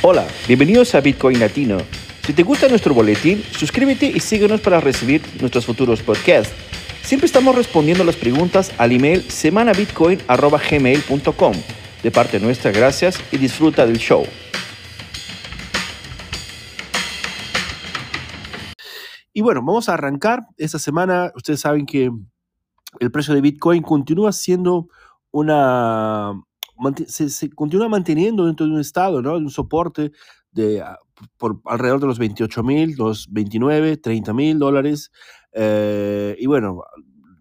Hola, bienvenidos a Bitcoin Latino. Si te gusta nuestro boletín, suscríbete y síguenos para recibir nuestros futuros podcasts. Siempre estamos respondiendo las preguntas al email semanabitcoin.gmail.com. De parte nuestra, gracias y disfruta del show. Y bueno, vamos a arrancar. Esta semana, ustedes saben que el precio de Bitcoin continúa siendo una... Se, continúa manteniendo dentro de un estado, ¿no? De un soporte de ah, por alrededor de los 28 mil, los 29, 30 mil dólares. Eh, y bueno,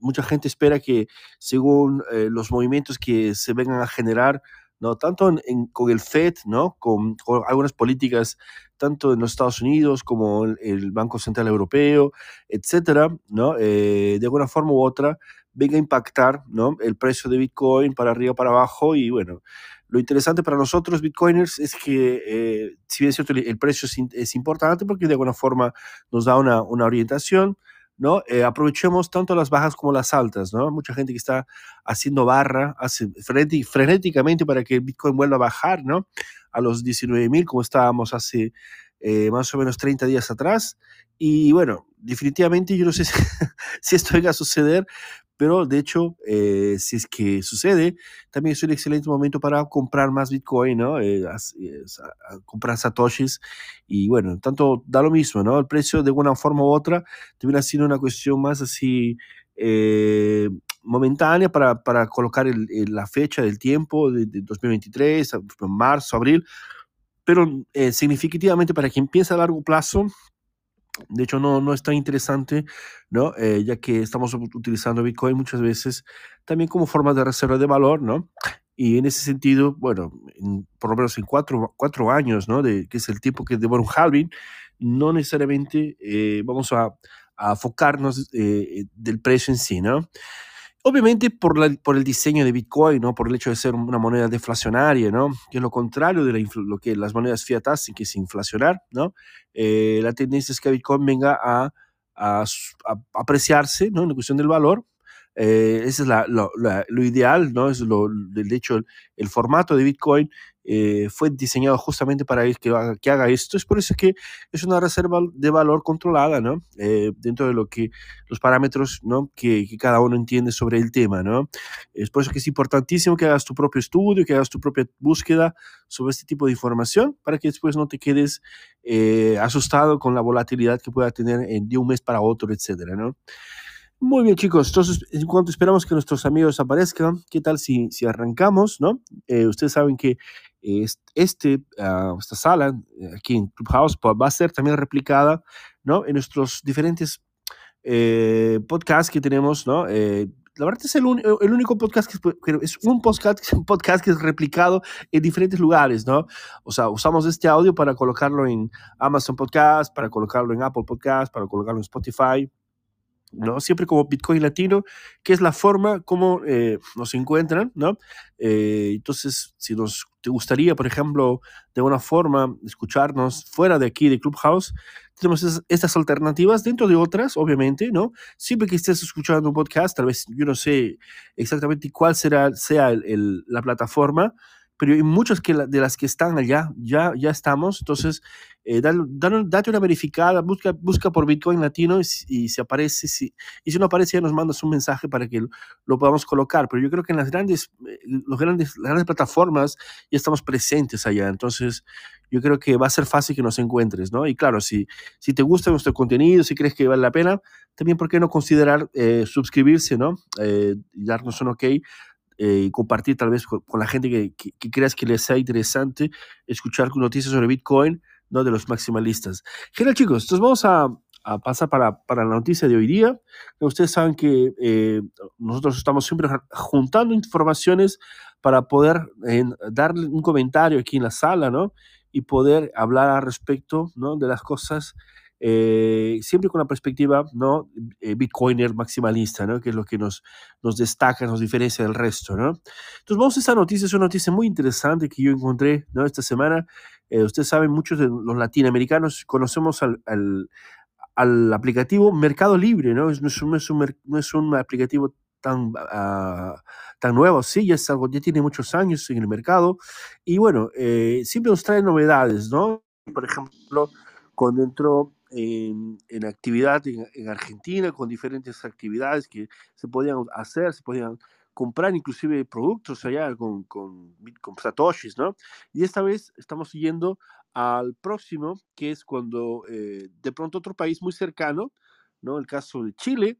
mucha gente espera que según eh, los movimientos que se vengan a generar, ¿no? tanto con el FED, ¿no? Con, algunas políticas, tanto en los Estados Unidos como el, Banco Central Europeo, etcétera, ¿no? Eh, de alguna forma u otra, venga a impactar ¿no? el precio de Bitcoin para arriba, para abajo y bueno. Lo interesante para nosotros, Bitcoiners, es que, eh, si bien es cierto, el precio es, importante porque de alguna forma nos da una, una orientación, ¿no? Eh, aprovechemos tanto las bajas como las altas, ¿no? Mucha gente que está haciendo barra, hace frenéticamente para que el Bitcoin vuelva a bajar, ¿no? A los 19 mil, como estábamos hace eh, más o menos 30 días atrás. Y bueno, definitivamente yo no sé si, esto venga a suceder, pero de hecho, eh, si es que sucede, también es un excelente momento para comprar más Bitcoin, ¿no? Eh, comprar satoshis y bueno, tanto da lo mismo, ¿no? El precio de una forma u otra termina siendo una cuestión más así eh, momentánea para, para colocar la fecha del tiempo de, de 2023, marzo, abril, pero significativamente para quien piensa a largo plazo, de hecho, no, no es tan interesante, ¿no? Eh, ya que estamos utilizando Bitcoin muchas veces también como forma de reserva de valor, ¿no? Y en ese sentido, bueno, por lo menos en cuatro, cuatro años, ¿no? De, que es el tiempo que demora un halving, no necesariamente eh, vamos a, a enfocarnos eh, del precio en sí, ¿no? Obviamente por, el diseño de Bitcoin, ¿no? por el hecho de ser una moneda deflacionaria, ¿no? que es lo contrario de lo que las monedas fiat hacen, que es inflacionar. ¿no? Eh, la tendencia es que Bitcoin venga a, apreciarse ¿no? en la cuestión del valor. Eh, ese es la, lo, ideal, ¿no? es lo, de hecho el formato de Bitcoin eh, fue diseñado justamente para que que haga esto. Es por eso que es una reserva de valor controlada, ¿no? Eh, dentro de lo que los parámetros, ¿no? Que, que, cada uno entiende sobre el tema, ¿no? Es por eso que es importantísimo que hagas tu propio estudio, que hagas tu propia búsqueda sobre este tipo de información para que después no te quedes eh, asustado con la volatilidad que pueda tener de un mes para otro, etcétera, ¿no? Muy bien, chicos. Entonces, en cuanto esperamos que nuestros amigos aparezcan, ¿qué tal si, si arrancamos? ¿no? ustedes saben que este, ah, esta sala eh, aquí en Clubhouse pues, va a ser también replicada ¿no? en nuestros diferentes eh, podcasts que tenemos. ¿no? Eh, la verdad es el, el único podcast que, es un podcast, un podcast que es replicado en diferentes lugares, ¿no? O sea, usamos este audio para colocarlo en Amazon Podcast, para colocarlo en Apple Podcast, para colocarlo en Spotify, ¿no? Siempre como Bitcoin Latino, que es la forma como eh, nos encuentran, ¿no? Eh, entonces, si nos te gustaría, por ejemplo, de alguna forma escucharnos fuera de aquí de Clubhouse, tenemos estas alternativas dentro de otras, obviamente, ¿no? Siempre que estés escuchando un podcast, tal vez yo no sé exactamente cuál será sea la plataforma, pero hay muchas que de las que están allá, ya, ya estamos. Entonces, eh, date una verificada, busca, busca por Bitcoin Latino y, si aparece, si, y si no aparece, ya nos mandas un mensaje para que lo, podamos colocar. Pero yo creo que en las grandes, eh, los grandes, las grandes plataformas ya estamos presentes allá. Entonces, yo creo que va a ser fácil que nos encuentres, ¿no? Y claro, si, si te gusta nuestro contenido, si crees que vale la pena, también, ¿por qué no considerar eh, suscribirse, ¿no? y darnos un ok eh, y compartir tal vez con, la gente que, que, creas que les sea interesante escuchar noticias sobre Bitcoin, no de los maximalistas. Genial, chicos. Entonces vamos a, a pasar para, para, la noticia de hoy día. Ustedes saben que eh, nosotros estamos siempre juntando informaciones para poder eh, darle un comentario aquí en la sala, ¿no? Y poder hablar al respecto, ¿no? De las cosas eh, siempre con la perspectiva ¿no? Eh, bitcoiner maximalista, ¿no? que es lo que nos, nos destaca, nos diferencia del resto. ¿no? Entonces vamos a esta noticia, es una noticia muy interesante que yo encontré ¿no? esta semana. Eh, ustedes saben, muchos de los latinoamericanos conocemos al, al, al aplicativo Mercado Libre, ¿no? Es, no, es un, no, es un, aplicativo tan, ah, tan nuevo, sí, ya es algo, ya tiene muchos años en el mercado y bueno, eh, siempre nos trae novedades, ¿no? Por ejemplo, cuando entró en, en actividad en, en, Argentina, con diferentes actividades que se podían hacer, se podían comprar inclusive productos allá con, con, con satoshis, ¿no? Y esta vez estamos yendo al próximo, que es cuando eh, de pronto otro país muy cercano, ¿no? El caso de Chile,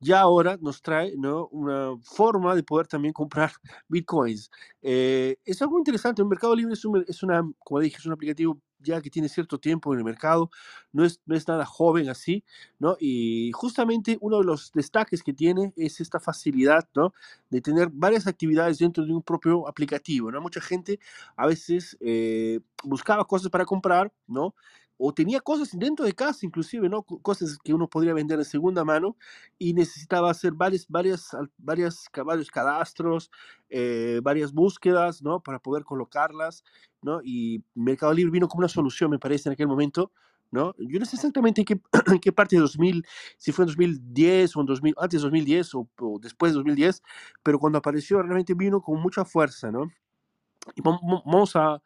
ya ahora nos trae ¿no? una forma de poder también comprar bitcoins. Eh, es algo interesante, el Mercado Libre es, un, es, una, como dije, es un aplicativo ya que tiene cierto tiempo en el mercado, no es, no es nada joven así, ¿no? Y justamente uno de los destaques que tiene es esta facilidad, ¿no? De tener varias actividades dentro de un propio aplicativo, ¿no? Mucha gente a veces eh, buscaba cosas para comprar, ¿no? O tenía cosas dentro de casa, inclusive, ¿no? Cosas que uno podría vender en segunda mano y necesitaba hacer varias, varias, varias, varios cadastros, eh, varias búsquedas, ¿no? Para poder colocarlas, ¿no? Y Mercado Libre vino como una solución, me parece, en aquel momento, ¿no? Yo no sé exactamente en qué, en qué parte de 2000, si fue en 2010 o en 2000, antes de 2010 o, o después de 2010, pero cuando apareció realmente vino con mucha fuerza, ¿no? Y vamos a,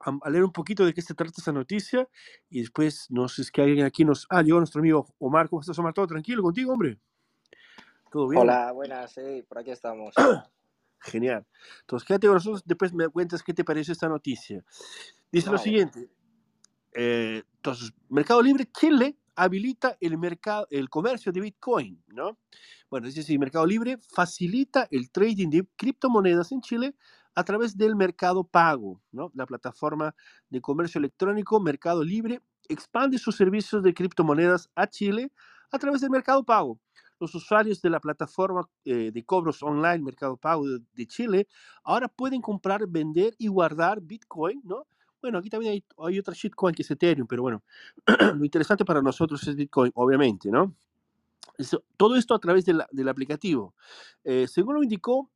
a, leer un poquito de qué se trata esa noticia y después no sé es que alguien aquí nos... Ah, llegó nuestro amigo Omar. ¿Cómo estás, Omar? ¿Todo tranquilo contigo, hombre? ¿Todo bien? Hola, buenas, sí, por aquí estamos. Genial. Entonces, quédate con nosotros, después me cuentas qué te parece esta noticia. Dice vale. lo siguiente. Eh, entonces, Mercado Libre Chile habilita el, mercado, el comercio de Bitcoin, ¿no? Bueno, dice así, Mercado Libre facilita el trading de criptomonedas en Chile a través del Mercado Pago. La plataforma de comercio electrónico Mercado Libre expande sus servicios de criptomonedas a Chile a través del Mercado Pago. Los usuarios de la plataforma eh, de cobros online Mercado Pago de, Chile ahora pueden comprar, vender y guardar Bitcoin, ¿no? Bueno, aquí también hay, hay otra shitcoin que es Ethereum, pero bueno, lo interesante para nosotros es Bitcoin, obviamente, todo esto a través del aplicativo. Eh, según lo indicó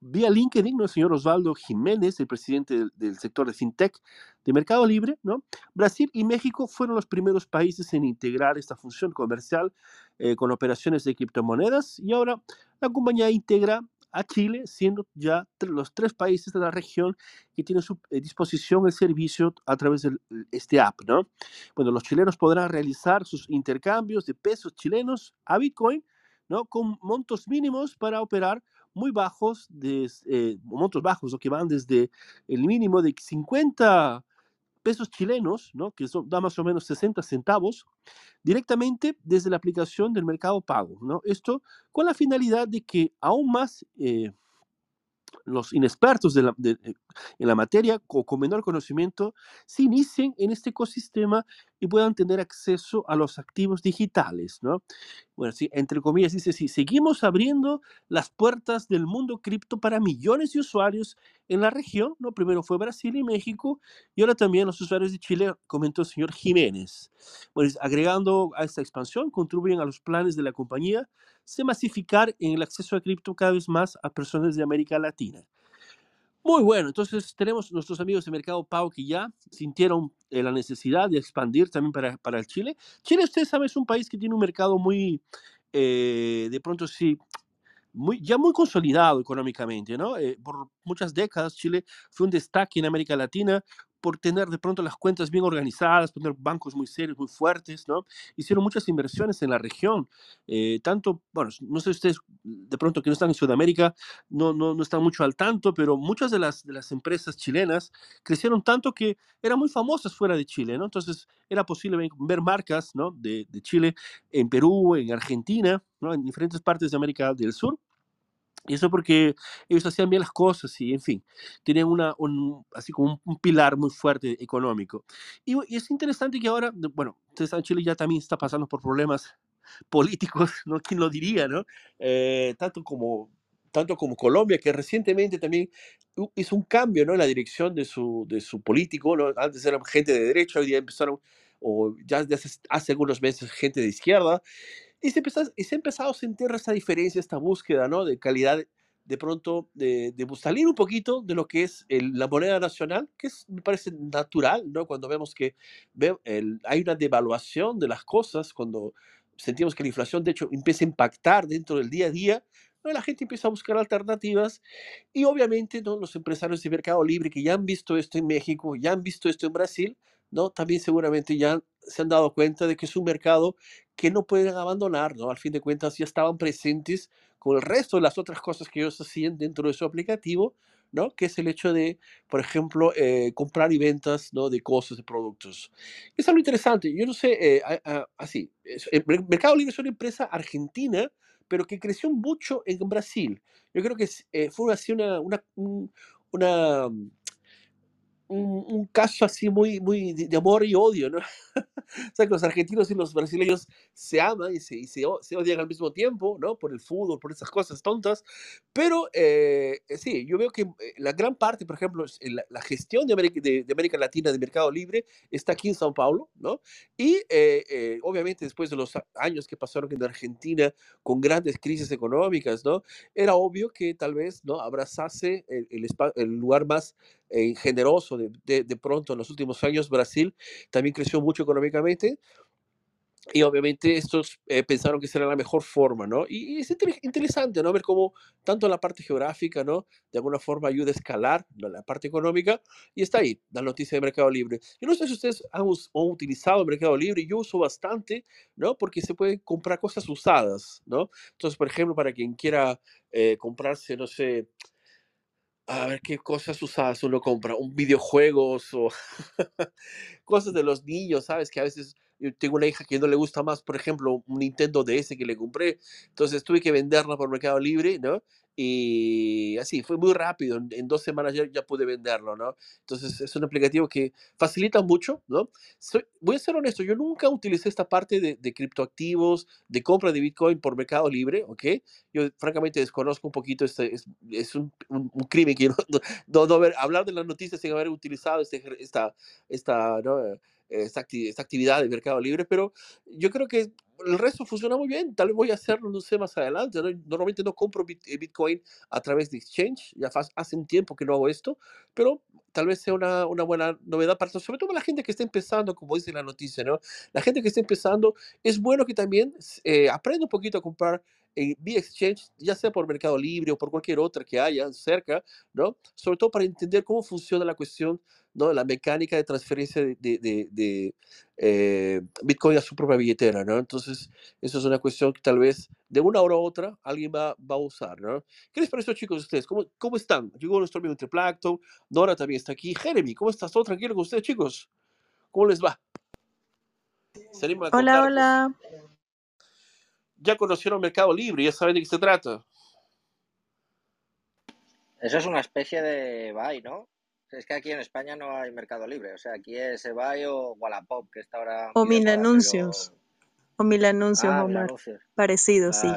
vía LinkedIn, ¿no? el señor Osvaldo Jiménez, el presidente del, sector de FinTech de Mercado Libre, ¿no? Brasil y México fueron los primeros países en integrar esta función comercial eh, con operaciones de criptomonedas y ahora la compañía integra a Chile, siendo ya los tres países de la región que tienen a su eh, disposición el servicio a través de este app, ¿no? Bueno, los chilenos podrán realizar sus intercambios de pesos chilenos a Bitcoin, ¿no? Con montos mínimos para operar muy bajos, de, eh, montos bajos, o que van desde el mínimo de 50 pesos chilenos, ¿no? que son, da más o menos 60 centavos, directamente desde la aplicación del mercado pago. ¿no? Esto con la finalidad de que aún más eh, los inexpertos de la, de, en la materia o con menor conocimiento se inicien en este ecosistema y puedan tener acceso a los activos digitales, ¿no? Bueno, entre comillas dice, sí, seguimos abriendo las puertas del mundo cripto para millones de usuarios en la región, ¿no? Primero fue Brasil y México, y ahora también los usuarios de Chile, comentó el señor Jiménez. Bueno, agregando a esta expansión, contribuyen a los planes de la compañía de masificar en el acceso a cripto cada vez más a personas de América Latina. Muy bueno, entonces tenemos nuestros amigos de Mercado Pago que ya sintieron eh, la necesidad de expandir también para, para el Chile. Chile, ustedes saben, es un país que tiene un mercado muy, eh, de pronto sí, muy, ya muy consolidado económicamente, ¿no? Eh, por muchas décadas Chile fue un destaque en América Latina por tener de pronto las cuentas bien organizadas, tener bancos muy serios, muy fuertes, ¿no? Hicieron muchas inversiones en la región, eh, tanto, bueno, no sé ustedes de pronto que no están en Sudamérica, no, no, no están mucho al tanto, pero muchas de las, de las empresas chilenas crecieron tanto que eran muy famosas fuera de Chile, ¿no? Entonces era posible ver marcas, ¿no? De, de Chile en Perú, en Argentina, ¿no? En diferentes partes de América del Sur eso porque ellos hacían bien las cosas y, en fin, tenían una, un, así como un, un, pilar muy fuerte económico. Y, y, es interesante que ahora, bueno, ustedes saben, Chile ya también está pasando por problemas políticos, ¿no? ¿Quién lo diría, no? Eh, tanto como tanto como Colombia, que recientemente también hizo un cambio ¿no? en la dirección de su, de su político, ¿no? antes eran gente de derecha, hoy día empezaron, o ya hace, hace algunos meses, gente de izquierda, y se, empezó, y se ha empezado a sentir esa diferencia, esta búsqueda ¿no? de calidad, de pronto, de, de salir un poquito de lo que es el, la moneda nacional, que es, me parece natural, ¿no? cuando vemos que ve, el, hay una devaluación de las cosas, cuando sentimos que la inflación, de hecho, empieza a impactar dentro del día a día, ¿no? la gente empieza a buscar alternativas y obviamente ¿no? los empresarios de Mercado Libre que ya han visto esto en México, ya han visto esto en Brasil, ¿no? también seguramente ya se han dado cuenta de que es un mercado que no pueden abandonar, ¿no? Al fin de cuentas ya estaban presentes con el resto de las otras cosas que ellos hacían dentro de su aplicativo, ¿no? Que es el hecho de, por ejemplo, eh, comprar y ventas, ¿no? De cosas, de productos. Es algo interesante. Yo no sé, eh, así, el Mercado Libre es una empresa argentina, pero que creció mucho en Brasil. Yo creo que eh, fue así una, una, una un, caso así muy, muy de, amor y odio, ¿no? o sea, que los argentinos y los brasileños se aman y se, y se, odian al mismo tiempo, ¿no? Por el fútbol, por esas cosas tontas. Pero eh, eh, sí, yo veo que eh, la gran parte, por ejemplo, la, gestión de América, de, América, Latina de Mercado Libre está aquí en Sao Paulo, ¿no? Y obviamente después de los años que pasaron en Argentina con grandes crisis económicas, ¿no? Era obvio que tal vez, ¿no? Abrazase el, el, el lugar más eh, generoso de, de, pronto en los últimos años. Brasil también creció mucho económicamente. Y obviamente estos eh, pensaron que será la mejor forma, ¿no? Y, es interesante, ¿no? Ver cómo tanto la parte geográfica, ¿no? De alguna forma ayuda a escalar la parte económica. Y está ahí, la noticia de Mercado Libre. Yo no sé si ustedes han, utilizado el Mercado Libre, yo uso bastante, ¿no? Porque se pueden comprar cosas usadas, ¿no? Entonces, por ejemplo, para quien quiera eh, comprarse, no sé, a ver qué cosas usadas uno compra, un videojuegos o cosas de los niños, ¿sabes? Que a veces yo tengo una hija que no le gusta más, por ejemplo, un Nintendo DS que le compré, entonces tuve que venderla por Mercado Libre, ¿no? Y así, fue muy rápido, en, dos semanas ya, ya, pude venderlo, ¿no? Entonces es un aplicativo que facilita mucho, ¿no? voy a ser honesto, yo nunca utilicé esta parte de, de, criptoactivos, de compra de Bitcoin por Mercado Libre, ¿ok? Yo francamente desconozco un poquito, este, es, es un, un, crimen que no, no, hablar de las noticias sin haber utilizado este, esta, esta, ¿no? Esta, actividad de Mercado Libre, pero yo creo que el resto funciona muy bien. Tal vez voy a hacerlo, no sé, más adelante. Normalmente no compro eh, Bitcoin a través de Exchange, ya hace un tiempo que no hago esto, pero tal vez sea una, una buena novedad para sobre todo la gente que está empezando, como dice la noticia, ¿no? La gente que está empezando, es bueno que también eh, aprenda un poquito a comprar en B-Exchange, ya sea por Mercado Libre o por cualquier otra que haya cerca, ¿no? Sobre todo para entender cómo funciona la cuestión, ¿no? La mecánica de transferencia de, de, de, eh, Bitcoin a su propia billetera, ¿no? Entonces, eso es una cuestión que tal vez de una hora a otra alguien va, va a usar, ¿no? ¿Qué les parece, chicos, ustedes? ¿Cómo, cómo están? Llegó nuestro amigo Triplacto, Nora también está aquí. Jeremy, ¿cómo estás? ¿Todo tranquilo con ustedes, chicos? ¿Cómo les va? hola, hola ya conocieron Mercado Libre, ya saben de qué se trata. Eso es una especie de buy, ¿no? Es que aquí en España no hay Mercado Libre, o sea, aquí es eBay o Wallapop, que está ahora... O mil anuncios. O mil anuncios, ah, Parecido, sí.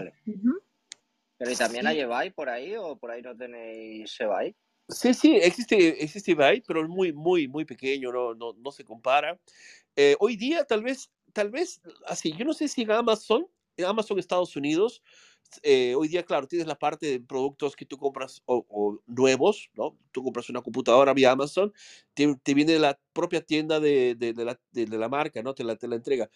Pero ¿y también hay eBay por ahí o por ahí no tenéis eBay? Sí, sí, existe, existe eBay, pero es muy, muy, muy pequeño, no, no, no se compara. Eh, hoy día, tal vez, tal vez, así, yo no sé si en Amazon Amazon Estados Unidos, eh, hoy día, claro, tienes la parte de productos que tú compras o, nuevos, ¿no? Tú compras una computadora vía Amazon, te, viene la propia tienda de, de, la, de, la, marca, ¿no? Te la, te la entrega.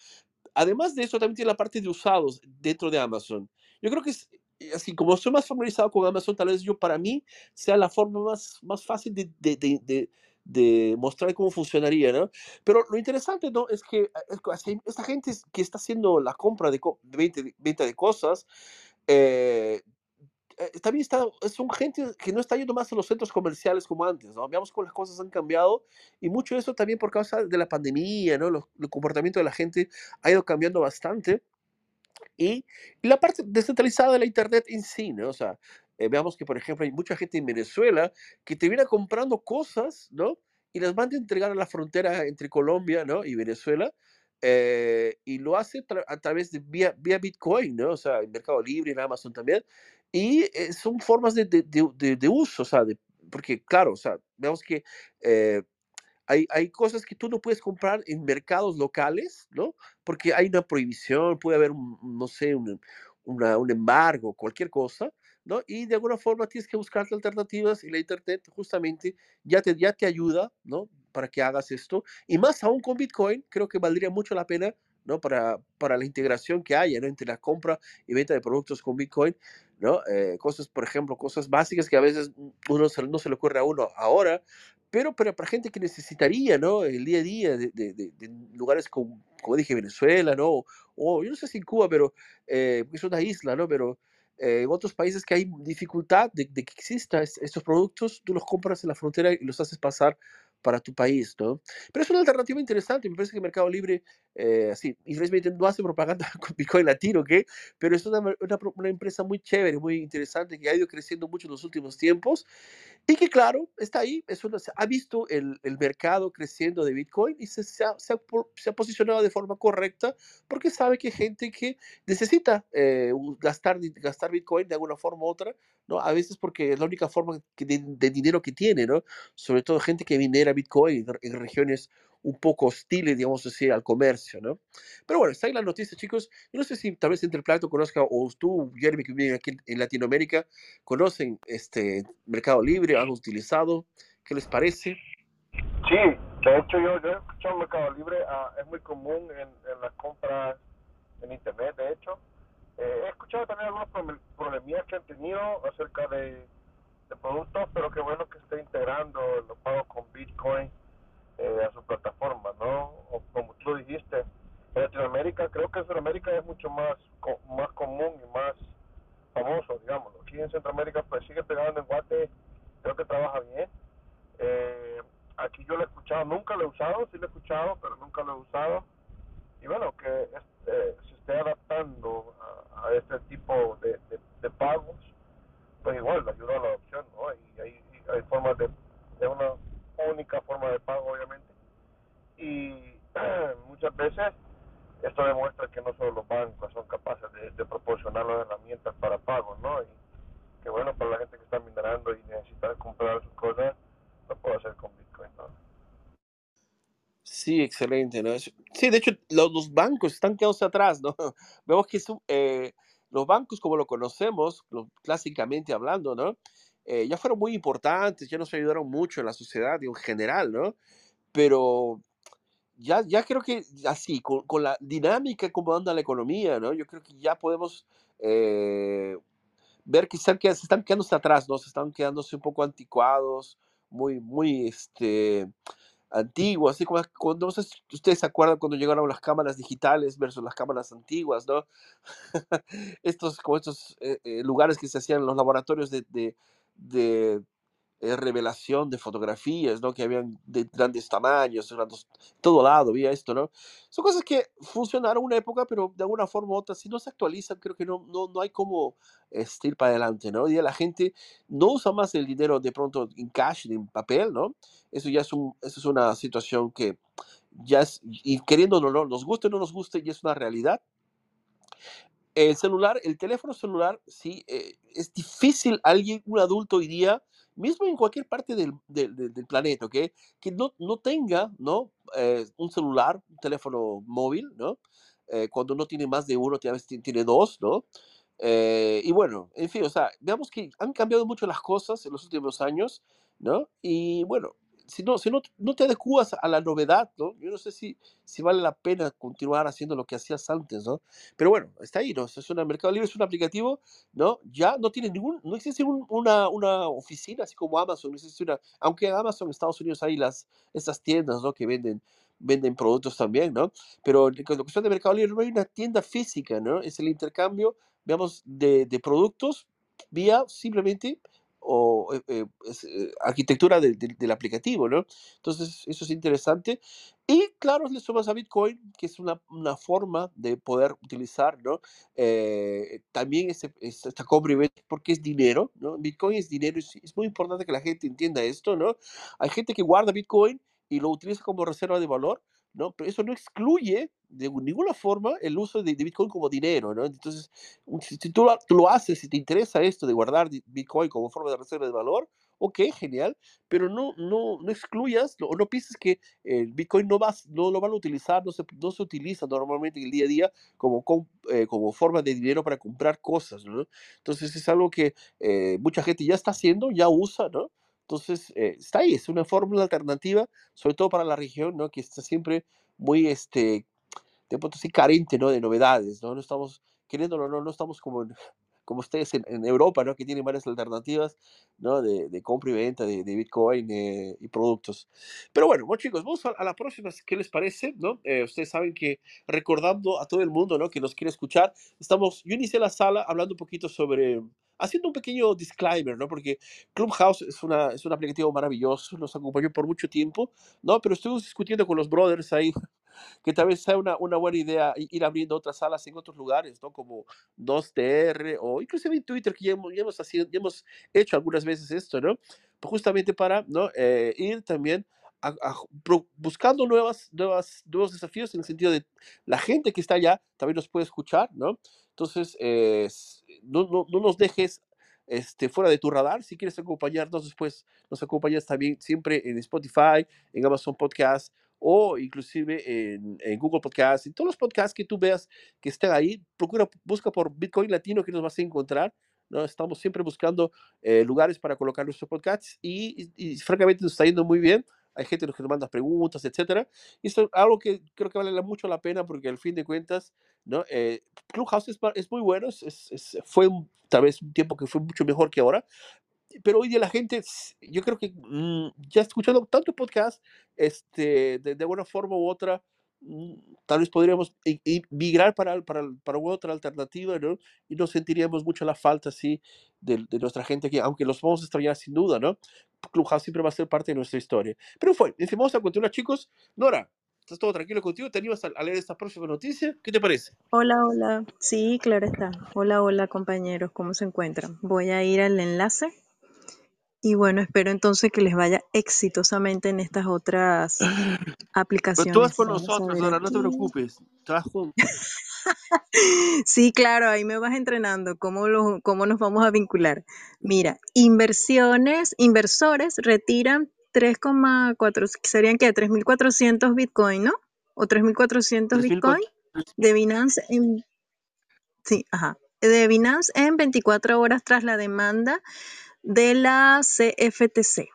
Además de eso, también tiene la parte de usados dentro de Amazon. Yo creo que es eh, así, como estoy más familiarizado con Amazon, tal vez yo para mí sea la forma más, más fácil de, de de mostrar cómo funcionaría, ¿no? Pero lo interesante, ¿no? Es que eh, esta gente que está haciendo la compra de, venta, de cosas, eh, eh, también está, son gente que no está yendo más a los centros comerciales como antes, ¿no? Veamos cómo las cosas han cambiado y mucho de eso también por causa de la pandemia, ¿no? el comportamiento de la gente ha ido cambiando bastante. Y, y, la parte descentralizada de la Internet en sí, ¿no? O sea, eh, veamos que, por ejemplo, hay mucha gente en Venezuela que te viene comprando cosas, ¿no? Y las van a entregar a la frontera entre Colombia, ¿no? Y Venezuela. Eh, y lo hace a través de vía, vía, Bitcoin, ¿no? O sea, en Mercado Libre, en Amazon también. Y eh, son formas de, de, de, de, uso, o sea, porque, claro, o sea, vemos que hay, hay, cosas que tú no puedes comprar en mercados locales, ¿no? Porque hay una prohibición, puede haber, un, no sé, un, una, un embargo, cualquier cosa. ¿No? Y de alguna forma tienes que buscar alternativas y la Internet justamente ya te, ya te ayuda, ¿no? Para que hagas esto. Y más aún con Bitcoin, creo que valdría mucho la pena, ¿no? Para, para la integración que haya, ¿no? Entre la compra y venta de productos con Bitcoin, ¿no? Eh, cosas, por ejemplo, cosas básicas que a veces uno no se le ocurre a uno ahora, pero, pero para gente que necesitaría, ¿no? El día a día de, de, lugares como, como dije, Venezuela, ¿no? O yo no sé si en Cuba, pero eh, es una isla, ¿no? Pero eh, en otros países que hay dificultad de, que existan estos productos, tú los compras en la frontera y los haces pasar para tu país, ¿no? Pero es una alternativa interesante, me parece que Mercado Libre, eh, así, infelizmente no hace propaganda con Bitcoin Latino, ¿qué? Pero es una, una, una, empresa muy chévere, muy interesante, que ha ido creciendo mucho en los últimos tiempos y que, claro, está ahí, es una, ha visto el, el, mercado creciendo de Bitcoin y se, se, ha, se, ha, posicionado de forma correcta porque sabe que hay gente que necesita eh, gastar, gastar Bitcoin de alguna forma u otra, ¿no? A veces porque es la única forma de, dinero que tiene, ¿no? Sobre todo gente que minera Bitcoin en regiones un poco hostiles, digamos así, al comercio, ¿no? Pero bueno, está ahí la noticia, chicos. Yo no sé si tal vez entre el plato conozca, o tú, Jeremy, que vive aquí en Latinoamérica, conocen este Mercado Libre, han utilizado. ¿Qué les parece? Sí, de hecho yo, yo he escuchado Mercado Libre, uh, es muy común en, en, las compras en Internet, de hecho. Eh, he escuchado también algunos problemas que han tenido acerca de, productos, pero qué bueno que esté integrando los pagos con Bitcoin eh, a su plataforma, ¿no? O como tú dijiste, en Latinoamérica, creo que en Sudamérica es mucho más, más común y más famoso, digamos. Aquí en Centroamérica pues sigue pegando en Guate, creo que trabaja bien. Eh, aquí yo lo he escuchado, nunca lo he usado, sí lo he escuchado, pero nunca lo he usado. Y bueno, que eh, se esté adaptando a, este tipo de, de, pagos, pues igual ayuda a la adopción, ¿no? Y hay, hay formas de, de una única forma de pago, obviamente. Y muchas veces esto demuestra que no solo los bancos son capaces de, proporcionar las herramientas para pago, ¿no? Y que bueno, para la gente que está minerando y necesita comprar sus cosas, lo puede hacer con Bitcoin, ¿no? Sí, excelente, ¿no? Sí, de hecho, los, bancos están quedados atrás, ¿no? Vemos que eh, los bancos, como lo conocemos, clásicamente hablando, ¿no? Eh, ya fueron muy importantes, ya nos ayudaron mucho en la sociedad en general, ¿no? Pero ya, ya creo que así, con, con la dinámica como anda la economía, ¿no? Yo creo que ya podemos eh, ver que, están, que se están quedándose atrás, ¿no? Se están quedándose un poco anticuados, muy, muy, este, antiguos, así como cuando, no sé si ustedes se acuerdan cuando llegaron las cámaras digitales versus las cámaras antiguas, ¿no? estos, como estos eh, lugares que se hacían en los laboratorios de eh, revelación de fotografías, ¿no? Que habían de grandes tamaños, grandes, todo lado, había esto, ¿no? Son cosas que funcionaron una época, pero de alguna forma u otra, si no se actualizan, creo que no, no, no hay como este, ir para adelante, ¿no? Y la gente no usa más el dinero de pronto en cash, en papel, ¿no? Eso ya es, un, eso es una situación que ya es, y queriéndolo, no, nos guste o no nos guste, ya es una realidad. El celular, el teléfono celular, sí, eh, es difícil alguien, un adulto hoy día, mismo en cualquier parte del, del, del planeta, ¿ok? Que no, no tenga, ¿no? Eh, un celular, un teléfono móvil, ¿no? Eh, cuando no tiene más de uno, tiene, tiene dos, ¿no? y bueno, en fin, o sea, veamos que han cambiado mucho las cosas en los últimos años, ¿no? Y bueno, si no, si no, no te adecuas a la novedad, ¿no? Yo no sé si, si vale la pena continuar haciendo lo que hacías antes, ¿no? Pero bueno, está ahí, ¿no? Es un Mercado Libre, es un aplicativo, ¿no? Ya no tiene ningún, no existe una, una oficina así como Amazon, no existe una, aunque Amazon Estados Unidos hay las, estas tiendas, ¿no? Que venden, venden productos también, ¿no? Pero en la cuestión de Mercado Libre no hay una tienda física, ¿no? Es el intercambio, digamos, de, de productos vía simplemente o eh, eh, eh, arquitectura del aplicativo, ¿no? Entonces, eso es interesante. Y claro, le sumas a Bitcoin, que es una, una forma de poder utilizar, ¿no? también ese, esta compra porque es dinero, ¿no? Bitcoin es dinero, es, es muy importante que la gente entienda esto, ¿no? Hay gente que guarda Bitcoin y lo utiliza como reserva de valor, ¿no? Pero eso no excluye de ninguna forma el uso de, Bitcoin como dinero, ¿no? Entonces, si, tú, lo haces, si te interesa esto de guardar Bitcoin como forma de reserva de valor, ok, genial, pero no, no, no excluyas o no pienses que el Bitcoin no, vas, no lo van a utilizar, no se, no se utiliza normalmente en el día a día como, eh, como forma de dinero para comprar cosas, ¿no? Entonces es algo que eh, mucha gente ya está haciendo, ya usa, ¿no? Entonces, eh, está ahí, es una fórmula alternativa, sobre todo para la región, ¿no? Que está siempre muy, este, de pronto sí carente, ¿no? De novedades, ¿no? No estamos, queriéndolo, no, no estamos como como ustedes en, Europa, ¿no? Que tienen varias alternativas, ¿no? De, de compra y venta de, de Bitcoin eh, y productos. Pero bueno, bueno, chicos, vamos a, la próxima, ¿qué les parece, no? Eh, ustedes saben que recordando a todo el mundo, ¿no? Que nos quiere escuchar, estamos, yo inicié la sala hablando un poquito sobre, haciendo un pequeño disclaimer, ¿no? Porque Clubhouse es, una, es un aplicativo maravilloso, nos acompañó por mucho tiempo, ¿no? Pero estuvimos discutiendo con los brothers ahí que tal vez sea una, una buena idea ir abriendo otras salas en otros lugares, ¿no? Como 2TR o inclusive en Twitter, que ya hemos, ya hemos, ya hemos hecho algunas veces esto, ¿no? Pues justamente para ¿no? Eh, ir también buscando nuevas, nuevas, nuevos desafíos en el sentido de la gente que está allá también nos puede escuchar, ¿no? Entonces, eh, no, no, no, nos dejes este, fuera de tu radar. Si quieres acompañarnos después, nos acompañas también siempre en Spotify, en Amazon Podcast o inclusive en, en, Google Podcast, en todos los podcasts que tú veas que estén ahí, procura, busca por Bitcoin Latino que nos vas a encontrar. ¿no? Estamos siempre buscando eh, lugares para colocar nuestros podcasts y, y, francamente nos está yendo muy bien. Hay gente que nos manda preguntas, etcétera. Y esto es algo que creo que vale mucho la pena porque al fin de cuentas, ¿no? Eh, Clubhouse es, es, muy bueno, es, es, fue tal vez un tiempo que fue mucho mejor que ahora, pero hoy día la gente, yo creo que mm, ya escuchando tanto podcast, este, de, de una forma u otra, tal vez podríamos migrar para, para, para otra alternativa. Y no sentiríamos mucho la falta, así, de, de, nuestra gente que, aunque los vamos a extrañar sin duda, ¿no? Clubhouse siempre va a ser parte de nuestra historia. Pero fue, en fin, vamos a continuar, chicos. Nora, ¿estás todo tranquilo contigo? ¿Te animas a, leer esta próxima noticia? ¿Qué te parece? Hola, hola. Sí, claro está. Hola, hola, compañeros. ¿Cómo se encuentran? Voy a ir al enlace y bueno, espero entonces que les vaya exitosamente en estas otras aplicaciones. Pero tú vas con nosotros, ahora no te preocupes. Estás juntos. sí, claro, ahí me vas entrenando cómo, lo, cómo nos vamos a vincular. Mira, inversiones, inversores retiran 3,4, serían que 3.400 Bitcoin, ¿no? O 3.400 Bitcoin de Binance en... Sí, ajá. De Binance en 24 horas tras la demanda de la CFTC.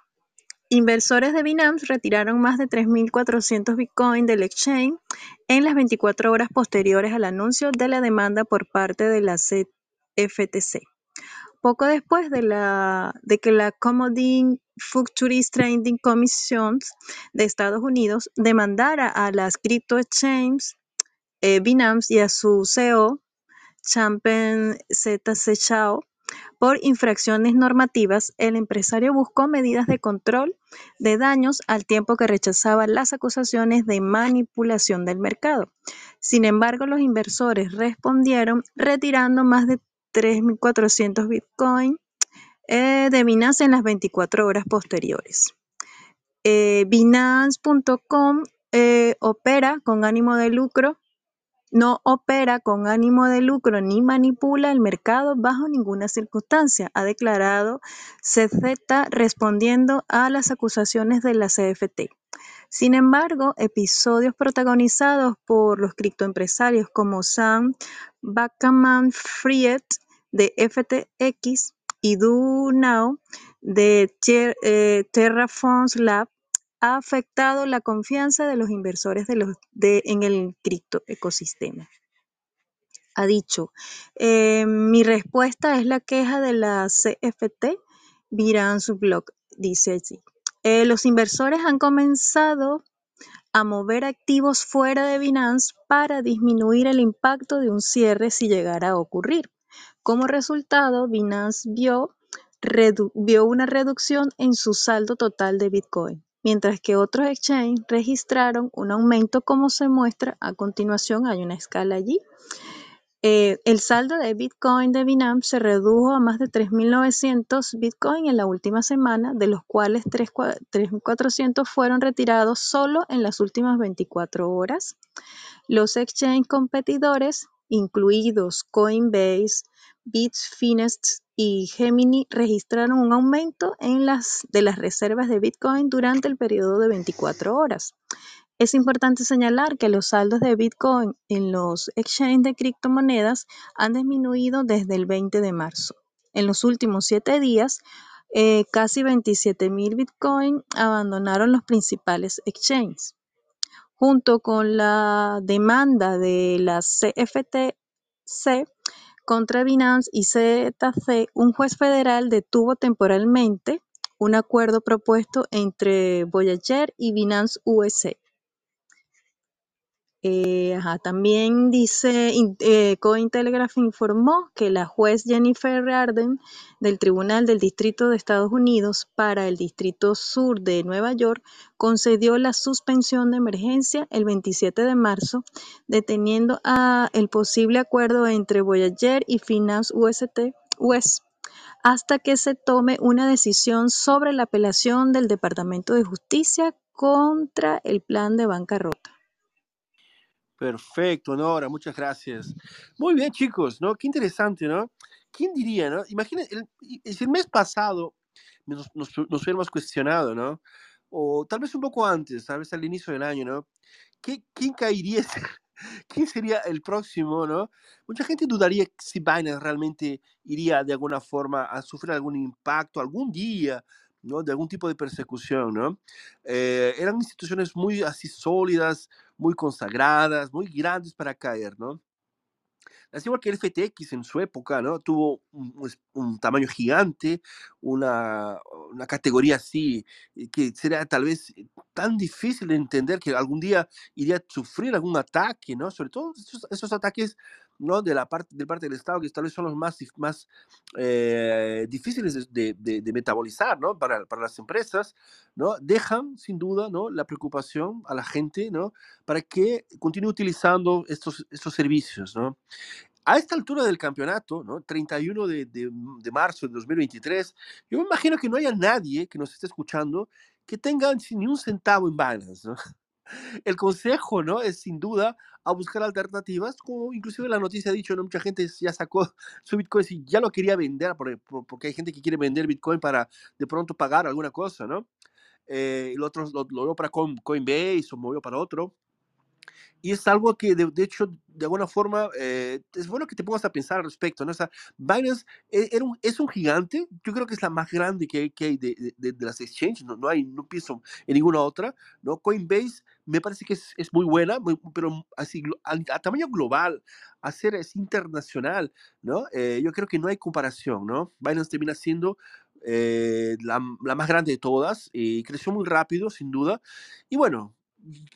Inversores de Binance retiraron más de 3.400 Bitcoin del exchange en las 24 horas posteriores al anuncio de la demanda por parte de la CFTC. Poco después de, la, de que la Commodity Futures Trading Commission de Estados Unidos demandara a las crypto exchanges eh, Binance y a su CEO, Champen ZC Chao, por infracciones normativas, el empresario buscó medidas de control de daños al tiempo que rechazaba las acusaciones de manipulación del mercado. Sin embargo, los inversores respondieron retirando más de 3.400 Bitcoin eh, de Binance en las 24 horas posteriores. Eh, Binance.com eh, opera con ánimo de lucro no opera con ánimo de lucro ni manipula el mercado bajo ninguna circunstancia, ha declarado CZ respondiendo a las acusaciones de la CFT. Sin embargo, episodios protagonizados por los criptoempresarios como Sam Backman-Fried de FTX y Do Now de eh, Terraforms Lab ha afectado la confianza de los inversores en el cripto ecosistema. Ha dicho, eh, mi respuesta es la queja de la CFT, miran su blog, dice así. Eh, los inversores han comenzado a mover activos fuera de Binance para disminuir el impacto de un cierre si llegara a ocurrir. Como resultado, Binance vio una reducción en su saldo total de Bitcoin mientras que otros exchanges registraron un aumento como se muestra a continuación, hay una escala allí. Eh, el saldo de Bitcoin de Binance se redujo a más de 3.900 Bitcoin en la última semana, de los cuales 3.400 fueron retirados solo en las últimas 24 horas. Los exchanges competidores, incluidos Coinbase, Bitfinex y Gemini registraron un aumento en las, de las reservas de Bitcoin durante el periodo de 24 horas. Es importante señalar que los saldos de Bitcoin en los exchanges de criptomonedas han disminuido desde el 20 de marzo. En los últimos siete días, eh, casi 27 mil Bitcoin abandonaron los principales exchanges. Junto con la demanda de la CFTC, contra Binance y ZC, un juez federal detuvo temporalmente un acuerdo propuesto entre Voyager y Binance US. Eh, ajá, también dice, eh, Cointelegraph informó que la juez Jennifer Arden del Tribunal del Distrito de Estados Unidos para el Distrito Sur de Nueva York concedió la suspensión de emergencia el 27 de marzo, deteniendo a el posible acuerdo entre Voyager y Finance UST, US hasta que se tome una decisión sobre la apelación del Departamento de Justicia contra el plan de bancarrota. Perfecto, Nora, muchas gracias. Muy bien, chicos, ¿no? Qué interesante, ¿no? ¿Quién diría, no? Imagínate, el, el mes pasado nos, nos, nos hubiéramos cuestionado, ¿no? O tal vez un poco antes, tal vez al inicio del año, ¿no? ¿Qué, ¿Quién caería? ¿Quién sería el próximo, no? Mucha gente dudaría si Binance realmente iría de alguna forma a sufrir algún impacto algún día, ¿no? De algún tipo de persecución, ¿no? Eh, eran instituciones muy así sólidas, muy consagradas, muy grandes para caer, ¿no? Así igual que el FTX en su época, ¿no? Tuvo un, un es- tamaño gigante, una, una categoría así, eh, que sería tal vez eh, tan difícil de entender que algún día iría a sufrir algún ataque, ¿no? Sobre todo esos ataques, ¿no? De la parte, del parte del Estado, que tal vez son los más, más eh, difíciles de, de- metabolizar, ¿no? Para, para las empresas, ¿no? Dejan, sin duda, ¿no? La preocupación a la gente, ¿no? Para que continúe utilizando estos, estos servicios, ¿no? A esta altura del campeonato, ¿no? 31 de, de, de marzo de 2023, yo me imagino que no haya nadie que nos esté escuchando que tenga ni un centavo en Binance, ¿no? El consejo, ¿no? Es sin duda a buscar alternativas, como inclusive la noticia ha dicho, ¿no? Mucha gente ya sacó su Bitcoin y ya lo quería vender, por- por- porque hay gente que quiere vender Bitcoin para de pronto pagar alguna cosa, ¿no? Eh, el otro lo, lo para Coin- Coinbase o movió para otro. Y es algo que, de, de hecho, de alguna forma, eh, es bueno que te pongas a pensar al respecto, ¿no? O sea, Binance e- es un gigante, yo creo que es la más grande que hay, de, de- las exchanges, no, no hay, no pienso en ninguna otra, ¿no? Coinbase me parece que es, muy buena, pero así, a, a tamaño global, hacer es internacional, ¿no? Eh, yo creo que no hay comparación, ¿no? Binance termina siendo eh, la, la más grande de todas y creció muy rápido, sin duda. Y bueno,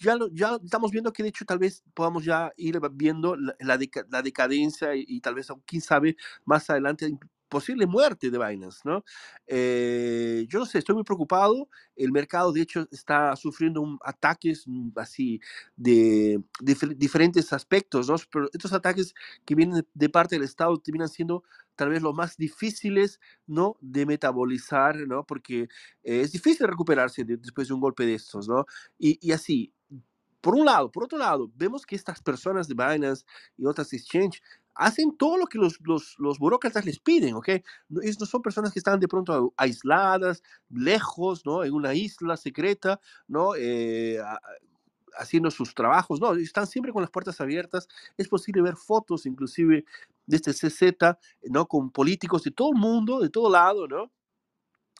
ya, lo- ya estamos viendo que de hecho tal vez podamos ya ir viendo la, la la decadencia y, y tal vez, quién sabe, más adelante posible muerte de Binance, ¿no? Eh, yo no sé, estoy muy preocupado. El mercado, de hecho, está sufriendo un- ataques mm, así de, difer- diferentes aspectos, ¿no? Pero estos ataques que vienen de, de parte del Estado terminan siendo tal vez los más difíciles, ¿no? De metabolizar, ¿no? Porque eh, es difícil recuperarse de- después de un golpe de estos, ¿no? Y, y así, por un lado, por otro lado, vemos que estas personas de Binance y otras exchange hacen todo lo que los, los, los burócratas les piden, ¿ok? No, no son personas que están de pronto aisladas, lejos, ¿no? En una isla secreta, ¿no? Eh, haciendo sus trabajos, no, están siempre con las puertas abiertas. Es posible ver fotos, inclusive, de este CZ, ¿no? Con políticos de todo el mundo, de todo lado, ¿no?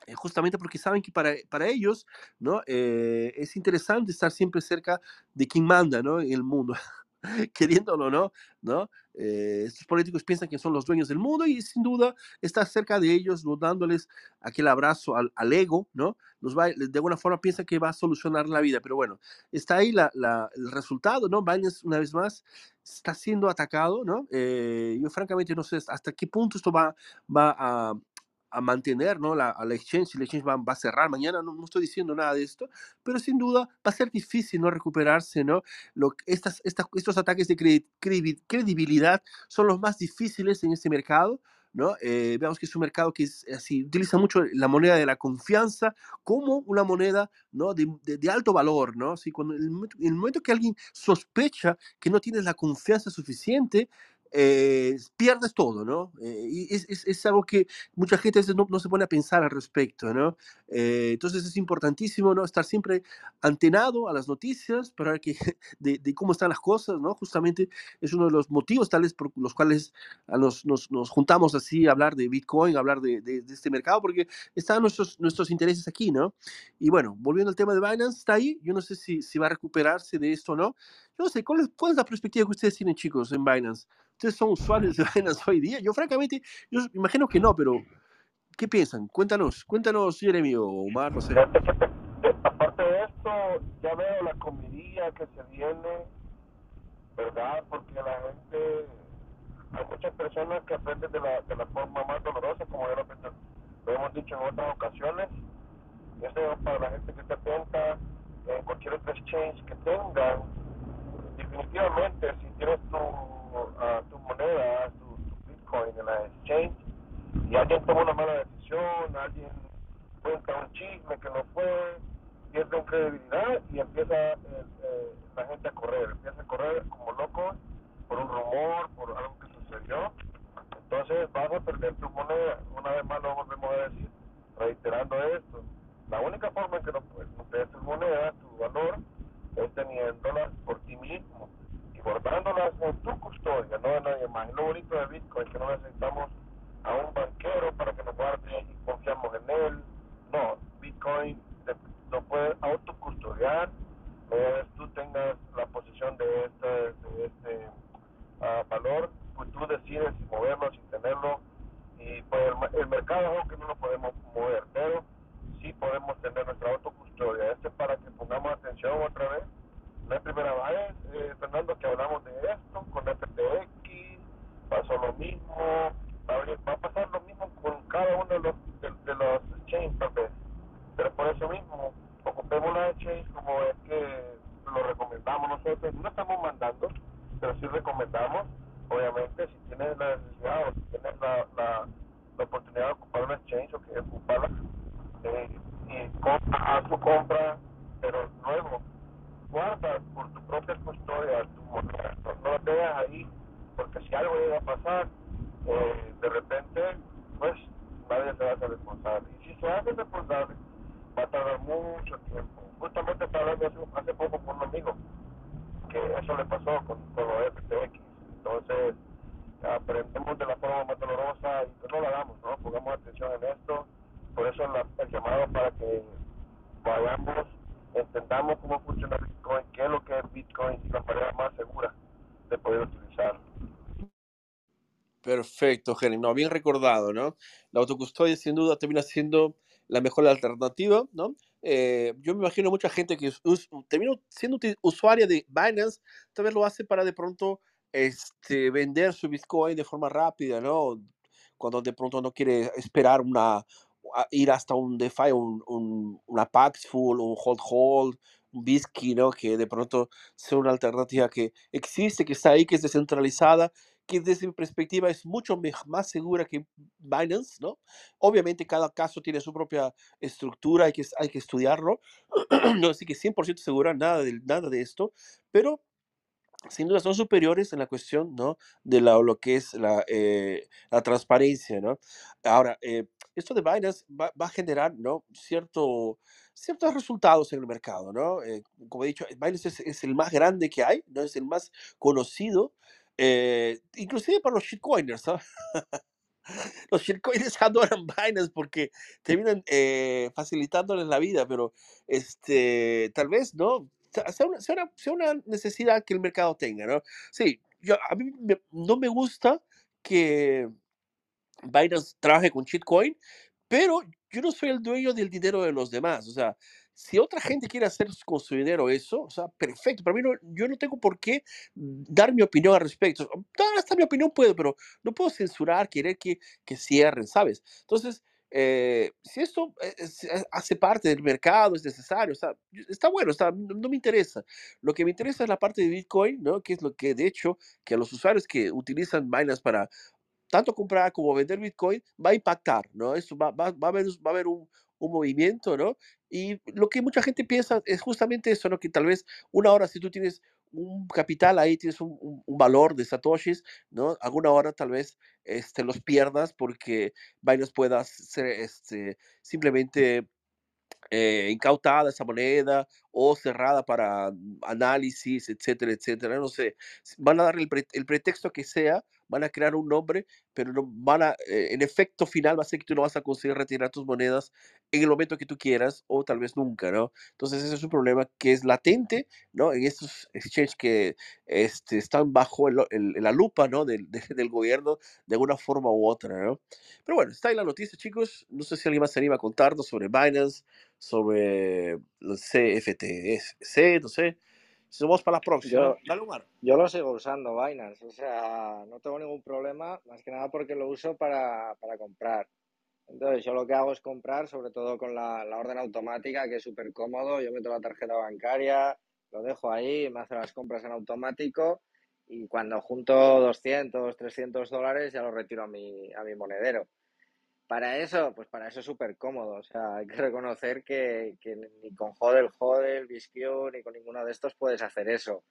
eh, justamente porque saben que para, para ellos, ¿no? Eh, es interesante estar siempre cerca de quien manda, ¿no? En el mundo, queriéndolo, ¿no? ¿no? Eh, estos políticos piensan que son los dueños del mundo y sin duda estar cerca de ellos, dándoles aquel abrazo al, al ego, ¿no? Los va, de alguna forma piensan que va a solucionar la vida, pero bueno, está ahí la, la, el resultado, ¿no? Binance, una vez más, está siendo atacado, ¿no? Eh, yo francamente no sé hasta qué punto esto va, va a, a mantener ¿no? la, a la exchange, exchange va, va a cerrar mañana, no, no, estoy diciendo nada de esto, pero sin duda va a ser difícil no recuperarse, ¿no? Estas, estos ataques de credi credibilidad son los más difíciles en este mercado, ¿no? Eh, veamos que es un mercado que es así, utiliza mucho la moneda de la confianza como una moneda. De, alto valor, ¿no? Si cuando el, el momento que alguien sospecha que no tienes la confianza suficiente, eh, pierdes todo, ¿no? Eh, y es, es, es, algo que mucha gente a veces no, no se pone a pensar al respecto, ¿no? Eh, entonces es importantísimo, ¿no? Estar siempre antenado a las noticias para ver que, de, de, cómo están las cosas, ¿no? Justamente es uno de los motivos tales por los cuales nos, nos, nos juntamos así a hablar de Bitcoin, a hablar de, de, de, este mercado, porque están nuestros, nuestros intereses aquí, ¿no? Y bueno, volviendo al tema de Binance, está ahí, yo no sé si, si va a recuperarse de esto o no, no sé, ¿cuál es, ¿cuál es la perspectiva que ustedes tienen, chicos, en Binance? ¿Ustedes son usuarios de Binance hoy día? Yo, francamente, yo imagino que no, pero ¿qué piensan? Cuéntanos, cuéntanos, Jeremy o Omar, no sé. Aparte de esto, ya veo la comidilla que se viene, ¿verdad? Porque la gente, hay muchas personas que aprenden de la, de la forma más dolorosa, como ya lo, hemos dicho en otras ocasiones. Eso es para la gente que está atenta en cualquier otro exchange que tengan. Definitivamente, si tienes tu, uh, tu moneda, tu, tu Bitcoin en la exchange, y alguien toma una mala decisión, alguien cuenta un chisme que no fue, pierde credibilidad y empieza eh, eh, la gente a correr, empieza a correr como loco por un rumor, por algo que sucedió. Entonces vas a perder tu moneda. Una vez más lo volvemos a decir, reiterando esto. La única forma en que no puedes perder tu moneda, tu valor, es teniéndolas por ti mismo y guardándolas en tu custodia, no de nadie más. Lo bonito de Bitcoin es que no necesitamos a un banquero para que nos guarde y confiamos en él. No, Bitcoin lo puedes autocustodiar, vez tú tengas la posición de este, de este uh, valor, pues tú decides si moverlo, sin tenerlo. Y pues el, el mercado es algo que no lo podemos mover, pero sí podemos tener nuestra autocustodia. Este es para que pongamos atención otra vez. Es primera vez, eh, Fernando, que hablamos de esto con FTX, pasó lo mismo, va a pasar lo mismo con cada uno de los, de, de los vez. Pero por eso mismo, ocupemos la exchange como es que lo recomendamos nosotros. No estamos mandando, pero sí recomendamos. Obviamente, si tienes la necesidad o si tienes la, la, la oportunidad de ocupar una exchange o que ocuparla, eh, y compra, haz tu compra, pero luego guarda por tu propia custodia tu moneda. No, no la dejes ahí, porque si algo llega a pasar, eh, de repente, pues nadie se va a hacer responsable. Y si se hace responsable, va a tardar mucho tiempo. Justamente estaba hablando hace, hace poco con un amigo que eso le pasó con, con los FTX. Entonces, aprendemos de la forma más dolorosa y que no la hagamos, ¿no? Pongamos atención en esto. Por eso la, el llamado para que vayamos, entendamos cómo funciona Bitcoin, qué es lo que es Bitcoin y la manera más segura de poder utilizarlo. Perfecto, Jeremy. No, bien recordado, ¿no? La autocustodia sin duda termina siendo la mejor alternativa, ¿no? Eh, yo me imagino mucha gente que termina siendo usuaria de Binance, tal vez lo hace para de pronto este, vender su Bitcoin de forma rápida, ¿no? Cuando de pronto no quiere esperar una, ir hasta un DeFi, un, un, una Paxful, un Hold Hold, un Bisky, ¿no? Que de pronto sea una alternativa que existe, que está ahí, que es descentralizada que desde mi perspectiva es mucho más segura que Binance, ¿no? Obviamente cada caso tiene su propia estructura, hay que, hay que estudiarlo, no así que 100% segura, nada de, nada de esto, pero sin duda son superiores en la cuestión, ¿no? De la, lo que es la, eh, la transparencia, ¿no? Ahora, eh, esto de Binance va, va, a generar, ¿no? Cierto, ciertos resultados en el mercado, ¿no? Eh, como he dicho, Binance es, es, el más grande que hay, ¿no? Es el más conocido, eh, inclusive para los shitcoiners, ¿no? los shitcoiners adoran Binance porque terminan eh, facilitándoles la vida, pero este, tal vez, ¿no? Sea una, sea, una, sea una, necesidad que el mercado tenga, ¿no? Sí, yo, a mí me, no me gusta que Binance trabaje con shitcoin, pero yo no soy el dueño del dinero de los demás, o sea, si otra gente quiere hacer con su dinero eso, o sea, perfecto. Para mí, no, yo no tengo por qué dar mi opinión al respecto. Hasta mi opinión puedo, pero no puedo censurar, querer que, que cierren, ¿sabes? Entonces, eh, si esto es, hace parte del mercado, es necesario, está, está bueno, está, no, no, me interesa. Lo que me interesa es la parte de Bitcoin, ¿no? Que es lo que, de hecho, que a los usuarios que utilizan Binance para tanto comprar como vender Bitcoin va a impactar, ¿no? Eso va, va, va a haber, va a haber un, un movimiento, ¿no? Y lo que mucha gente piensa es justamente eso, ¿no? Que tal vez una hora si tú tienes un capital ahí, tienes un, un, un valor de satoshis, ¿no? Alguna hora tal vez este, los pierdas porque Binance pueda ser este, simplemente eh, incautada esa moneda o cerrada para análisis, etcétera, etcétera. No sé, van a dar el, pre el pretexto que sea, van a crear un nombre, pero no van a, eh, en efecto final va a ser que tú no vas a conseguir retirar tus monedas en el momento que tú quieras o tal vez nunca, ¿no? Entonces ese es un problema que es latente, ¿no? En estos exchanges que este, están bajo el- el- la lupa, ¿no? Del, de- del gobierno de alguna forma u otra, ¿no? Pero bueno, está ahí la noticia, chicos. No sé si alguien más se anima a contarnos sobre Binance, sobre los CFTC, no sé. Si vamos para la próxima. Yo, Dale, yo lo sigo usando, Binance. O sea, no tengo ningún problema, más que nada porque lo uso para, para comprar. Entonces, yo lo que hago es comprar, sobre todo con la, la orden automática, que es súper cómodo. Yo meto la tarjeta bancaria, lo dejo ahí, me hace las compras en automático y cuando junto 200, 300 dólares ya lo retiro a mi, a mi monedero. Para eso, pues para eso es súper cómodo. O sea, hay que reconocer que, que ni con Hodel, Hodel, Bisq, ni con ninguno de estos puedes hacer eso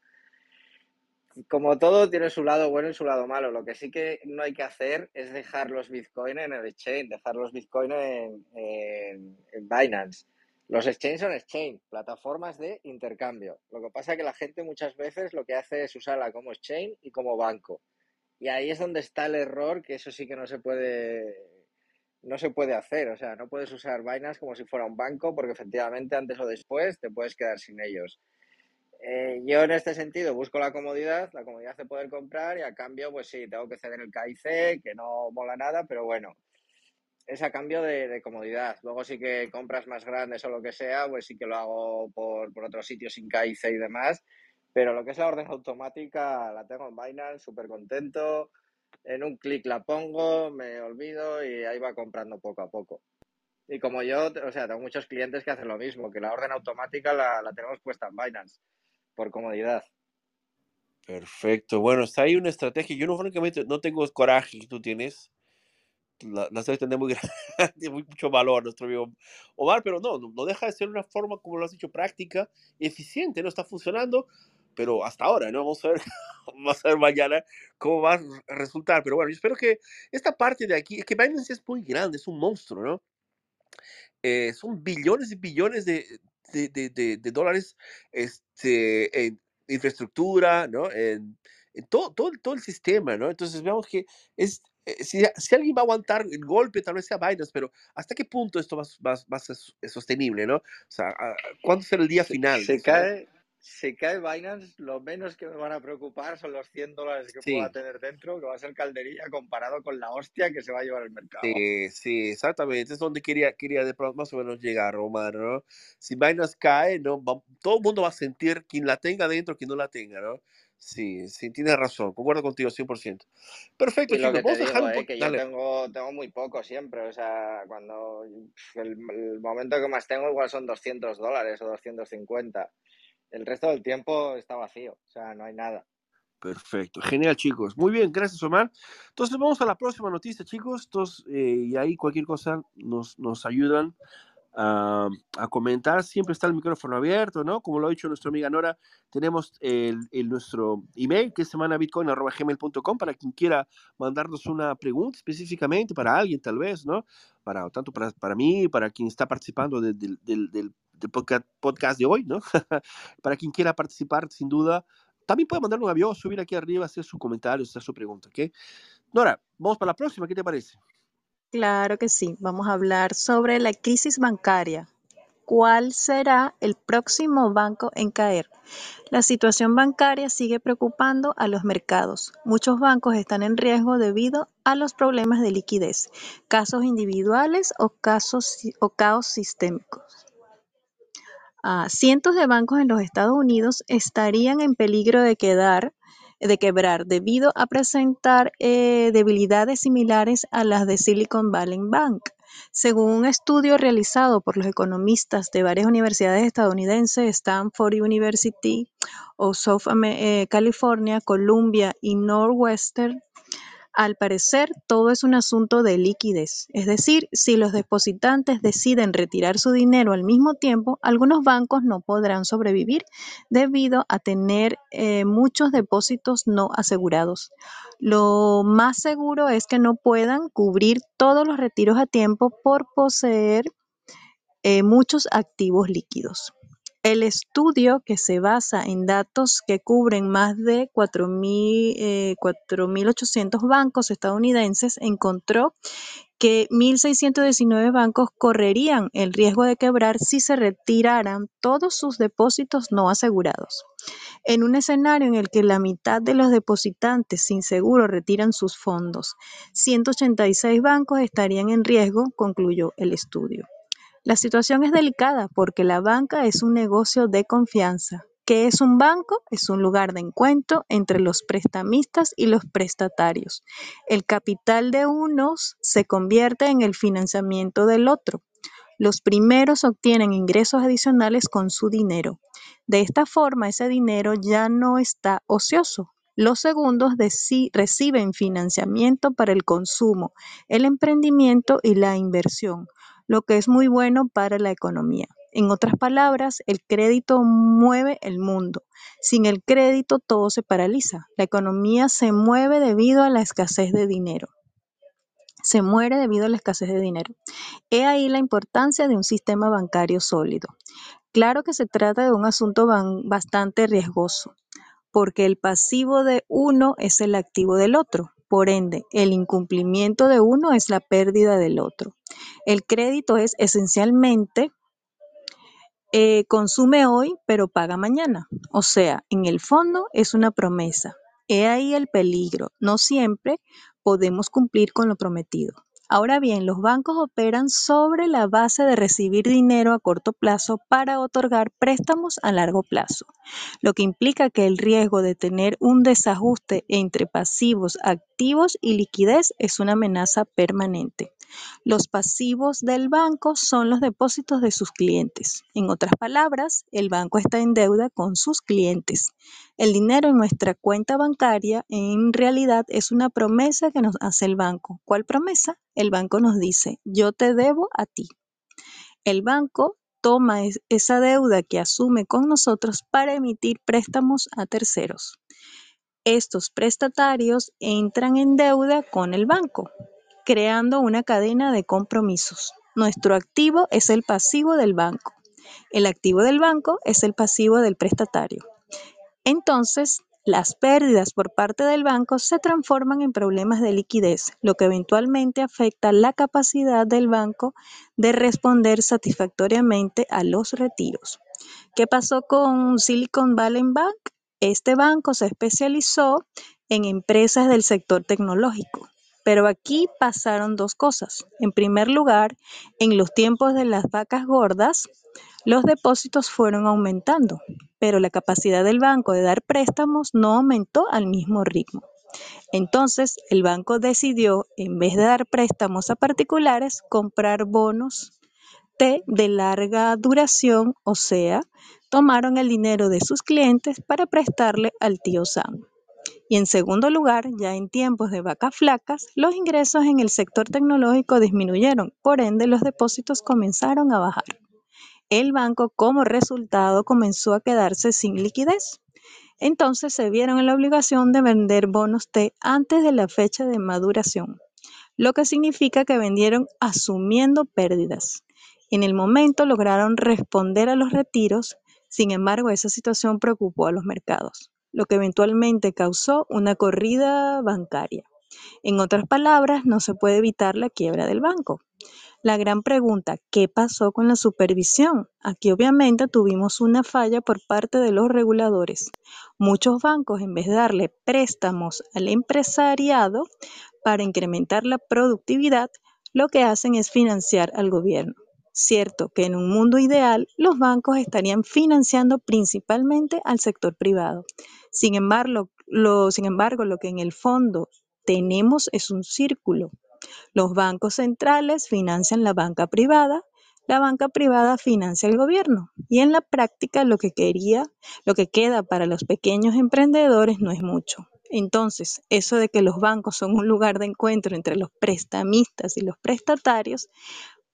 como todo tiene su lado bueno y su lado malo. Lo que sí que no hay que hacer es dejar los Bitcoin en el exchange, dejar los Bitcoin en, en, en Binance. Los exchanges son exchange, plataformas de intercambio. Lo que pasa es que la gente muchas veces lo que hace es usarla como exchange y como banco. Y ahí es donde está el error, que eso sí que no se puede no se puede hacer. O sea, no puedes usar Binance como si fuera un banco, porque efectivamente antes o después te puedes quedar sin ellos. Eh, yo en este sentido busco la comodidad, la comodidad de poder comprar y a cambio, pues sí, tengo que ceder el KIC, que no mola nada, pero bueno, es a cambio de, comodidad. Luego sí que compras más grandes o lo que sea, pues sí que lo hago por, por otros sitios sin KIC y demás, pero lo que es la orden automática la tengo en Binance, súper contento, en un clic la pongo, me olvido y ahí va comprando poco a poco. Y como yo, o sea, tengo muchos clientes que hacen lo mismo, que la orden automática la, la tenemos puesta en Binance por comodidad. Perfecto. Bueno, está ahí una estrategia. Yo no, francamente, no tengo el coraje que tú tienes. La, la estrategia muy grande, mucho valor nuestro amigo Omar, pero no, no deja de ser una forma, como lo has dicho, práctica, eficiente, no está funcionando, pero hasta ahora, ¿no? Vamos a ver, vamos a ver mañana cómo va a resultar. Pero bueno, yo espero que esta parte de aquí, es que Binance es muy grande, es un monstruo, ¿no? Eh, son billones y billones de, de, de, de, dólares este, en infraestructura, ¿no? En, en todo, todo, todo el sistema, ¿no? Entonces vemos que es, eh, si, si, alguien va a aguantar el golpe, tal vez sea Binance, pero ¿hasta qué punto esto va, va, va a ser sostenible, ¿no? O sea, ¿cuándo será el día se, final? Se eso, cae. Se cae Binance, lo menos que me van a preocupar son los 100 dólares que sí. pueda tener dentro, que va a ser calderilla comparado con la hostia que se va a llevar el mercado. Sí, sí, exactamente. Es donde quería, quería de pronto más o menos llegar, Omar, ¿no? Si Binance cae, ¿no? Va, todo el mundo va a sentir, quien la tenga dentro, quien no la tenga, ¿no? Sí, sí, tienes razón, concuerdo contigo 100%. Perfecto, y lo que te digo, un eh, que yo tengo, tengo muy poco siempre, o sea, cuando el, el momento que más tengo igual son 200 dólares o 250 el resto del tiempo está vacío, o sea, no hay nada. Perfecto, genial chicos. Muy bien, gracias Omar. Entonces vamos a la próxima noticia chicos. Eh, y ahí cualquier cosa nos, nos ayudan a, a, comentar. Siempre está el micrófono abierto, ¿no? Como lo ha dicho nuestra amiga Nora, tenemos el, nuestro email que es semanabitcoin.gmail.com para quien quiera mandarnos una pregunta específicamente para alguien tal vez, ¿no? Para, tanto para, para mí, para quien está participando de, de, del, del podcast, de hoy, ¿no? para quien quiera participar, sin duda, también puede mandar un avión, subir aquí arriba, hacer su comentario, hacer su pregunta, ¿ok? Nora, vamos para la próxima, ¿qué te parece? Claro que sí, vamos a hablar sobre la crisis bancaria. ¿Cuál será el próximo banco en caer? La situación bancaria sigue preocupando a los mercados. Muchos bancos están en riesgo debido a los problemas de liquidez, casos individuales o, casos, o caos sistémicos. Cientos de bancos en los Estados Unidos estarían en peligro de quedar de quebrar debido a presentar eh, debilidades similares a las de Silicon Valley Bank. Según un estudio realizado por los economistas de varias universidades estadounidenses, Stanford University o South eh, California, Columbia y Northwestern, al parecer, todo es un asunto de liquidez, es decir, si los depositantes deciden retirar su dinero al mismo tiempo, algunos bancos no podrán sobrevivir debido a tener eh, muchos depósitos no asegurados. Lo más seguro es que no puedan cubrir todos los retiros a tiempo por poseer eh, muchos activos líquidos. El estudio, que se basa en datos que cubren más de 4.800 bancos estadounidenses, encontró que 1.619 bancos correrían el riesgo de quebrar si se retiraran todos sus depósitos no asegurados. En un escenario en el que la mitad de los depositantes sin seguro retiran sus fondos, 186 bancos estarían en riesgo, concluyó el estudio. La situación es delicada porque la banca es un negocio de confianza. ¿Qué es un banco? Es un lugar de encuentro entre los prestamistas y los prestatarios. El capital de unos se convierte en el financiamiento del otro. Los primeros obtienen ingresos adicionales con su dinero. De esta forma, ese dinero ya no está ocioso. Los segundos reciben financiamiento para el consumo, el emprendimiento y la inversión lo que es muy bueno para la economía. En otras palabras, el crédito mueve el mundo. Sin el crédito todo se paraliza. La economía se mueve debido a la escasez de dinero. Se muere debido a la escasez de dinero. He ahí la importancia de un sistema bancario sólido. Claro que se trata de un asunto bastante riesgoso, porque el pasivo de uno es el activo del otro. Por ende, el incumplimiento de uno es la pérdida del otro. El crédito es esencialmente eh, consume hoy pero paga mañana. O sea, en el fondo es una promesa. He ahí el peligro. No siempre podemos cumplir con lo prometido. Ahora bien, los bancos operan sobre la base de recibir dinero a corto plazo para otorgar préstamos a largo plazo, lo que implica que el riesgo de tener un desajuste entre pasivos, activos y liquidez es una amenaza permanente. Los pasivos del banco son los depósitos de sus clientes. En otras palabras, el banco está en deuda con sus clientes. El dinero en nuestra cuenta bancaria en realidad es una promesa que nos hace el banco. ¿Cuál promesa? El banco nos dice, yo te debo a ti. El banco toma esa deuda que asume con nosotros para emitir préstamos a terceros. Estos prestatarios entran en deuda con el banco creando una cadena de compromisos. Nuestro activo es el pasivo del banco. El activo del banco es el pasivo del prestatario. Entonces, las pérdidas por parte del banco se transforman en problemas de liquidez, lo que eventualmente afecta la capacidad del banco de responder satisfactoriamente a los retiros. ¿Qué pasó con Silicon Valley Bank? Este banco se especializó en empresas del sector tecnológico. Pero aquí pasaron dos cosas. En primer lugar, en los tiempos de las vacas gordas, los depósitos fueron aumentando, pero la capacidad del banco de dar préstamos no aumentó al mismo ritmo. Entonces, el banco decidió, en vez de dar préstamos a particulares, comprar bonos T de larga duración, o sea, tomaron el dinero de sus clientes para prestarle al tío Sam. Y en segundo lugar, ya en tiempos de vacas flacas, los ingresos en el sector tecnológico disminuyeron, por ende los depósitos comenzaron a bajar. El banco como resultado comenzó a quedarse sin liquidez. Entonces se vieron en la obligación de vender bonos T antes de la fecha de maduración, lo que significa que vendieron asumiendo pérdidas. En el momento lograron responder a los retiros, sin embargo esa situación preocupó a los mercados lo que eventualmente causó una corrida bancaria. En otras palabras, no se puede evitar la quiebra del banco. La gran pregunta, ¿qué pasó con la supervisión? Aquí obviamente tuvimos una falla por parte de los reguladores. Muchos bancos, en vez de darle préstamos al empresariado para incrementar la productividad, lo que hacen es financiar al gobierno. Cierto que en un mundo ideal los bancos estarían financiando principalmente al sector privado. Sin embargo, lo, que en el fondo tenemos es un círculo. Los bancos centrales financian la banca privada, la banca privada financia el gobierno y en la práctica lo que quería, lo que queda para los pequeños emprendedores no es mucho. Entonces, eso de que los bancos son un lugar de encuentro entre los prestamistas y los prestatarios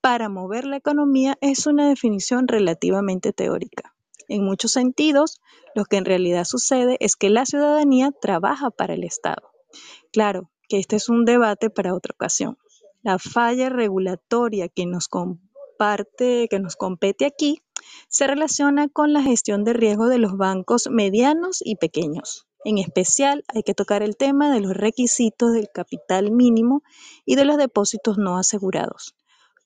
para mover la economía es una definición relativamente teórica. En muchos sentidos, lo que en realidad sucede es que la ciudadanía trabaja para el Estado. Claro que este es un debate para otra ocasión. La falla regulatoria que nos parte que nos compete aquí se relaciona con la gestión de riesgo de los bancos medianos y pequeños. En especial, hay que tocar el tema de los requisitos del capital mínimo y de los depósitos no asegurados.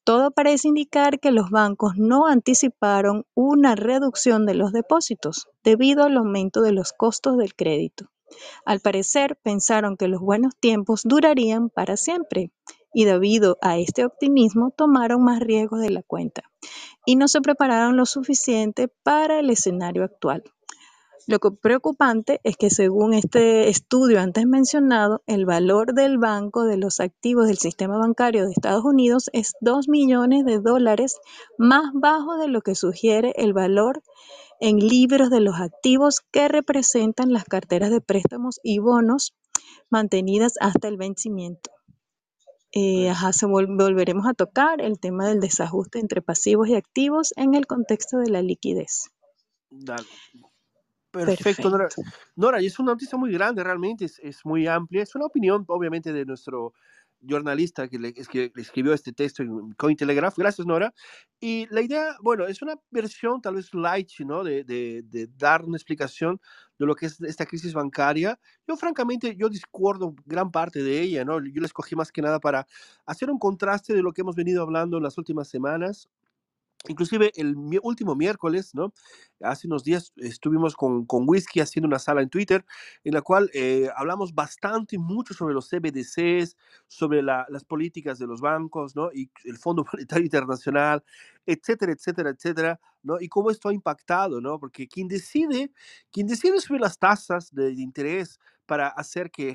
Todo parece indicar que los bancos no anticiparon una reducción de los depósitos debido al aumento de los costos del crédito. Al parecer, pensaron que los buenos tiempos durarían para siempre y debido a este optimismo tomaron más riesgos de la cuenta y no se prepararon lo suficiente para el escenario actual. Lo preocupante es que según este estudio antes mencionado, el valor del banco de los activos del sistema bancario de Estados Unidos es 2 millones de dólares más bajo de lo que sugiere el valor en libros de los activos que representan las carteras de préstamos y bonos mantenidas hasta el vencimiento. Eh, ajá, se volveremos a tocar el tema del desajuste entre pasivos y activos en el contexto de la liquidez. Dale. Perfecto, Nora. Nora, y es una noticia muy grande, realmente es, es, muy amplia. Es una opinión, obviamente, de nuestro jornalista que le, que escribió este texto en Cointelegraph. Gracias, Nora. Y la idea, bueno, es una versión tal vez light, ¿no? De, de, de, dar una explicación de lo que es esta crisis bancaria. Yo, francamente, yo discuerdo gran parte de ella, ¿no? Yo la escogí más que nada para hacer un contraste de lo que hemos venido hablando en las últimas semanas Inclusive el último miércoles, ¿no? Hace unos días estuvimos con, con Whisky haciendo una sala en Twitter en la cual eh, hablamos bastante, mucho sobre los CBDCs, sobre la, las políticas de los bancos, ¿no? Y el Fondo Monetario Internacional, etcétera, etcétera, etcétera, ¿no? Y cómo esto ha impactado, ¿no? Porque quien decide, quien decide subir las tasas de interés para hacer que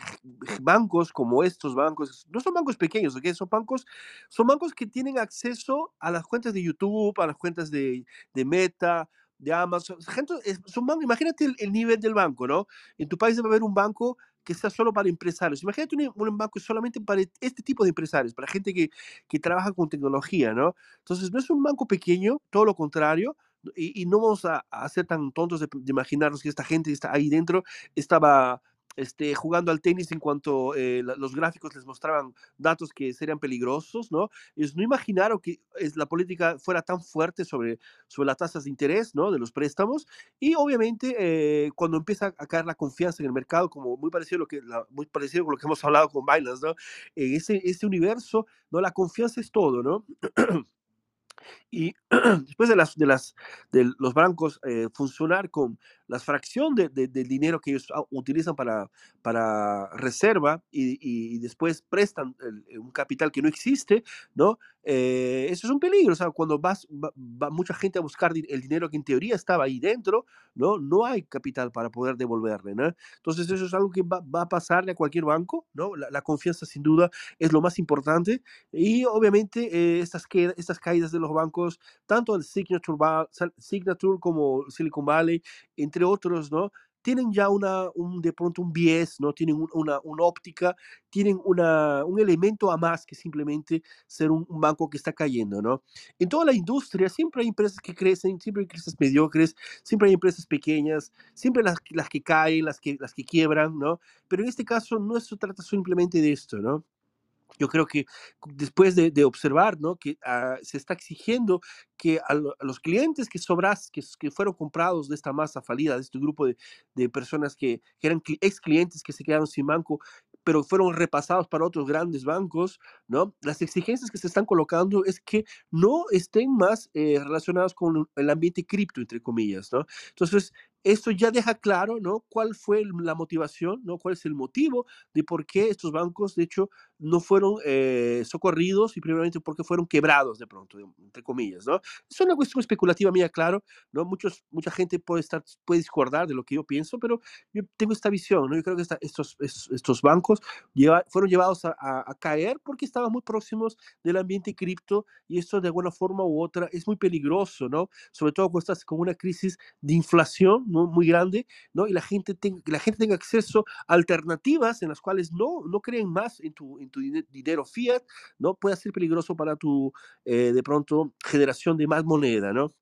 bancos como estos bancos, no son bancos pequeños, ¿ok? Son bancos, son bancos que tienen acceso a las cuentas de YouTube, a las cuentas de, de Meta, de Amazon. Gente, son bancos, imagínate el, el, nivel del banco, ¿no? En tu país debe haber un banco que sea solo para empresarios. Imagínate un, un banco solamente para este tipo de empresarios, para gente que, que trabaja con tecnología, ¿no? Entonces, no es un banco pequeño, todo lo contrario, y, no vamos a, a ser tan tontos de, de, imaginarnos que esta gente está ahí dentro estaba este, jugando al tenis en cuanto eh, los gráficos les mostraban datos que serían peligrosos, ¿no? Ellos no imaginaron que la política fuera tan fuerte sobre, sobre las tasas de interés, ¿no? De los préstamos y obviamente eh, cuando empieza a caer la confianza en el mercado, como muy parecido a lo que, la, muy parecido con lo que hemos hablado con Binance, ¿no? En ese, ese universo, ¿no? La confianza es todo, ¿no? Y después de, las, de, las, de los bancos eh, funcionar con la fracción de, de, del dinero que ellos utilizan para, para reserva y, y después prestan el, un capital que no existe, ¿no? Eh, eso es un peligro, o sea, cuando vas, va, va, mucha gente a buscar el dinero que en teoría estaba ahí dentro, ¿no? No hay capital para poder devolverle, ¿no? Entonces eso es algo que va, va a pasarle a cualquier banco, ¿no? La, la, confianza sin duda es lo más importante y obviamente eh, estas, que, estas caídas de los bancos, tanto el Signature, Signature como Silicon Valley, entre otros, ¿no? tienen ya un, de pronto un bias, ¿no? Tienen una, una óptica, tienen una, un elemento a más que simplemente ser un, un, banco que está cayendo, ¿no? En toda la industria siempre hay empresas que crecen, siempre hay empresas mediocres, siempre hay empresas pequeñas, siempre las, las que caen, las que, las que quiebran, ¿no? Pero en este caso no se trata simplemente de esto, ¿no? Yo creo que después de, de observar ¿no? que uh, se está exigiendo que a, lo, a los clientes que sobras, que, que, fueron comprados de esta masa falida, de este grupo de, de personas que, que, eran ex clientes que se quedaron sin banco, pero fueron repasados para otros grandes bancos, ¿no? Las exigencias que se están colocando es que no estén más eh, relacionados con el ambiente cripto, entre comillas, ¿no? Entonces, esto ya deja claro, ¿no? Cuál fue la motivación, ¿no? Cuál es el motivo de por qué estos bancos, de hecho, no fueron eh, socorridos y primeramente porque fueron quebrados de pronto, entre comillas, ¿no? Es una cuestión especulativa mía, claro, ¿no? Muchos, mucha gente puede estar, puede discordar de lo que yo pienso, pero yo tengo esta visión, ¿no? Yo creo que esta, estos, estos bancos lleva, fueron llevados a, a, a, caer porque estaban muy próximos del ambiente cripto y esto de alguna forma u otra es muy peligroso, ¿no? Sobre todo cuando estás con una crisis de inflación. Muy grande, ¿no? Y la gente, tenga, la gente tenga acceso a alternativas en las cuales no, no creen más en tu, en tu dinero fiat, ¿no? Puede ser peligroso para tu, eh, de pronto, generación de más moneda, ¿no?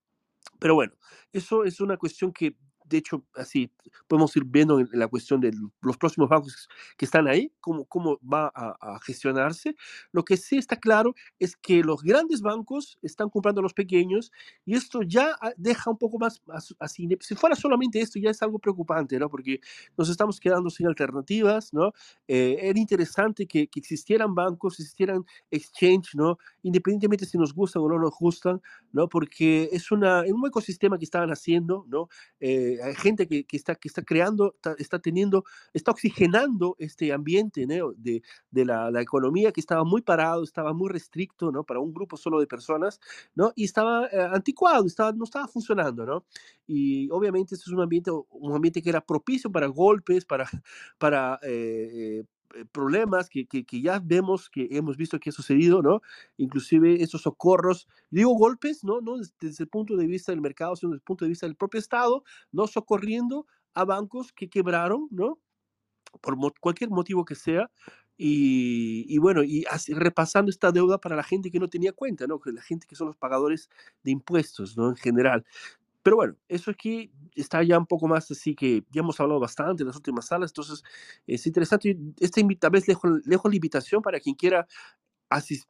Pero bueno, eso es una cuestión que de hecho, así podemos ir viendo en, la cuestión de los próximos bancos que están ahí, cómo, cómo va a, gestionarse. Lo que sí está claro es que los grandes bancos están comprando a los pequeños y esto ya ah, deja un poco más así. Si fuera solamente esto, ya es algo preocupante, ¿no? Porque nos estamos quedando sin alternativas, ¿no? Eh, era interesante que, que existieran bancos, existieran exchange, ¿no? Independientemente si nos gustan o no nos gustan, ¿no? Porque es, una, un ecosistema que estaban haciendo, ¿no? Eh, hay gente que, que, está, que está creando, está, teniendo, está oxigenando este ambiente ¿no? de, de la, la, economía que estaba muy parado, estaba muy restricto, ¿no? Para un grupo solo de personas, ¿no? Y estaba eh, anticuado, estaba, no estaba funcionando, ¿no? Y obviamente este es un ambiente, un ambiente que era propicio para golpes, para, para eh, eh, problemas que, que, ya vemos, que hemos visto que ha sucedido, ¿no? Inclusive esos socorros, digo golpes, ¿no? no desde, el punto de vista del mercado, sino desde el punto de vista del propio Estado, ¿no? Socorriendo a bancos que quebraron, ¿no? Por cualquier motivo que sea, y, bueno, y repasando esta deuda para la gente que no tenía cuenta, ¿no? La gente que son los pagadores de impuestos, ¿no? En general. Pero bueno, eso aquí está ya un poco más así que ya hemos hablado bastante en las últimas salas, entonces es interesante. Esta vez dejo la invitación para quien quiera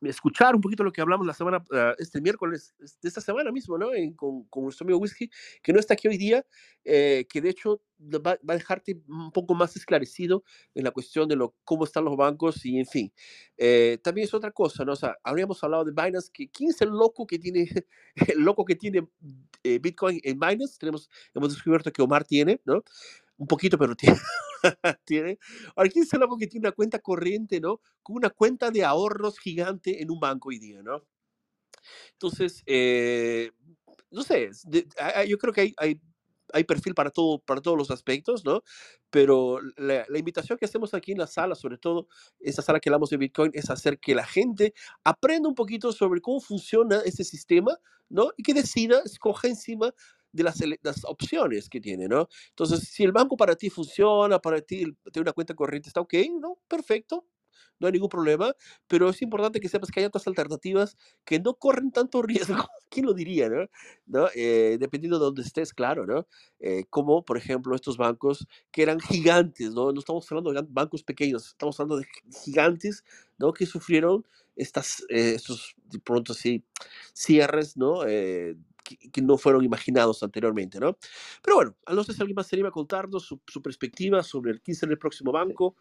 escuchar un poquito lo que hablamos la semana, ah, este miércoles de esta semana mismo, ¿no? con, con, nuestro amigo Whisky, que no está aquí hoy día, eh, que de hecho va, va, a dejarte un poco más esclarecido en la cuestión de lo, cómo están los bancos y en fin. Eh, también es otra cosa, ¿no? O sea, habríamos hablado de Binance, que ¿quién es el loco que tiene, el loco que tiene eh, Bitcoin en Binance? Tenemos, hemos descubierto que Omar tiene, ¿no? Un poquito, pero tiene. tiene. Ahora, ¿quién es el loco que tiene una cuenta corriente, ¿no? Con una cuenta de ahorros gigante en un banco hoy día, ¿no? Entonces, eh, no sé, yo creo que hay, hay, hay, perfil para, todo, para todos los aspectos, ¿no? Pero la, invitación que hacemos aquí en la sala, sobre todo esa sala que hablamos de Bitcoin, es hacer que la gente aprenda un poquito sobre cómo funciona este sistema, ¿no? Y que decida, escoja encima de las, las, opciones que tiene, ¿no? Entonces, si el banco para ti funciona, para ti tener una cuenta corriente está ok, ¿no? Perfecto, no hay ningún problema, pero es importante que sepas que hay otras alternativas que no corren tanto riesgo, ¿quién lo diría, no? ¿No? Eh, dependiendo de dónde estés, claro, ¿no? Eh, como, por ejemplo, estos bancos que eran gigantes, ¿no? No estamos hablando de bancos pequeños, estamos hablando de gigantes, ¿no? Que sufrieron estas, eh, estos, de pronto así, cierres, ¿no? Que, no fueron imaginados anteriormente, ¿no? Pero bueno, a no sé si alguien más se anima a contarnos su, su perspectiva sobre el 15 en el próximo banco.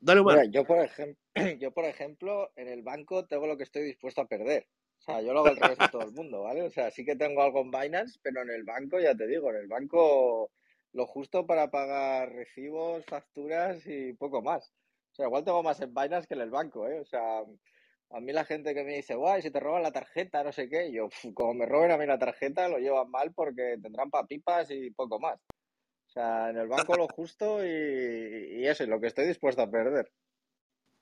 Dale, Mira, yo, por ejemplo, yo, por ejemplo, en el banco tengo lo que estoy dispuesto a perder. O sea, yo lo hago al revés de todo el mundo, ¿vale? O sea, sí que tengo algo en Binance, pero en el banco, ya te digo, en el banco lo justo para pagar recibos, facturas y poco más. O sea, igual tengo más en Binance que en el banco, ¿eh? O sea, a mí la gente que me dice, guay, si te roban la tarjeta, no sé qué, yo, como me roben a mí la tarjeta, lo llevan mal porque tendrán papipas y poco más. O sea, en el banco lo justo y, y eso es lo que estoy dispuesto a perder.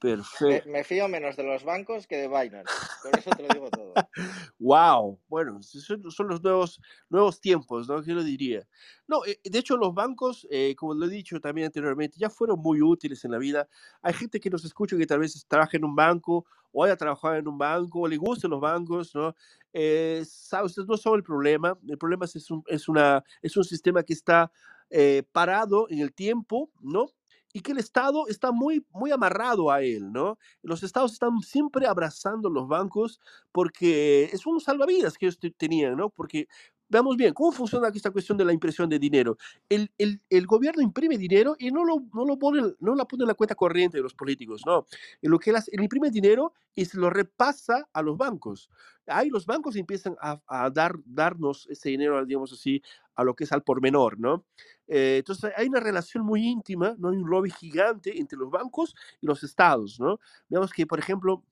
Perfecto. Me, fío menos de los bancos que de Binance. Por eso te lo digo todo. wow. Bueno, son, son, los nuevos, nuevos tiempos, ¿no? ¿Qué lo diría? No, eh, de hecho, los bancos, eh, como lo he dicho también anteriormente, ya fueron muy útiles en la vida. Hay gente que nos escucha que tal vez trabaja en un banco o haya trabajado en un banco o le gusten los bancos, ¿no? Eh, ¿sabes? No son el problema. El problema es, un, es, una, es un sistema que está eh, parado en el tiempo, ¿no? y que el Estado está muy, muy amarrado a él, ¿no? Los Estados están siempre abrazando los bancos porque es un salvavidas que ellos tenían, ¿no? Porque veamos bien, ¿cómo funciona esta cuestión de la impresión de dinero? El, el, el gobierno imprime dinero y no lo, no lo pone, no la pone en la cuenta corriente de los políticos, ¿no? Lo que él, imprime dinero y se lo repasa a los bancos. Ahí los bancos empiezan a, a dar, darnos ese dinero, digamos así, a lo que es al por menor, ¿no? Eh, entonces hay una relación muy íntima, ¿no? Hay un lobby gigante entre los bancos y los estados, ¿no? Veamos que, por ejemplo,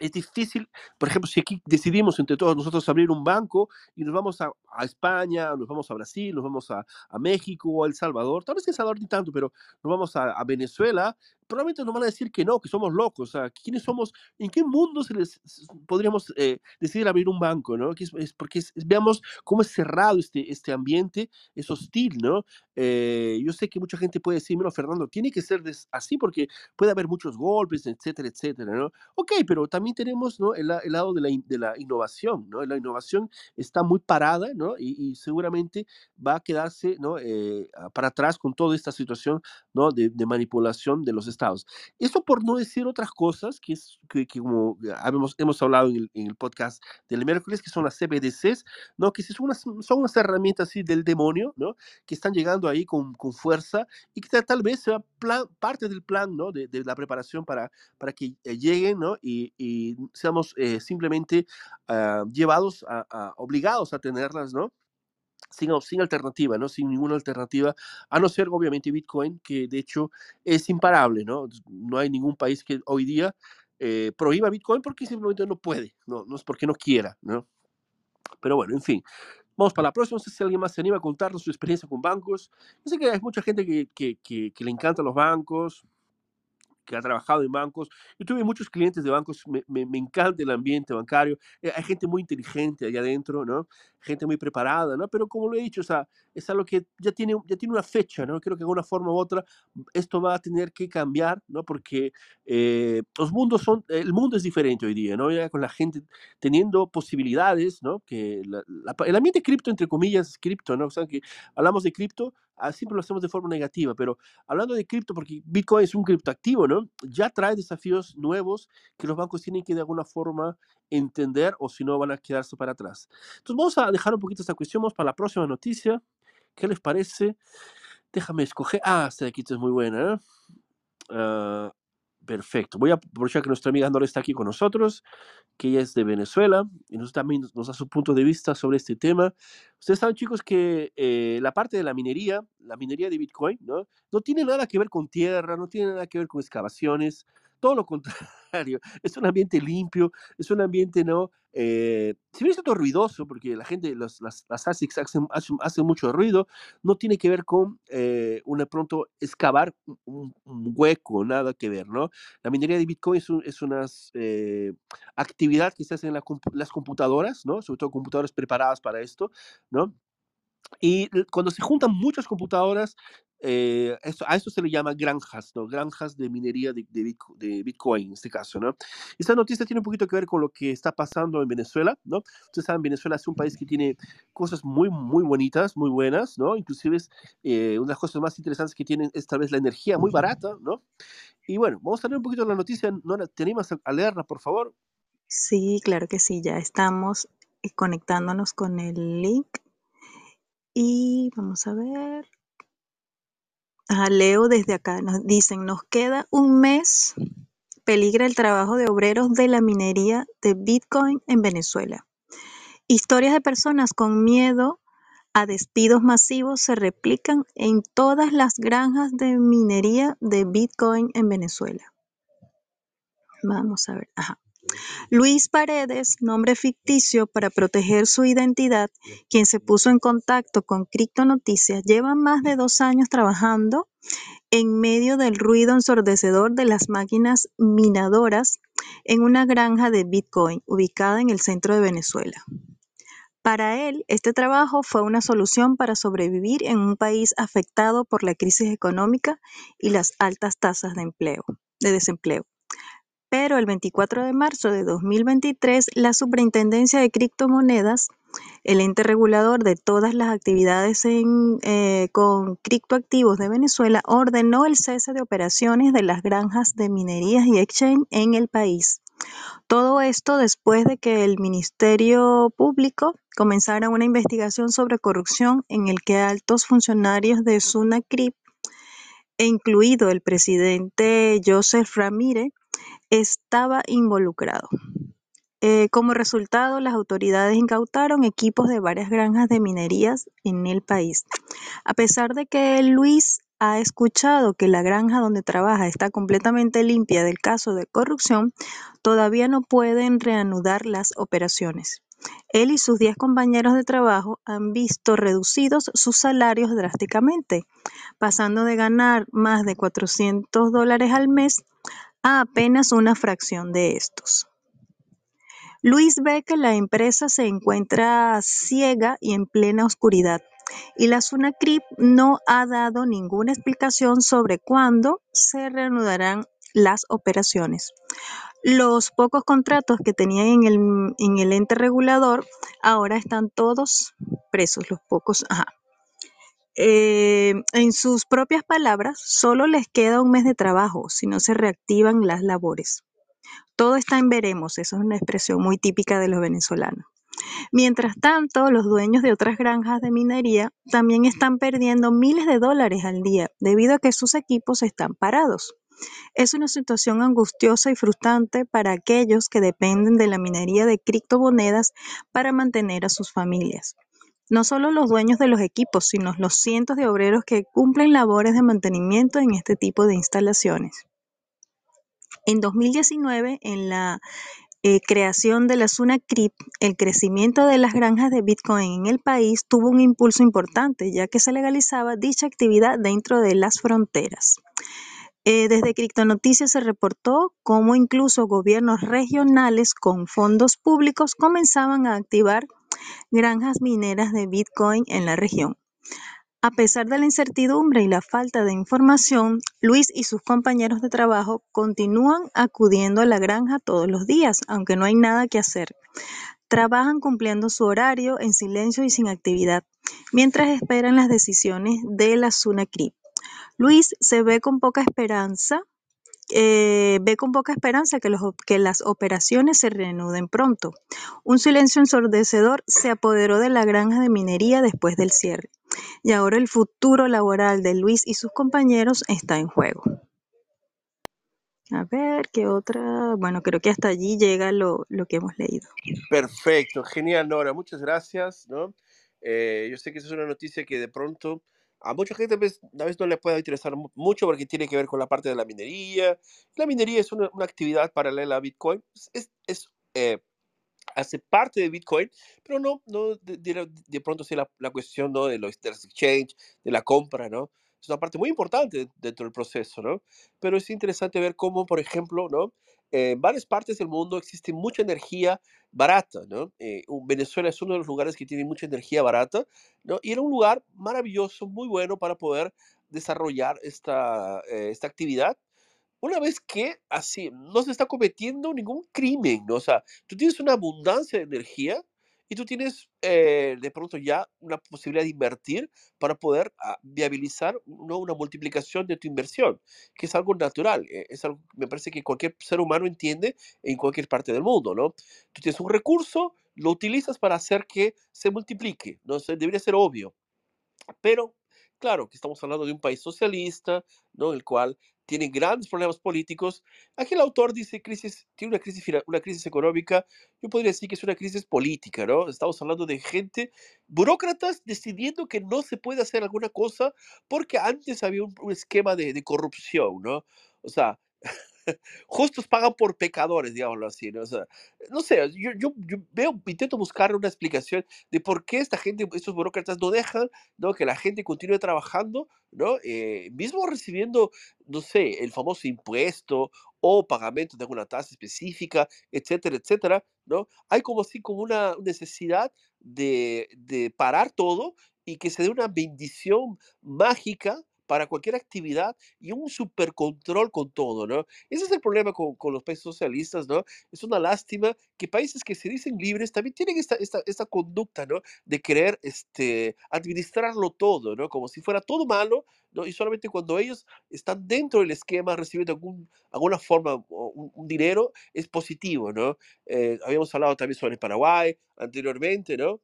es difícil, por ejemplo, si aquí decidimos entre todos nosotros abrir un banco y nos vamos a, a España, nos vamos a Brasil, nos vamos a, a, México o a El Salvador, tal vez El Salvador ni tanto, pero nos vamos a, a Venezuela, probablemente nos van a decir que no, que somos locos. O sea, ¿quiénes somos? ¿En qué mundo se les podríamos eh, decidir abrir un banco? ¿no? Es, es porque veamos cómo es cerrado este, este ambiente, es hostil, ¿no? Eh, yo sé que mucha gente puede decir, bueno, Fernando, tiene que ser así porque puede haber muchos golpes, etcétera, etcétera, ¿no? Ok, pero también tenemos ¿no? el, el lado de la, de la, innovación, ¿no? La innovación está muy parada, ¿no? Y, seguramente va a quedarse, ¿no? Eh, para atrás con toda esta situación, ¿no? De, de, manipulación de los estados. Eso por no decir otras cosas que, es, que, como hemos, hemos hablado en el, en el, podcast del miércoles, que son las CBDCs, ¿no? Que son unas, son unas herramientas así del demonio, ¿no? Que están llegando ahí con, con fuerza y que tal vez sea plan, parte del plan ¿no? de, de, la preparación para, para que eh, lleguen ¿no? y, y, seamos eh, simplemente uh, llevados, a, a, obligados a tenerlas, ¿no? Sin, sin, alternativa, ¿no? Sin ninguna alternativa, a no ser obviamente Bitcoin, que de hecho es imparable, ¿no? No hay ningún país que hoy día eh, prohíba Bitcoin porque simplemente no puede, ¿no? No es porque no quiera, ¿no? Pero bueno, en fin, Vamos para la próxima. No sé si alguien más se anima a contarnos su experiencia con bancos. Sé que hay mucha gente que, que, que, que le encantan los bancos, que ha trabajado en bancos. Yo tuve muchos clientes de bancos, me, me, me encanta el ambiente bancario. Eh, hay gente muy inteligente allá adentro, ¿no? Gente muy preparada, ¿no? Pero como lo he dicho, o sea, es algo que ya tiene, ya tiene una fecha, ¿no? Creo que de alguna forma u otra esto va a tener que cambiar, ¿no? Porque eh, los mundos son, el mundo es diferente hoy día, ¿no? Ya con la gente teniendo posibilidades, ¿no? Que la, la, el ambiente cripto, entre comillas, cripto, ¿no? O sea, que hablamos de cripto, siempre lo hacemos de forma negativa, pero hablando de cripto, porque Bitcoin es un criptoactivo, ¿no? Ya trae desafíos nuevos que los bancos tienen que de alguna forma entender o si no van a quedarse para atrás. Entonces vamos a dejar un poquito esta cuestión, vamos para la próxima noticia. ¿Qué les parece? Déjame escoger. Ah, esta de aquí es muy buena. ¿eh? Uh, perfecto. Voy a aprovechar que nuestra amiga Andor está aquí con nosotros, que ella es de Venezuela y nos también nos da su punto de vista sobre este tema. Ustedes saben, chicos, que eh, la parte de la minería, la minería de Bitcoin, ¿no? no tiene nada que ver con tierra, no tiene nada que ver con excavaciones, todo lo contrario, es un ambiente limpio, es un ambiente, ¿no? Eh, si bien es todo ruidoso, porque la gente, los, las, las ASICs hacen, hacen, mucho ruido, no tiene que ver con eh, una pronto excavar un, un, hueco, nada que ver, ¿no? La minería de Bitcoin es, un, es una eh, actividad que se hace en la, las computadoras, ¿no? Sobre todo computadoras preparadas para esto, ¿no? Y cuando se juntan muchas computadoras, eh, esto, a eso se le llama granjas, ¿no? Granjas de minería de, de, de, Bitcoin, en este caso, ¿no? Esta noticia tiene un poquito que ver con lo que está pasando en Venezuela, ¿no? Ustedes saben, Venezuela es un país que tiene cosas muy, muy bonitas, muy buenas, ¿no? Inclusive es, eh, una de las cosas más interesantes que tienen es tal vez la energía muy barata, ¿no? Y bueno, vamos a leer un poquito la noticia. ¿No ¿Te animas a leerla, por favor? Sí, claro que sí, ya estamos eh, conectándonos con el link. Y vamos a ver. Ajá, leo desde acá, nos dicen, nos queda un mes, peligra el trabajo de obreros de la minería de Bitcoin en Venezuela. Historias de personas con miedo a despidos masivos se replican en todas las granjas de minería de Bitcoin en Venezuela. Vamos a ver, ajá. Luis Paredes, nombre ficticio para proteger su identidad, quien se puso en contacto con Cripto Noticias, lleva más de dos años trabajando en medio del ruido ensordecedor de las máquinas minadoras en una granja de Bitcoin ubicada en el centro de Venezuela. Para él, este trabajo fue una solución para sobrevivir en un país afectado por la crisis económica y las altas tasas de empleo, de desempleo pero el 24 de marzo de 2023 la Superintendencia de Criptomonedas, el ente regulador de todas las actividades en, eh, con criptoactivos de Venezuela, ordenó el cese de operaciones de las granjas de minerías y exchange en el país. Todo esto después de que el Ministerio Público comenzara una investigación sobre corrupción en el que altos funcionarios de Sunacrip, incluido el presidente Joseph Ramírez, estaba involucrado. Eh, como resultado, las autoridades incautaron equipos de varias granjas de minerías en el país. A pesar de que Luis ha escuchado que la granja donde trabaja está completamente limpia del caso de corrupción, todavía no pueden reanudar las operaciones. Él y sus 10 compañeros de trabajo han visto reducidos sus salarios drásticamente, pasando de ganar más de 400 dólares al mes a apenas una fracción de estos. Luis ve que la empresa se encuentra ciega y en plena oscuridad y la SUNACRIP no ha dado ninguna explicación sobre cuándo se reanudarán las operaciones. Los pocos contratos que tenían en el, en el ente regulador ahora están todos presos, los pocos, ajá. Eh, en sus propias palabras, solo les queda un mes de trabajo si no se reactivan las labores. Todo está en veremos, eso es una expresión muy típica de los venezolanos. Mientras tanto, los dueños de otras granjas de minería también están perdiendo miles de dólares al día debido a que sus equipos están parados. Es una situación angustiosa y frustrante para aquellos que dependen de la minería de criptomonedas para mantener a sus familias. No solo los dueños de los equipos, sino los cientos de obreros que cumplen labores de mantenimiento en este tipo de instalaciones. En 2019, en la eh, creación de la Zona CRIP, el crecimiento de las granjas de Bitcoin en el país tuvo un impulso importante, ya que se legalizaba dicha actividad dentro de las fronteras. Eh, desde Criptonoticias se reportó cómo incluso gobiernos regionales con fondos públicos comenzaban a activar granjas mineras de Bitcoin en la región. A pesar de la incertidumbre y la falta de información, Luis y sus compañeros de trabajo continúan acudiendo a la granja todos los días, aunque no hay nada que hacer. Trabajan cumpliendo su horario en silencio y sin actividad, mientras esperan las decisiones de la SUNACRIP. Luis se ve con poca esperanza eh, ve con poca esperanza que, las operaciones se reanuden pronto. Un silencio ensordecedor se apoderó de la granja de minería después del cierre, y ahora el futuro laboral de Luis y sus compañeros está en juego. A ver, ¿qué otra? Bueno, creo que hasta allí llega lo, lo que hemos leído. Perfecto, genial, Nora, muchas gracias. ¿no? Eh, yo sé que esa es una noticia que de pronto a mucha gente a veces, a veces no le puede interesar mucho porque tiene que ver con la parte de la minería. La minería es una, una actividad paralela a Bitcoin. Es, es eh, hace parte de Bitcoin, pero no, no de, de, de pronto sí la, la, cuestión ¿no? de los de exchange, de la compra, ¿no? Es una parte muy importante dentro del proceso, ¿no? Pero es interesante ver cómo, por ejemplo, ¿no? En varias partes del mundo existe mucha energía barata, ¿no? Eh, Venezuela es uno de los lugares que tiene mucha energía barata, ¿no? Y era un lugar maravilloso, muy bueno para poder desarrollar esta, eh, esta actividad. Una vez que así no se está cometiendo ningún crimen, ¿no? O sea, tú tienes una abundancia de energía y tú tienes eh, de pronto ya una posibilidad de invertir para poder ah, viabilizar ¿no? una multiplicación de tu inversión, que es algo natural, eh, es algo me parece que cualquier ser humano entiende en cualquier parte del mundo, ¿no? Tú tienes un recurso, lo utilizas para hacer que se multiplique, ¿no? debería ser obvio. Pero, claro, que estamos hablando de un país socialista, ¿no? El cual tiene grandes problemas políticos. Aquí el autor dice crisis, tiene una crisis, una crisis económica, yo podría decir que es una crisis política, ¿no? Estamos hablando de gente, burócratas decidiendo que no se puede hacer alguna cosa porque antes había un, un esquema de, de corrupción, ¿no? O sea, justos pagan por pecadores, digámoslo así, ¿no? No sé, yo, yo, yo, veo, intento buscar una explicación de por qué esta gente, estos burócratas no dejan, ¿no? Que la gente continúe trabajando, ¿no? Eh, mismo recibiendo, no sé, el famoso impuesto o pagamento de alguna tasa específica, etcétera, etcétera, ¿no? Hay como así como una necesidad de, de parar todo y que se dé una bendición mágica para cualquier actividad y un supercontrol con todo, ¿no? Ese es el problema con, con, los países socialistas, ¿no? Es una lástima que países que se dicen libres también tienen esta, esta, esta conducta, ¿no? De querer este, administrarlo todo, ¿no? Como si fuera todo malo, ¿no? Y solamente cuando ellos están dentro del esquema recibiendo algún, alguna forma, un, un dinero, es positivo, ¿no? Eh, habíamos hablado también sobre Paraguay anteriormente, ¿no?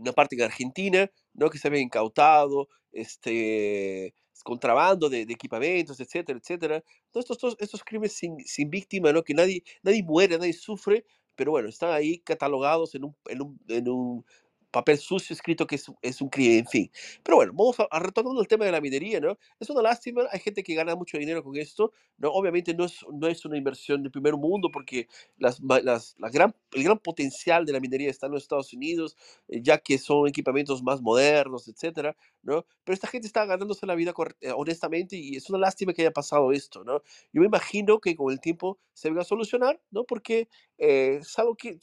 Una parte en Argentina, ¿no? Que se había incautado, este, contrabando de, de, equipamientos, etcétera, etcétera. Todos estos, estos crímenes sin, sin, víctima, ¿no? Que nadie, nadie muere, nadie sufre, pero bueno, están ahí catalogados en un, en un, en un papel sucio escrito que es, es un crimen, en fin. Pero bueno, vamos a, a retomando el tema de la minería, ¿no? Es una lástima, hay gente que gana mucho dinero con esto, ¿no? Obviamente no es, no es una inversión de primer mundo porque las, las, la gran, el gran potencial de la minería está en los Estados Unidos, eh, ya que son equipamientos más modernos, etcétera, ¿no? Pero esta gente está ganándose la vida eh, honestamente y es una lástima que haya pasado esto, ¿no? Yo me imagino que con el tiempo se va a solucionar, ¿no? Porque eh, es algo que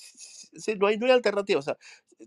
no hay, no hay alternativa, o sea,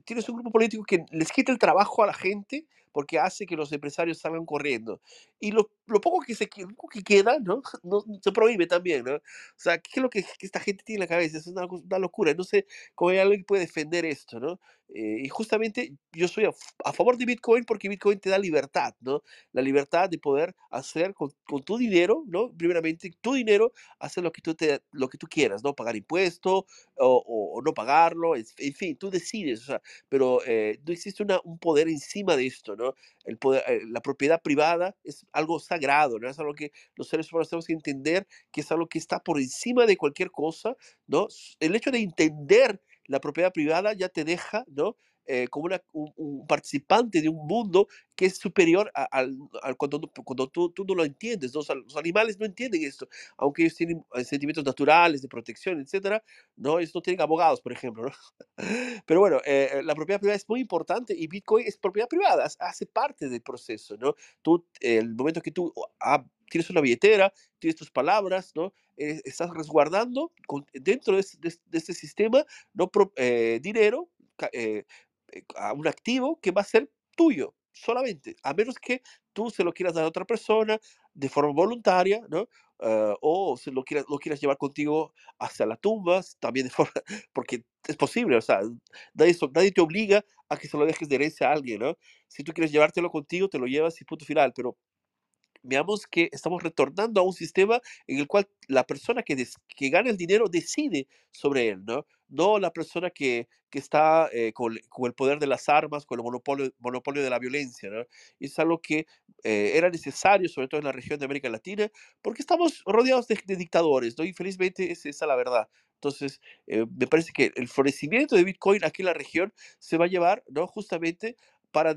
tienes un grupo político que les quita el trabajo a la gente porque hace que los empresarios salgan corriendo. Y lo, lo poco que, se, que- queda, ¿no? no se prohíbe también, ¿no? O sea, ¿qué es lo que, que esta gente tiene en la cabeza? Es una, una locura. No sé cómo hay alguien que puede defender esto, ¿no? Eh, y justamente yo soy a, a favor de Bitcoin porque Bitcoin te da libertad, ¿no? La libertad de poder hacer con, con tu dinero, ¿no? Primeramente, tu dinero, hacer lo que tú, te, lo que tú quieras, ¿no? Pagar impuestos o, o- o no pagarlo, en fin, tú decides, o sea, pero eh, no existe una, un poder encima de esto, ¿no? Eh, la propiedad privada es algo sagrado, ¿no? Es algo que los seres humanos tenemos que entender que es algo que está por encima de cualquier cosa, ¿no? El hecho de entender la propiedad privada ya te deja, ¿no? Eh, como una- un, un participante de un mundo que es superior a- al, cuando, cuando tú, tú no lo entiendes. ¿no? O sea, los animales no entienden esto, aunque ellos tienen eh, sentimientos naturales de protección, etcétera, ¿no? Ellos no tienen abogados, por ejemplo, ¿no? Pero bueno, eh, eh, la propiedad privada es muy importante y Bitcoin es propiedad privada, hace parte del proceso, ¿no? Tú, el momento que tú ah, tienes una billetera, tienes tus palabras, ¿no? Eh, estás resguardando con- dentro de, este de de este sistema, ¿no? Pro- eh, dinero, eh, a un activo que va a ser tuyo solamente, a menos que tú se lo quieras dar a otra persona de forma voluntaria, ¿no? Ah, o se lo quieras, lo quieras llevar contigo hacia la tumba, también de forma, porque es posible, o sea, nadie, nadie te obliga a que se lo dejes de herencia a alguien, ¿no? Si tú quieres llevártelo contigo, te lo llevas y punto final, pero veamos que estamos retornando a un sistema en el cual la persona que, des- que gana el dinero decide sobre él, ¿no? No la persona que, que está eh, con, el poder de las armas, con el monopolio, monopolio de la violencia, ¿no? Es algo que eh, era necesario, sobre todo en la región de América Latina, porque estamos rodeados de, dictadores, ¿no? Infelizmente es esa la verdad. Entonces, eh, me parece que el florecimiento de Bitcoin aquí en la región se va a llevar, ¿no? Justamente para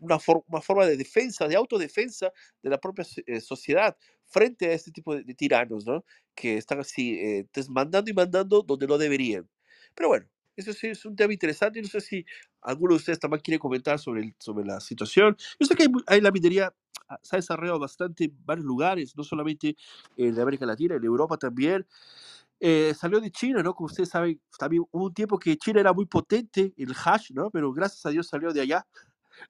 una, for- una forma de defensa, de autodefensa de la propia so- sociedad frente a este tipo de, de tiranos, ¿no? Que están así, eh, mandando y mandando donde no deberían. Pero bueno, eso sí es un tema interesante. No sé si alguno de ustedes también quiere comentar sobre, el- sobre la situación. Yo sé que hay, hay la minería, ah, se ha desarrollado bastante en varios lugares, no solamente en América Latina, en Europa también. Eh, salió de China, ¿no? Como ustedes saben, también hubo un tiempo que China era muy potente, el hash, ¿no? Pero gracias a Dios salió de allá,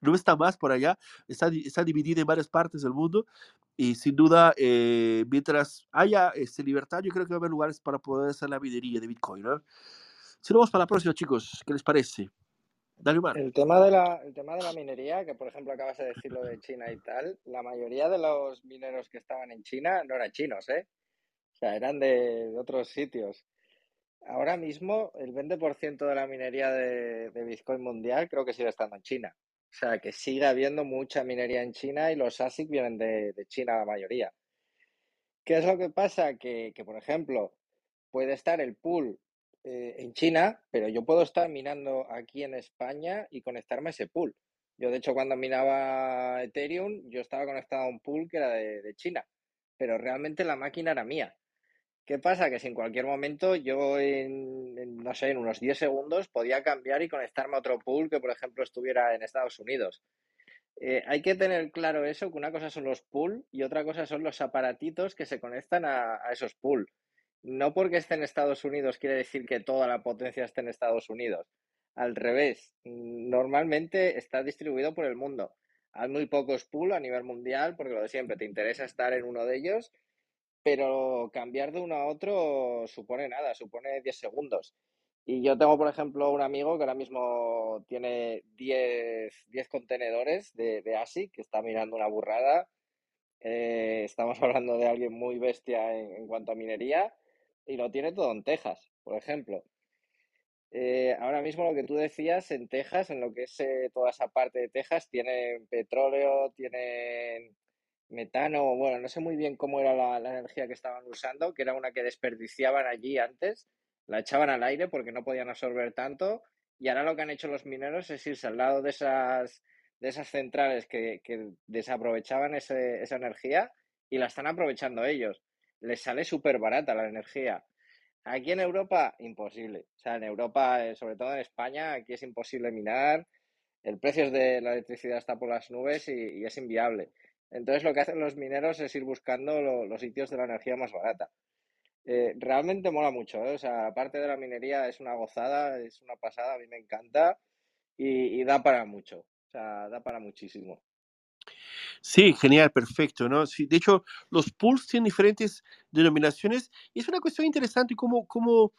no está más por allá, está, está dividido en varias partes del mundo y sin duda, eh, mientras haya este, libertad, yo creo que va a haber lugares para poder hacer la minería de Bitcoin, ¿no? Si no, vamos para la próxima, chicos, ¿qué les parece? Dale. El tema de la, el tema de la minería, que por ejemplo acabas de decir lo de China y tal, la mayoría de los mineros que estaban en China no eran chinos, ¿eh? O sea, eran de, de otros sitios. Ahora mismo el 20% de la minería de, de Bitcoin mundial creo que sigue estando en China. O sea, que sigue habiendo mucha minería en China y los ASIC vienen de, de China la mayoría. ¿Qué es lo que pasa? Que, que, por ejemplo, puede estar el pool eh, en China, pero yo puedo estar minando aquí en España y conectarme a ese pool. Yo, de hecho, cuando minaba Ethereum, yo estaba conectado a un pool que era de, de China, pero realmente la máquina era mía. ¿Qué pasa? Que si en cualquier momento yo en, no sé, en unos 10 segundos podía cambiar y conectarme a otro pool que, por ejemplo, estuviera en Estados Unidos. Eh, hay que tener claro eso, que una cosa son los pool y otra cosa son los aparatitos que se conectan a, a esos pool. No porque esté en Estados Unidos quiere decir que toda la potencia esté en Estados Unidos. Al revés, normalmente está distribuido por el mundo. Hay muy pocos pool a nivel mundial porque lo de siempre, te interesa estar en uno de ellos, pero cambiar de uno a otro supone nada, supone 10 segundos. Y yo tengo, por ejemplo, un amigo que ahora mismo tiene 10, 10 contenedores de, ASIC, que está mirando una burrada. Eh, estamos hablando de alguien muy bestia en, en, cuanto a minería y lo tiene todo en Texas, por ejemplo. Eh, ahora mismo lo que tú decías en Texas, en lo que es eh, toda esa parte de Texas, tienen petróleo, tienen metano, bueno, no sé muy bien cómo era la, la, energía que estaban usando, que era una que desperdiciaban allí antes, la echaban al aire porque no podían absorber tanto y ahora lo que han hecho los mineros es irse al lado de esas, de esas centrales que, que desaprovechaban ese, esa energía y la están aprovechando ellos. Les sale súper barata la energía. Aquí en Europa, imposible. O sea, en Europa, eh, sobre todo en España, aquí es imposible minar. El precio de la electricidad está por las nubes y, es inviable. Entonces, lo que hacen los mineros es ir buscando los sitios de la energía más barata. Eh, realmente mola mucho, ¿eh? O sea, aparte de la minería, es una gozada, es una pasada, a mí me encanta y, da para mucho. O sea, da para muchísimo. Sí, genial, perfecto, ¿no? Sí, de hecho, los pools tienen diferentes denominaciones y es una cuestión interesante cómo, cómo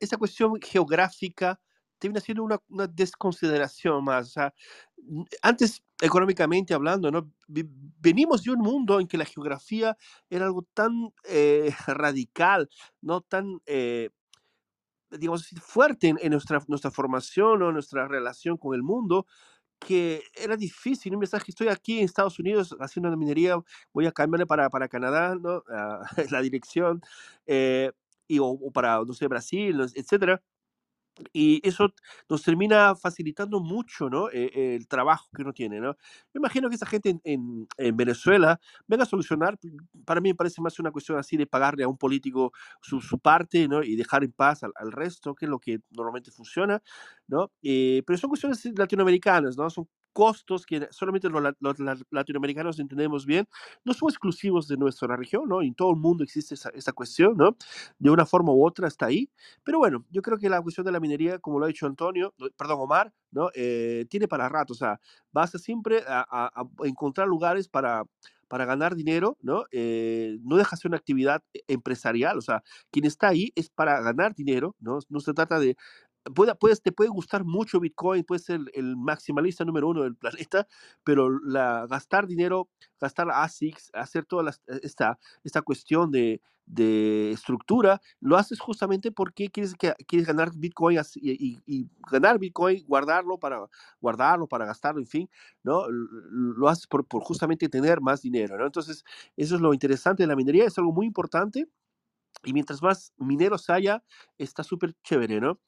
esa cuestión geográfica termina siendo una, una, desconsideración más. O sea, antes, económicamente hablando, ¿no? venimos de un mundo en que la geografía era algo tan eh, radical, no tan... Eh, digamos, fuerte en, nuestra, nuestra formación o nuestra relación con el mundo, que era difícil, un mensaje, estoy aquí en Estados Unidos haciendo una minería, voy a cambiarle para, para Canadá, ¿no? Ah, la dirección, eh, y, o, o, para, no sé, Brasil, etcétera y eso nos termina facilitando mucho, ¿no? E, el trabajo que uno tiene, ¿no? Me imagino que esa gente en, en, Venezuela venga a solucionar, para mí me parece más una cuestión así de pagarle a un político su, su parte, ¿no? Y dejar en paz al, al, resto, que es lo que normalmente funciona, ¿no? Eh, pero son cuestiones latinoamericanas, ¿no? Son costos que solamente los, los, latinoamericanos entendemos bien, no son exclusivos de nuestra región, ¿no? En todo el mundo existe esa, esa, cuestión, ¿no? De una forma u otra está ahí. Pero bueno, yo creo que la cuestión de la minería, como lo ha dicho Antonio, perdón, Omar, ¿no? Eh, tiene para rato, o sea, vas siempre a, a, a encontrar lugares para para ganar dinero, ¿no? Eh, no deja ser una actividad e, empresarial, o sea, quien está ahí es para ganar dinero, ¿no? No se trata de, puede, puedes, te puede gustar mucho Bitcoin, puede ser el, maximalista número uno del planeta, pero la, gastar dinero, gastar ASICs, hacer toda la, esta, esta cuestión de, de estructura, lo haces justamente porque quieres, que, quieres ganar Bitcoin y, y, ganar Bitcoin, guardarlo para guardarlo, para gastarlo, en fin, ¿no? Lo haces por, por justamente tener más dinero, ¿no? Entonces, eso es lo interesante de la minería, es algo muy importante y mientras más mineros haya, está súper chévere, ¿no?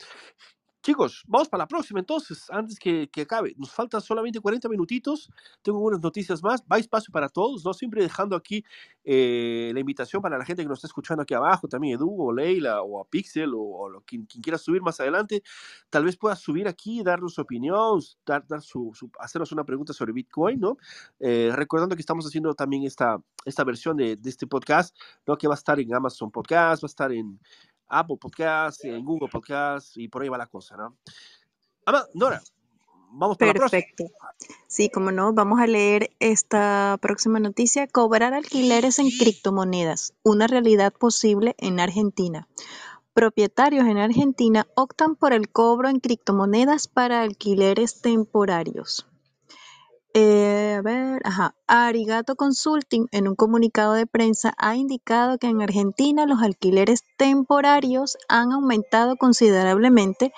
Chicos, vamos para la próxima entonces, antes que, que, acabe. Nos faltan solamente 40 minutitos. Tengo unas noticias más. Va espacio para todos, ¿no? Siempre dejando aquí eh, la invitación para la gente que nos está escuchando aquí abajo, también Edu o Leila o a Pixel o, o quien, quien, quiera subir más adelante. Tal vez pueda subir aquí, darnos su opinión, dar, dar su, su, hacernos una pregunta sobre Bitcoin, ¿no? Eh, recordando que estamos haciendo también esta, esta versión de, de este podcast, ¿no? Que va a estar en Amazon Podcast, va a estar en Apple Podcast, en Google Podcast y por ahí va la cosa, ¿no? Nora, vamos para Perfecto. Sí, como no, vamos a leer esta próxima noticia. Cobrar alquileres en criptomonedas, una realidad posible en Argentina. Propietarios en Argentina optan por el cobro en criptomonedas para alquileres temporarios. Eh, a ver, ajá. Arigato Consulting en un comunicado de prensa ha indicado que en Argentina los alquileres temporarios han aumentado considerablemente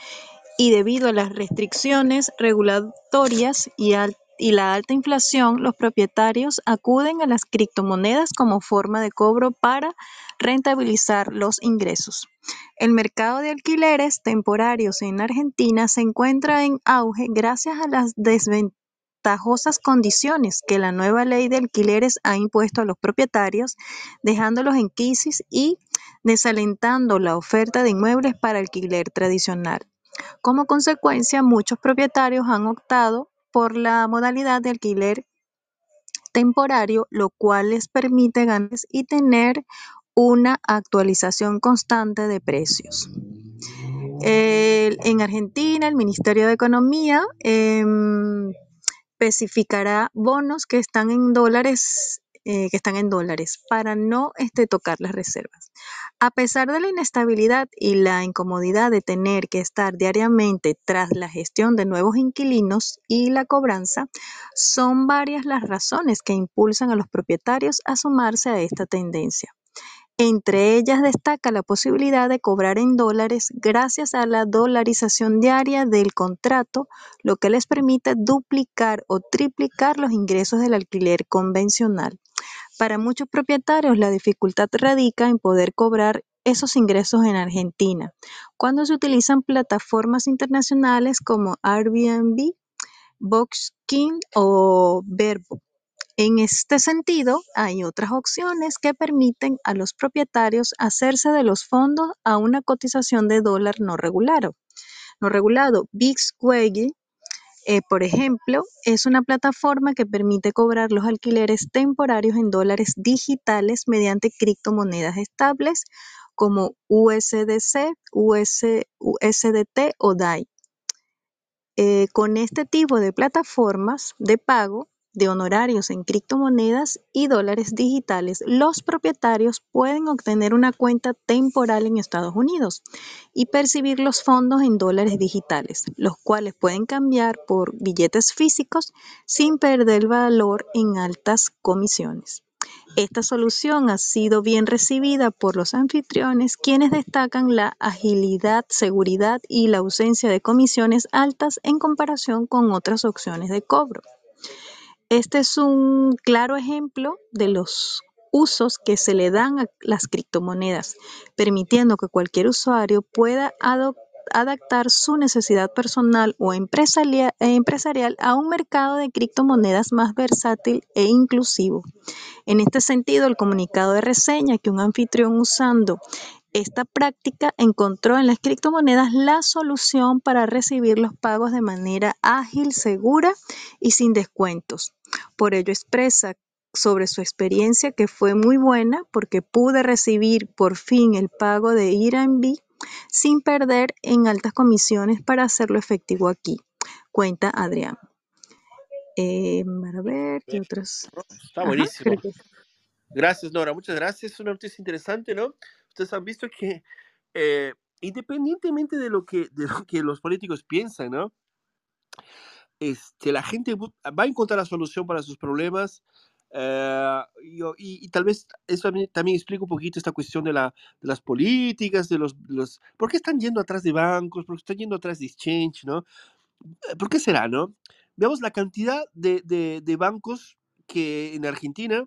y debido a las restricciones regulatorias y, y la alta inflación, los propietarios acuden a las criptomonedas como forma de cobro para rentabilizar los ingresos. El mercado de alquileres temporarios en Argentina se encuentra en auge gracias a las desventajas ventajosas condiciones que la nueva ley de alquileres ha impuesto a los propietarios, dejándolos en crisis y desalentando la oferta de inmuebles para alquiler tradicional. Como consecuencia, muchos propietarios han optado por la modalidad de alquiler temporario, lo cual les permite ganar y tener una actualización constante de precios. En Argentina, el Ministerio de Economía eh, especificará bonos que están en dólares, eh, que están en dólares para no este, tocar las reservas. A pesar de la inestabilidad y la incomodidad de tener que estar diariamente tras la gestión de nuevos inquilinos y la cobranza, son varias las razones que impulsan a los propietarios a sumarse a esta tendencia. Entre ellas destaca la posibilidad de cobrar en dólares gracias a la dolarización diaria del contrato, lo que les permite duplicar o triplicar los ingresos del alquiler convencional. Para muchos propietarios la dificultad radica en poder cobrar esos ingresos en Argentina cuando se utilizan plataformas internacionales como Airbnb, Boxking o Verbo. En este sentido, hay otras opciones que permiten a los propietarios hacerse de los fondos a una cotización de dólar no regulado. No regulado, BigSquaggy, eh, por ejemplo, es una plataforma que permite cobrar los alquileres temporarios en dólares digitales mediante criptomonedas estables como USDC, US, USDT o DAI. Eh, con este tipo de plataformas de pago de honorarios en criptomonedas y dólares digitales, los propietarios pueden obtener una cuenta temporal en Estados Unidos y percibir los fondos en dólares digitales, los cuales pueden cambiar por billetes físicos sin perder valor en altas comisiones. Esta solución ha sido bien recibida por los anfitriones, quienes destacan la agilidad, seguridad y la ausencia de comisiones altas en comparación con otras opciones de cobro. Este es un claro ejemplo de los usos que se le dan a las criptomonedas, permitiendo que cualquier usuario pueda adaptar su necesidad personal o empresarial a un mercado de criptomonedas más versátil e inclusivo. En este sentido, el comunicado de reseña que un anfitrión usando esta práctica encontró en las criptomonedas la solución para recibir los pagos de manera ágil, segura y sin descuentos. Por ello expresa sobre su experiencia que fue muy buena porque pude recibir por fin el pago de Airbnb sin perder en altas comisiones para hacerlo efectivo aquí, cuenta Adrián. Eh, ver qué otros. Está buenísimo. Gracias, Nora. Muchas gracias. Es una noticia interesante, ¿no? ustedes han visto que eh, independientemente de lo, que, de lo que los políticos piensan, ¿no? Este, la gente va a encontrar la solución para sus problemas. Eh, y, tal vez eso también, explica un poquito esta cuestión de, la, de las políticas, de los, los, ¿Por qué están yendo atrás de bancos? ¿Por qué están yendo atrás de exchange? ¿no? Eh, ¿Por qué será? ¿no? Veamos la cantidad de, de, de bancos que en Argentina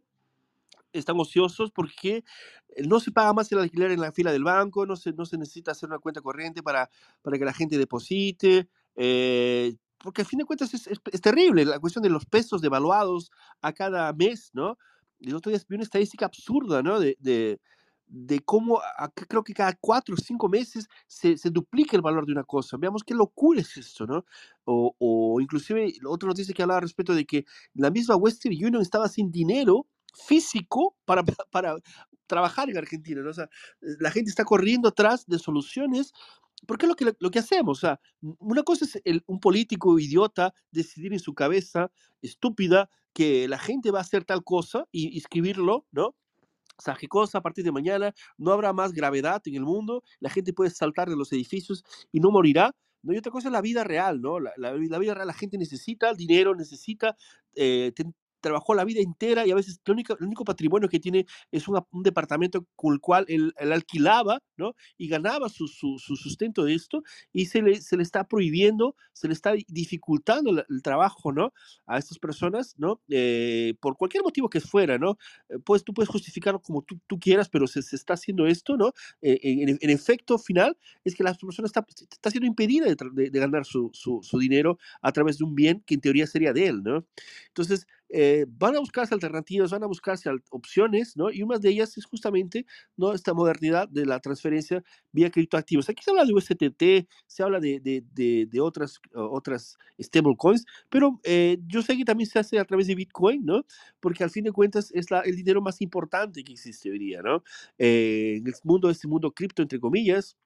están ociosos porque no se paga más el alquiler en la fila del banco, no se, no se necesita hacer una cuenta corriente para, para que la gente deposite, eh, porque al fin de cuentas es, es, terrible la cuestión de los pesos devaluados a cada mes, ¿no? El otro día vi una estadística absurda, ¿no? De, de, de cómo creo que cada cuatro o cinco meses se, se, duplica el valor de una cosa. Veamos qué locura es esto, ¿no? O, o inclusive, otro nos dice que hablaba respecto de que la misma Western Union estaba sin dinero físico para, para trabajar en Argentina. ¿no? O sea, la gente está corriendo atrás de soluciones porque es lo que, lo que hacemos. O sea, una cosa es el, un político idiota decidir en su cabeza estúpida que la gente va a hacer tal cosa y, escribirlo, ¿no? Cosa a partir de mañana no habrá más gravedad en el mundo, la gente puede saltar de los edificios y no morirá. ¿no? Y otra cosa es la vida real, ¿no? La, la, la vida real, la gente necesita dinero, necesita eh, trabajó la vida entera y a veces el único, el único patrimonio que tiene es un departamento con el cual él, alquilaba, ¿no? Y ganaba su, su, sustento de esto y se le, se le está prohibiendo, se le está dificultando el, trabajo, ¿no? A estas personas, ¿no? Eh, por cualquier motivo que fuera, ¿no? Eh, pues tú puedes justificarlo como tú, tú quieras, pero se, se, está haciendo esto, ¿no? Eh, en, en, efecto final es que la persona está, está siendo impedida de, de, ganar su, su, su dinero a través de un bien que en teoría sería de él, ¿no? Entonces, eh, van a buscarse alternativas, van a buscarse opciones, ¿no? Y una de ellas es justamente ¿no? esta modernidad de la transferencia vía criptoactivos. Aquí se habla de USTT, se habla de, de, de, otras, otras stablecoins, pero eh, yo sé que también se hace a través de Bitcoin, ¿no? Porque al fin de cuentas es la, el dinero más importante que existe hoy día, ¿no? Eh, en el mundo, este mundo cripto, entre comillas,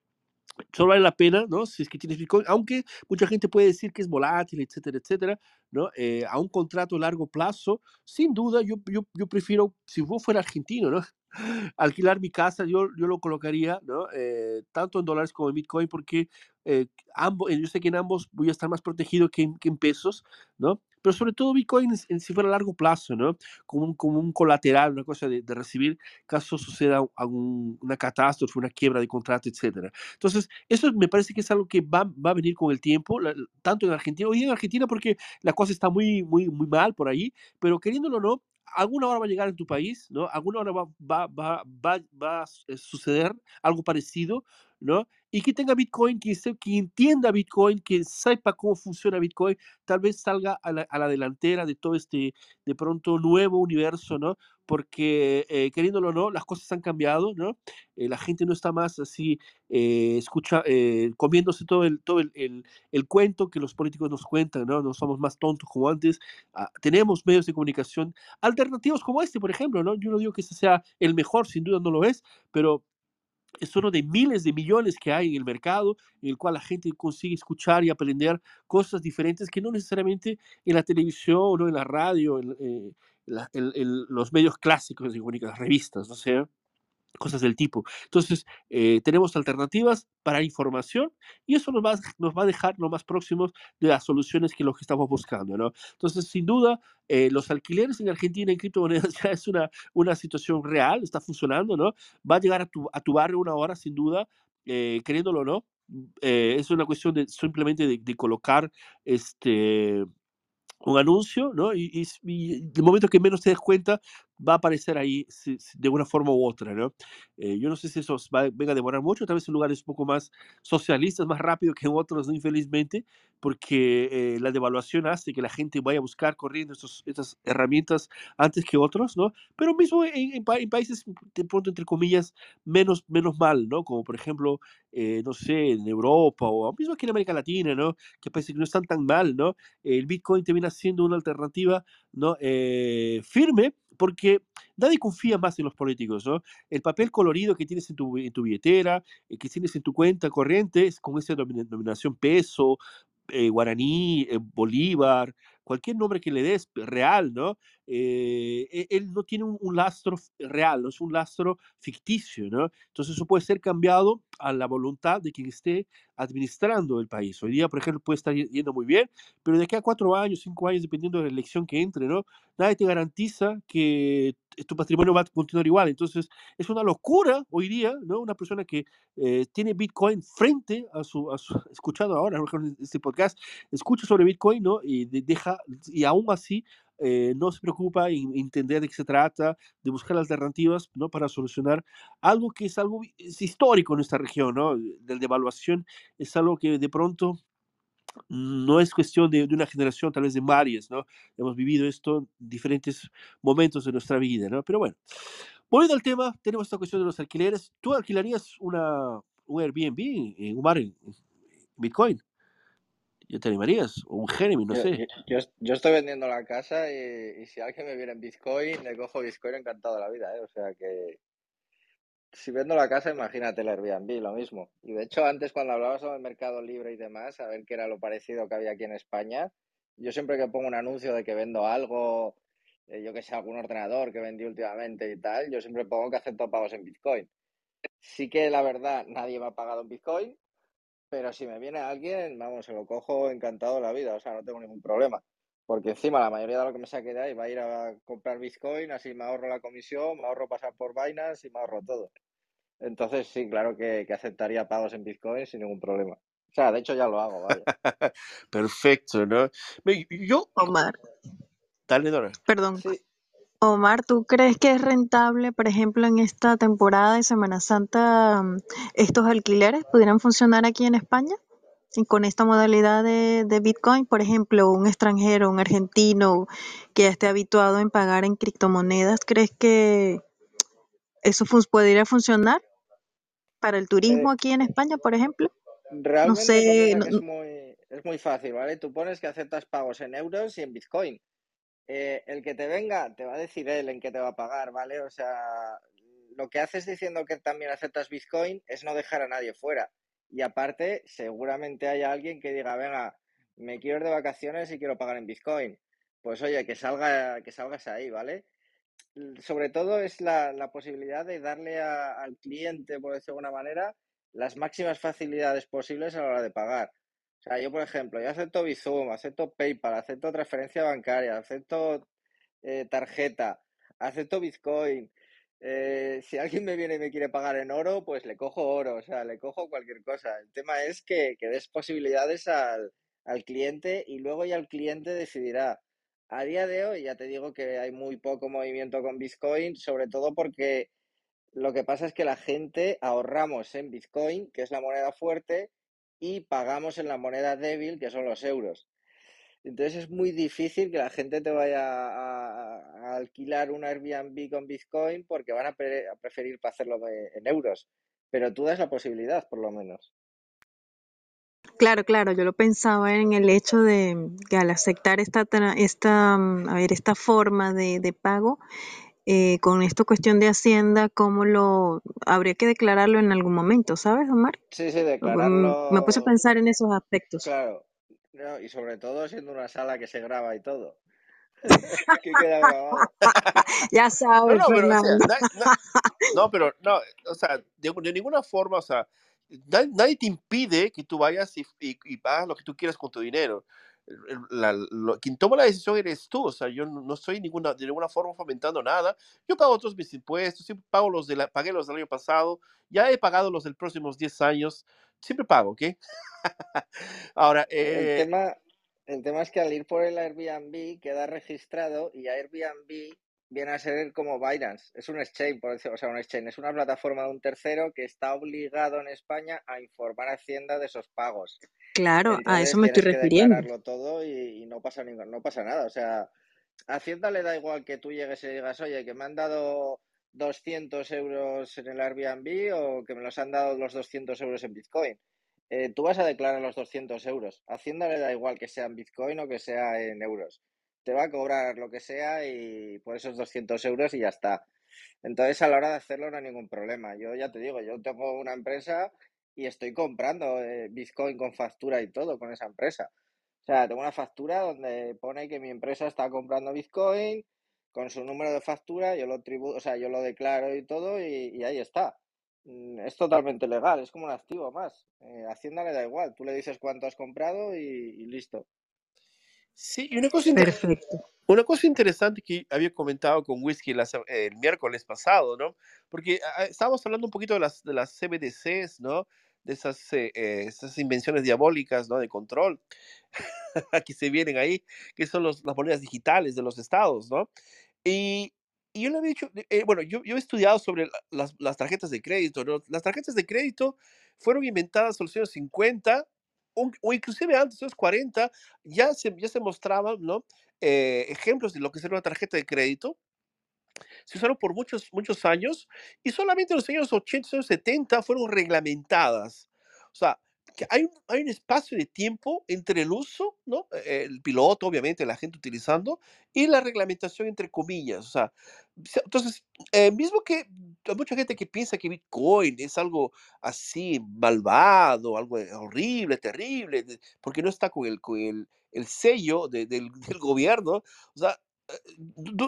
solo vale la pena, ¿no? Si es que tienes Bitcoin, aunque mucha gente puede decir que es volátil, etcétera, etcétera, ¿no? Eh, a un contrato a largo plazo, sin duda, yo, yo, yo prefiero, si vos fuera argentino, ¿no? Alquilar mi casa, yo, yo lo colocaría, ¿no? Eh, tanto en dólares como en Bitcoin, porque eh, ambos, yo sé que en ambos voy a estar más protegido que en, que en pesos, ¿no? pero sobre todo Bitcoin en, si fuera a largo plazo, ¿no? Como un, como un colateral, una cosa de, de recibir caso suceda algún, una catástrofe, una quiebra de contrato, etcétera. Entonces, eso me parece que es algo que va, va a venir con el tiempo, tanto en Argentina, hoy en Argentina porque la cosa está muy, muy, muy mal por ahí, pero queriéndolo o no, alguna hora va a llegar en tu país, ¿no? Alguna hora va, va, va, va a suceder algo parecido, ¿no? Y que tenga Bitcoin, que, se, entienda Bitcoin, que sepa cómo funciona Bitcoin, tal vez salga a la, delantera de todo este, de pronto, nuevo universo, ¿no? Porque, eh, queriéndolo o no, las cosas han cambiado, ¿no? Eh, la gente no está más así, eh, escucha, eh, comiéndose todo, el, todo el, el, el, cuento que los políticos nos cuentan, ¿no? No somos más tontos como antes. Ah, tenemos medios de comunicación alternativos como este, por ejemplo, ¿no? Yo no digo que este sea el mejor, sin duda no lo es, pero es uno de miles de millones que hay en el mercado, en el cual la gente consigue escuchar y aprender cosas diferentes que no necesariamente en la televisión o en la radio, en, eh, los medios clásicos las revistas, ¿no sé? Cosas del tipo. Entonces, eh, tenemos alternativas para información y eso nos va, nos va a dejar lo más próximos de las soluciones que lo que estamos buscando, ¿no? Entonces, sin duda, eh, los alquileres en Argentina en criptomonedas ya es una, una situación real, está funcionando, ¿no? Va a llegar a tu, a tu barrio una hora, sin duda, eh, queriéndolo o no. es una cuestión de simplemente de, de colocar este un anuncio, ¿no? Y, y, y, el momento que menos te des cuenta, va a aparecer ahí de una forma u otra, ¿no? Eh, yo no sé si eso va, venga a demorar mucho, tal vez en lugares un poco más socialistas, más rápido que en otros, ¿no? infelizmente, porque eh, la devaluación hace que la gente vaya a buscar corriendo estos, estas herramientas antes que otros, ¿no? Pero mismo en, en, en, países, de pronto, entre comillas, menos, menos mal, ¿no? Como por ejemplo, eh, no sé, en Europa o mismo aquí en América Latina, ¿no? Que parece que no están tan mal, ¿no? El Bitcoin te viene siendo una alternativa, ¿no? Eh, firme, porque nadie confía más en los políticos, ¿no? El papel colorido que tienes en tu, en tu billetera, eh, que tienes en tu cuenta corriente, con esa denominación peso, eh, guaraní, eh, bolívar, cualquier nombre que le des, real, ¿no? Eh, él no tiene un, un, lastro real, no es un lastro ficticio, ¿no? Entonces eso puede ser cambiado a la voluntad de quien esté administrando el país. Hoy día, por ejemplo, puede estar yendo muy bien, pero de aquí a cuatro años, cinco años, dependiendo de la elección que entre, ¿no? Nadie te garantiza que tu patrimonio va a continuar igual. Entonces, es una locura hoy día, ¿no? Una persona que eh, tiene Bitcoin frente a su, a su escuchado ahora, este podcast, escucha sobre Bitcoin, ¿no? Y de, deja, y aún así eh, no se preocupa en entender de qué se trata, de buscar alternativas ¿no? para solucionar algo que es algo histórico en nuestra región, ¿no? De devaluación es algo que de pronto no es cuestión de, una generación, tal vez de varias, ¿no? Hemos vivido esto en diferentes momentos de nuestra vida, ¿no? Pero bueno, volviendo al tema, tenemos esta cuestión de los alquileres. ¿Tú alquilarías una, un Airbnb Umar en Bitcoin? ¿Ya te animarías? O un Jeremy, no yo, sé. Yo, yo, estoy vendiendo la casa y, y, si alguien me viene en Bitcoin, le cojo Bitcoin encantado de la vida, ¿eh? O sea que si vendo la casa, imagínate el Airbnb, lo mismo. Y de hecho, antes cuando hablabas sobre el mercado libre y demás, a ver qué era lo parecido que había aquí en España, yo siempre que pongo un anuncio de que vendo algo, eh, yo que sé, algún ordenador que vendí últimamente y tal, yo siempre pongo que acepto pagos en Bitcoin. Sí que la verdad, nadie me ha pagado en Bitcoin, pero si me viene alguien, vamos, se lo cojo encantado la vida, o sea, no tengo ningún problema. Porque encima la mayoría de lo que me saque de ahí va a ir a comprar Bitcoin, así me ahorro la comisión, me ahorro pasar por Binance y me ahorro todo. Entonces, sí, claro que, que aceptaría pagos en Bitcoin sin ningún problema. O sea, de hecho ya lo hago, vaya. Perfecto, ¿no? Yo... Omar. Dale, Dora. Perdón. Sí. Omar, ¿tú crees que es rentable, por ejemplo, en esta temporada de Semana Santa, estos alquileres pudieran funcionar aquí en España? Y con esta modalidad de, de, Bitcoin, por ejemplo, un extranjero, un argentino que ya esté habituado en pagar en criptomonedas, ¿crees que eso podría funcionar para el turismo Eh, aquí en España, por ejemplo? No sé, no muy, es muy fácil, ¿vale? Tú pones que aceptas pagos en euros y en Bitcoin. Eh, el que te venga, te va a decir él en qué te va a pagar, ¿vale? O sea, lo que haces diciendo que también aceptas Bitcoin es no dejar a nadie fuera. Y aparte, seguramente haya alguien que diga, venga, me quiero ir de vacaciones y quiero pagar en Bitcoin. Pues oye, que salga, que salgas ahí, ¿vale? Sobre todo es la, posibilidad de darle al cliente, por decirlo de alguna manera, las máximas facilidades posibles a la hora de pagar. O sea, yo, por ejemplo, yo acepto Bizum, acepto PayPal, acepto transferencia bancaria, acepto eh, tarjeta, acepto Bitcoin. Eh, si alguien me viene y me quiere pagar en oro, pues le cojo oro, o sea, le cojo cualquier cosa. El tema es que, que des posibilidades al, al cliente y luego ya el cliente decidirá A día de hoy ya te digo que hay muy poco movimiento con Bitcoin, sobre todo porque lo que pasa es que la gente ahorramos en Bitcoin, que es la moneda fuerte, y pagamos en la moneda débil, que son los euros. Entonces es muy difícil que la gente te vaya a, alquilar un Airbnb con Bitcoin porque van a, preferir hacerlo en euros. Pero tú das la posibilidad, por lo menos. Claro, claro, yo lo pensaba en el hecho de que al aceptar esta, esta, mm, a ver, esta forma de pago, eh, con esta cuestión de Hacienda, ¿cómo lo habría que declararlo en algún momento, ¿sabes, Omar? Sí, sí, declararlo. Me puse a pensar en esos aspectos. Claro, y sobre todo siendo una sala que se graba y todo. que queda grabado. ya sabes, no, no, pero, no, pero no, o sea, de, de, ninguna forma, o sea, nadie, te impide que tú vayas y, y, pagas lo que tú quieras con tu dinero. La, quien toma la decisión eres tú, o sea, yo no, estoy ninguna, de ninguna forma fomentando nada. Yo pago todos mis impuestos, siempre pago los de la, pagué los del año pasado, ya he pagado los del próximos 10 años, siempre pago, ¿ok? Ahora, eh, el, tema, el tema es que al ir por el Airbnb queda registrado y Airbnb viene a ser como Binance. Es un exchange, por decirlo, o sea, un exchange. Es una plataforma de un tercero que está obligado en España a informar a Hacienda de esos pagos. Claro, a eso me estoy refiriendo. todo y, no pasa no pasa nada. O sea, a Hacienda le da igual que tú llegues y digas, oye, que me han dado 200 euros en el Airbnb o que me los han dado los 200 euros en Bitcoin. Eh, tú vas a declarar los 200 euros. A Hacienda le da igual que sea en Bitcoin o que sea en euros te va a cobrar lo que sea y por esos 200 euros y ya está. Entonces, a la hora de hacerlo no hay ningún problema. Yo ya te digo, yo tengo una empresa y estoy comprando eh, Bitcoin con factura y todo con esa empresa. O sea, tengo una factura donde pone que mi empresa está comprando Bitcoin con su número de factura, yo lo tributo, o sea, yo lo declaro y todo y, ahí está. Mm, es totalmente legal, es como un activo más. Eh, Hacienda le da igual, tú le dices cuánto has comprado y listo. Sí, y una cosa, una cosa interesante que había comentado con Whisky el miércoles pasado, ¿no? Porque ah, estábamos hablando un poquito de las, de las CBDCs, ¿no? De esas, eh, eh, esas invenciones diabólicas, ¿no? De control que se vienen ahí, que son los, las monedas digitales de los estados, ¿no? Y, y yo le había dicho, eh, bueno, yo, yo he estudiado sobre las, las tarjetas de crédito, ¿no? Las tarjetas de crédito fueron inventadas en los años 50 o inclusive antes de los 40, ya se, ya se mostraban ¿no? Eh, ejemplos de lo que sería una tarjeta de crédito. Se usaron por muchos, muchos años y solamente en los años 80 y 70 fueron reglamentadas. O sea, que hay, un, hay un espacio de tiempo entre el uso, ¿no? E, el piloto, obviamente, la gente utilizando, y la reglamentación entre comillas. O sea, entonces, eh, mismo que hay mucha gente que piensa que Bitcoin es algo así malvado, algo horrible, terrible, porque no está con el, con el, el sello del, del, gobierno, o sea,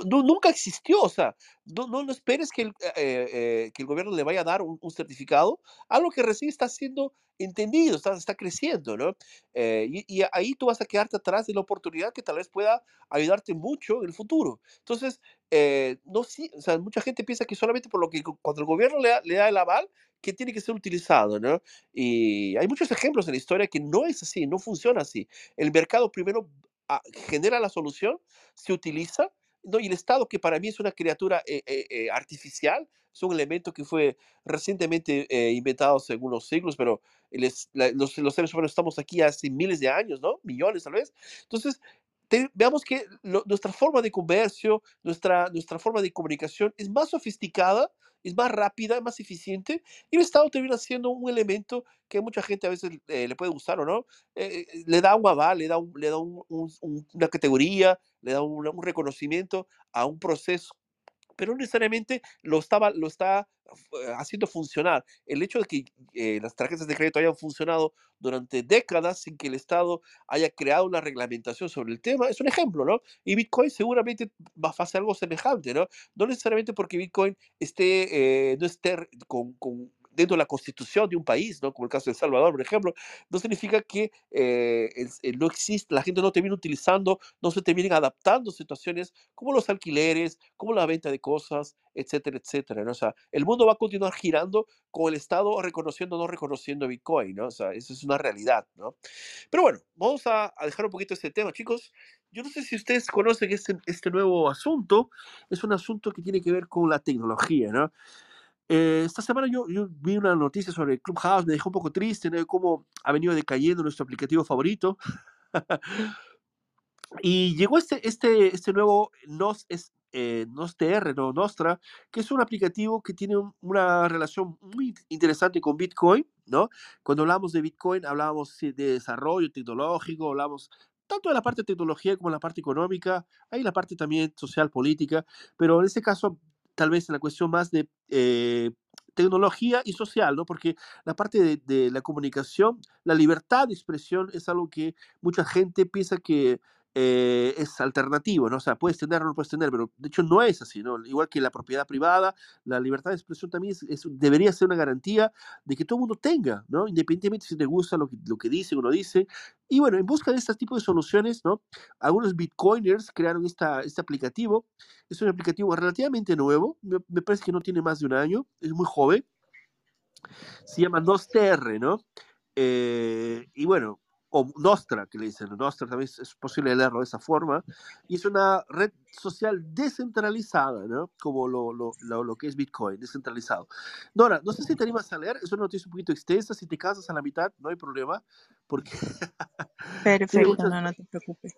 nunca existió, o sea, no, no, esperes que el, eh, eh, que el gobierno le vaya a dar un, certificado, algo que recién está siendo entendido, está, está creciendo, ¿no? Eh, y, ahí tú vas a quedarte atrás de la oportunidad que tal vez pueda ayudarte mucho en el futuro. Entonces, no, sí, o sea, mucha gente piensa que solamente por lo que cuando el gobierno le le da el aval, que tiene que ser utilizado, ¿no? Y hay muchos ejemplos en la historia que no es así, no funciona así. El mercado primero genera la solución, se utiliza, ¿no? y el Estado, que para mí es una criatura eh, eh, eh, artificial, es un elemento que fue recientemente inventado según los siglos, pero los, los, seres humanos estamos aquí hace miles de años, ¿no? Millones tal vez. Entonces, veamos que nuestra forma de comercio, nuestra, nuestra forma de comunicación es más sofisticada, es más rápida, más eficiente, y el Estado termina siendo un elemento que mucha gente a veces eh, le puede gustar o no, eh, eh, le da un aval, le da, le da una categoría, le da un reconocimiento a un proceso pero no necesariamente lo, estaba, lo está eh, haciendo funcionar. El hecho de que eh, las tarjetas de crédito hayan funcionado durante décadas sin que el Estado haya creado una reglamentación sobre el tema es un ejemplo, ¿no? Y Bitcoin seguramente va a hacer algo semejante, ¿no? No necesariamente porque Bitcoin esté, eh, no esté con, con dentro de la constitución de un país, ¿no? como el caso de El Salvador, por ejemplo, no significa que eh, no existe, la gente no termine utilizando, no se terminen adaptando situaciones como los alquileres, como la venta de cosas, etcétera, etcétera. ¿no? O sea, el mundo va a continuar girando con el Estado reconociendo o no reconociendo Bitcoin, ¿no? O sea, eso es una realidad, ¿no? Pero bueno, vamos a, a dejar un poquito este tema, chicos. yo no sé si ustedes conocen este, este nuevo asunto. Es un asunto que tiene que ver con la tecnología, ¿no? Eh, esta semana yo, yo vi una noticia sobre Clubhouse, me dejó un poco triste, ¿no? De cómo ha venido decayendo nuestro aplicativo favorito. Y llegó este, este, este nuevo Nos, es, eh, NosTR, no Nostra, que es un aplicativo que tiene un- una relación muy interesante con Bitcoin, ¿no? Cuando hablamos de Bitcoin, hablábamos sí, de desarrollo tecnológico, hablamos tanto de la parte de tecnología como la parte económica, hay la parte también social, política, pero en este caso, tal vez en la cuestión más de eh, tecnología y social, ¿no? Porque la parte de, de la comunicación, la libertad de expresión es algo que mucha gente piensa que eh, es alternativo, ¿no? O sea, puedes tener o no puedes tener, pero de hecho no es así, ¿no? Igual que la propiedad privada, la libertad de expresión también es- es- debería ser una garantía de que todo el mundo tenga, ¿no? Independientemente si te gusta lo que, lo que dice o no dice. Y bueno, en busca de este tipo de soluciones, ¿no? Algunos bitcoiners crearon esta, este aplicativo. Es un aplicativo relativamente nuevo, me, me parece que no tiene más de un año, es muy joven. Se llama NosTR, ¿no? Eh, y bueno, o Nostra, que le dicen, Nostra también es, es posible leerlo de esa forma, y es una red social descentralizada, ¿no? Como lo, lo, lo, lo que es Bitcoin, descentralizado. Nora, no sé si te animas a leer, es una noticia un poquito extensa, si te casas a la mitad, no hay problema, porque Perfecto, muchas... no, no te preocupes.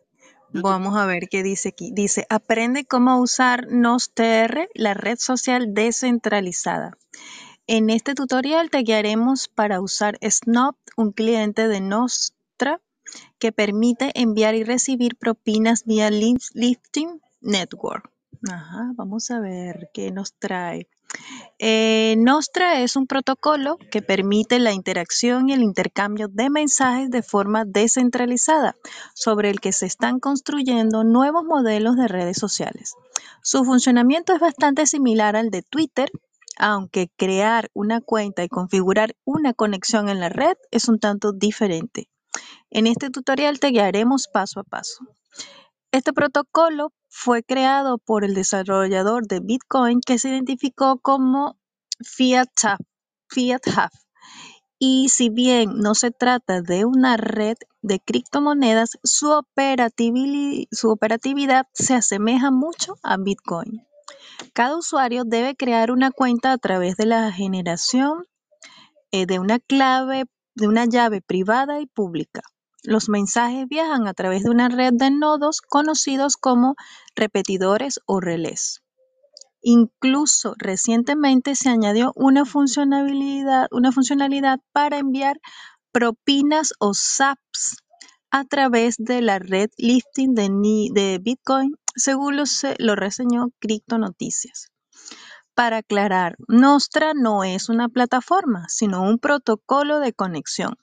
Vamos a ver qué dice aquí. Dice, aprende cómo usar NosTR, la red social descentralizada. En este tutorial te guiaremos para usar Snop, un cliente de Que permite enviar y recibir propinas vía Lif- Lifting Network. Vamos a ver qué nos trae. Eh, Nostra es un protocolo que permite la interacción y el intercambio de mensajes de forma descentralizada, sobre el que se están construyendo nuevos modelos de redes sociales. Su funcionamiento es bastante similar al de Twitter, aunque crear una cuenta y configurar una conexión en la red es un tanto diferente. En este tutorial te guiaremos paso a paso. Este protocolo fue creado por el desarrollador de Bitcoin que se identificó como Fiat Hub. Y si bien no se trata de una red de criptomonedas, su operatividad se asemeja mucho a Bitcoin. Cada usuario debe crear una cuenta a través de la generación eh, de una clave, de una llave privada y pública. Los mensajes viajan a través de una red de nodos conocidos como repetidores o relés. Incluso recientemente se añadió una funcionalidad, para enviar propinas o SAPs a través de la red lifting de, de Bitcoin, según lo, lo reseñó Crypto Noticias. Para aclarar, Nostra no es una plataforma, sino un protocolo de conexión.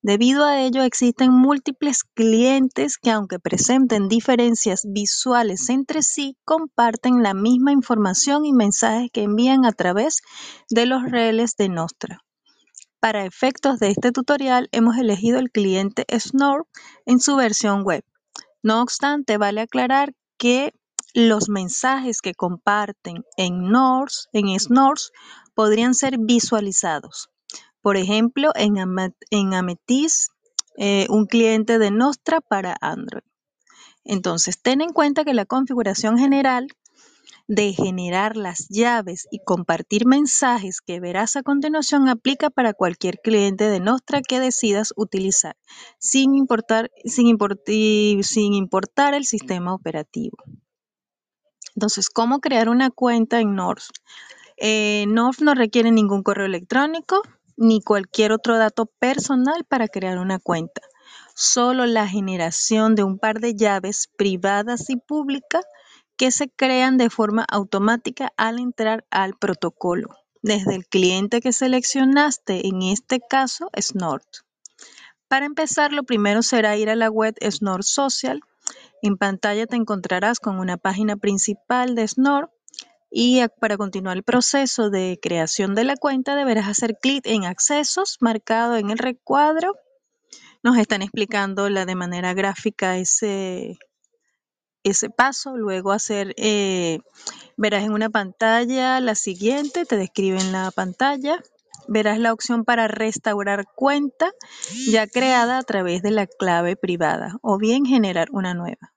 Debido a ello, existen múltiples clientes que, aunque presenten diferencias visuales entre sí, comparten la misma información y mensajes que envían a través de los reles de Nostra. Para efectos de este tutorial, hemos elegido el cliente Snore en su versión web. No obstante, vale aclarar que los mensajes que comparten en Norse, en Snores podrían ser visualizados. Por ejemplo, en, en Amethyst, eh, un cliente de Nostra para Android. Entonces, ten en cuenta que la configuración general de generar las llaves y compartir mensajes que verás a continuación aplica para cualquier cliente de Nostra que decidas utilizar, sin importar, sin sin importar el sistema operativo. Entonces, ¿cómo crear una cuenta en Norse? Eh, North no requiere ningún correo electrónico ni cualquier otro dato personal para crear una cuenta. Solo la generación de un par de llaves privadas y públicas que se crean de forma automática al entrar al protocolo desde el cliente que seleccionaste, en este caso Snort. Para empezar, lo primero será ir a la web Snort Social. En pantalla te encontrarás con una página principal de Snort y para continuar el proceso de creación de la cuenta deberás hacer clic en accesos marcado en el recuadro. Nos están explicando la de manera gráfica ese, ese paso. Luego hacer, eh, verás en una pantalla la siguiente, te describen la pantalla. Verás la opción para restaurar cuenta ya creada a través de la clave privada o bien generar una nueva.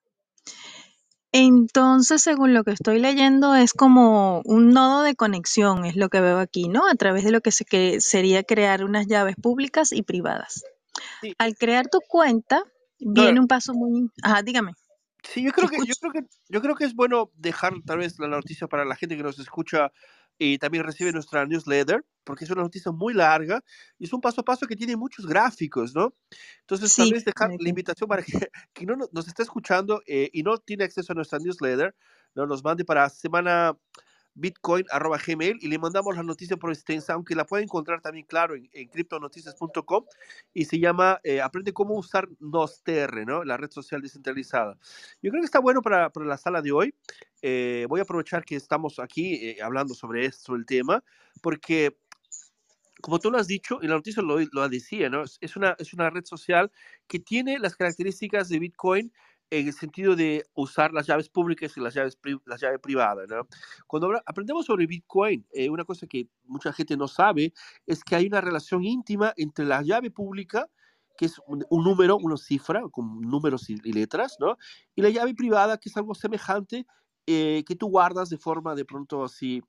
Entonces, según lo que estoy leyendo, es como un nodo de conexión, es lo que veo aquí, ¿no? A través de lo que, se, que sería crear unas llaves públicas y privadas. Sí, Al crear tu cuenta, no, viene un paso muy... Ajá, dígame. Sí, yo creo que, yo creo que, yo creo que es bueno dejar tal vez la noticia para la gente que nos escucha y también recibe nuestra newsletter, porque es una noticia muy larga y es un paso a paso que tiene muchos gráficos, ¿no? Entonces, tal Sí, vez dejar la invitación para que quien no nos, está escuchando eh, y no tiene acceso a nuestra newsletter, ¿no? nos mande para semana bitcoin.gmail y le mandamos la noticia por extensa, aunque la puede encontrar también, claro, en, en criptonoticias.com y se llama eh, Aprende cómo usar Nostr, ¿no? La red social descentralizada. Yo creo que está bueno para, para la sala de hoy. Eh, voy a aprovechar que estamos aquí eh, hablando sobre esto, el tema, porque como tú lo has dicho, y la noticia lo, lo decía, ¿no? Es una, es una red social que tiene las características de Bitcoin en el sentido de usar las llaves públicas y las llaves, pri- las llaves privadas, ¿no? Cuando aprendemos sobre Bitcoin, eh, una cosa que mucha gente no sabe es que hay una relación íntima entre la llave pública, que es un, un número, una cifra, con números y, y letras, ¿no? Y la llave privada, que es algo semejante, eh, que tú guardas de forma de pronto así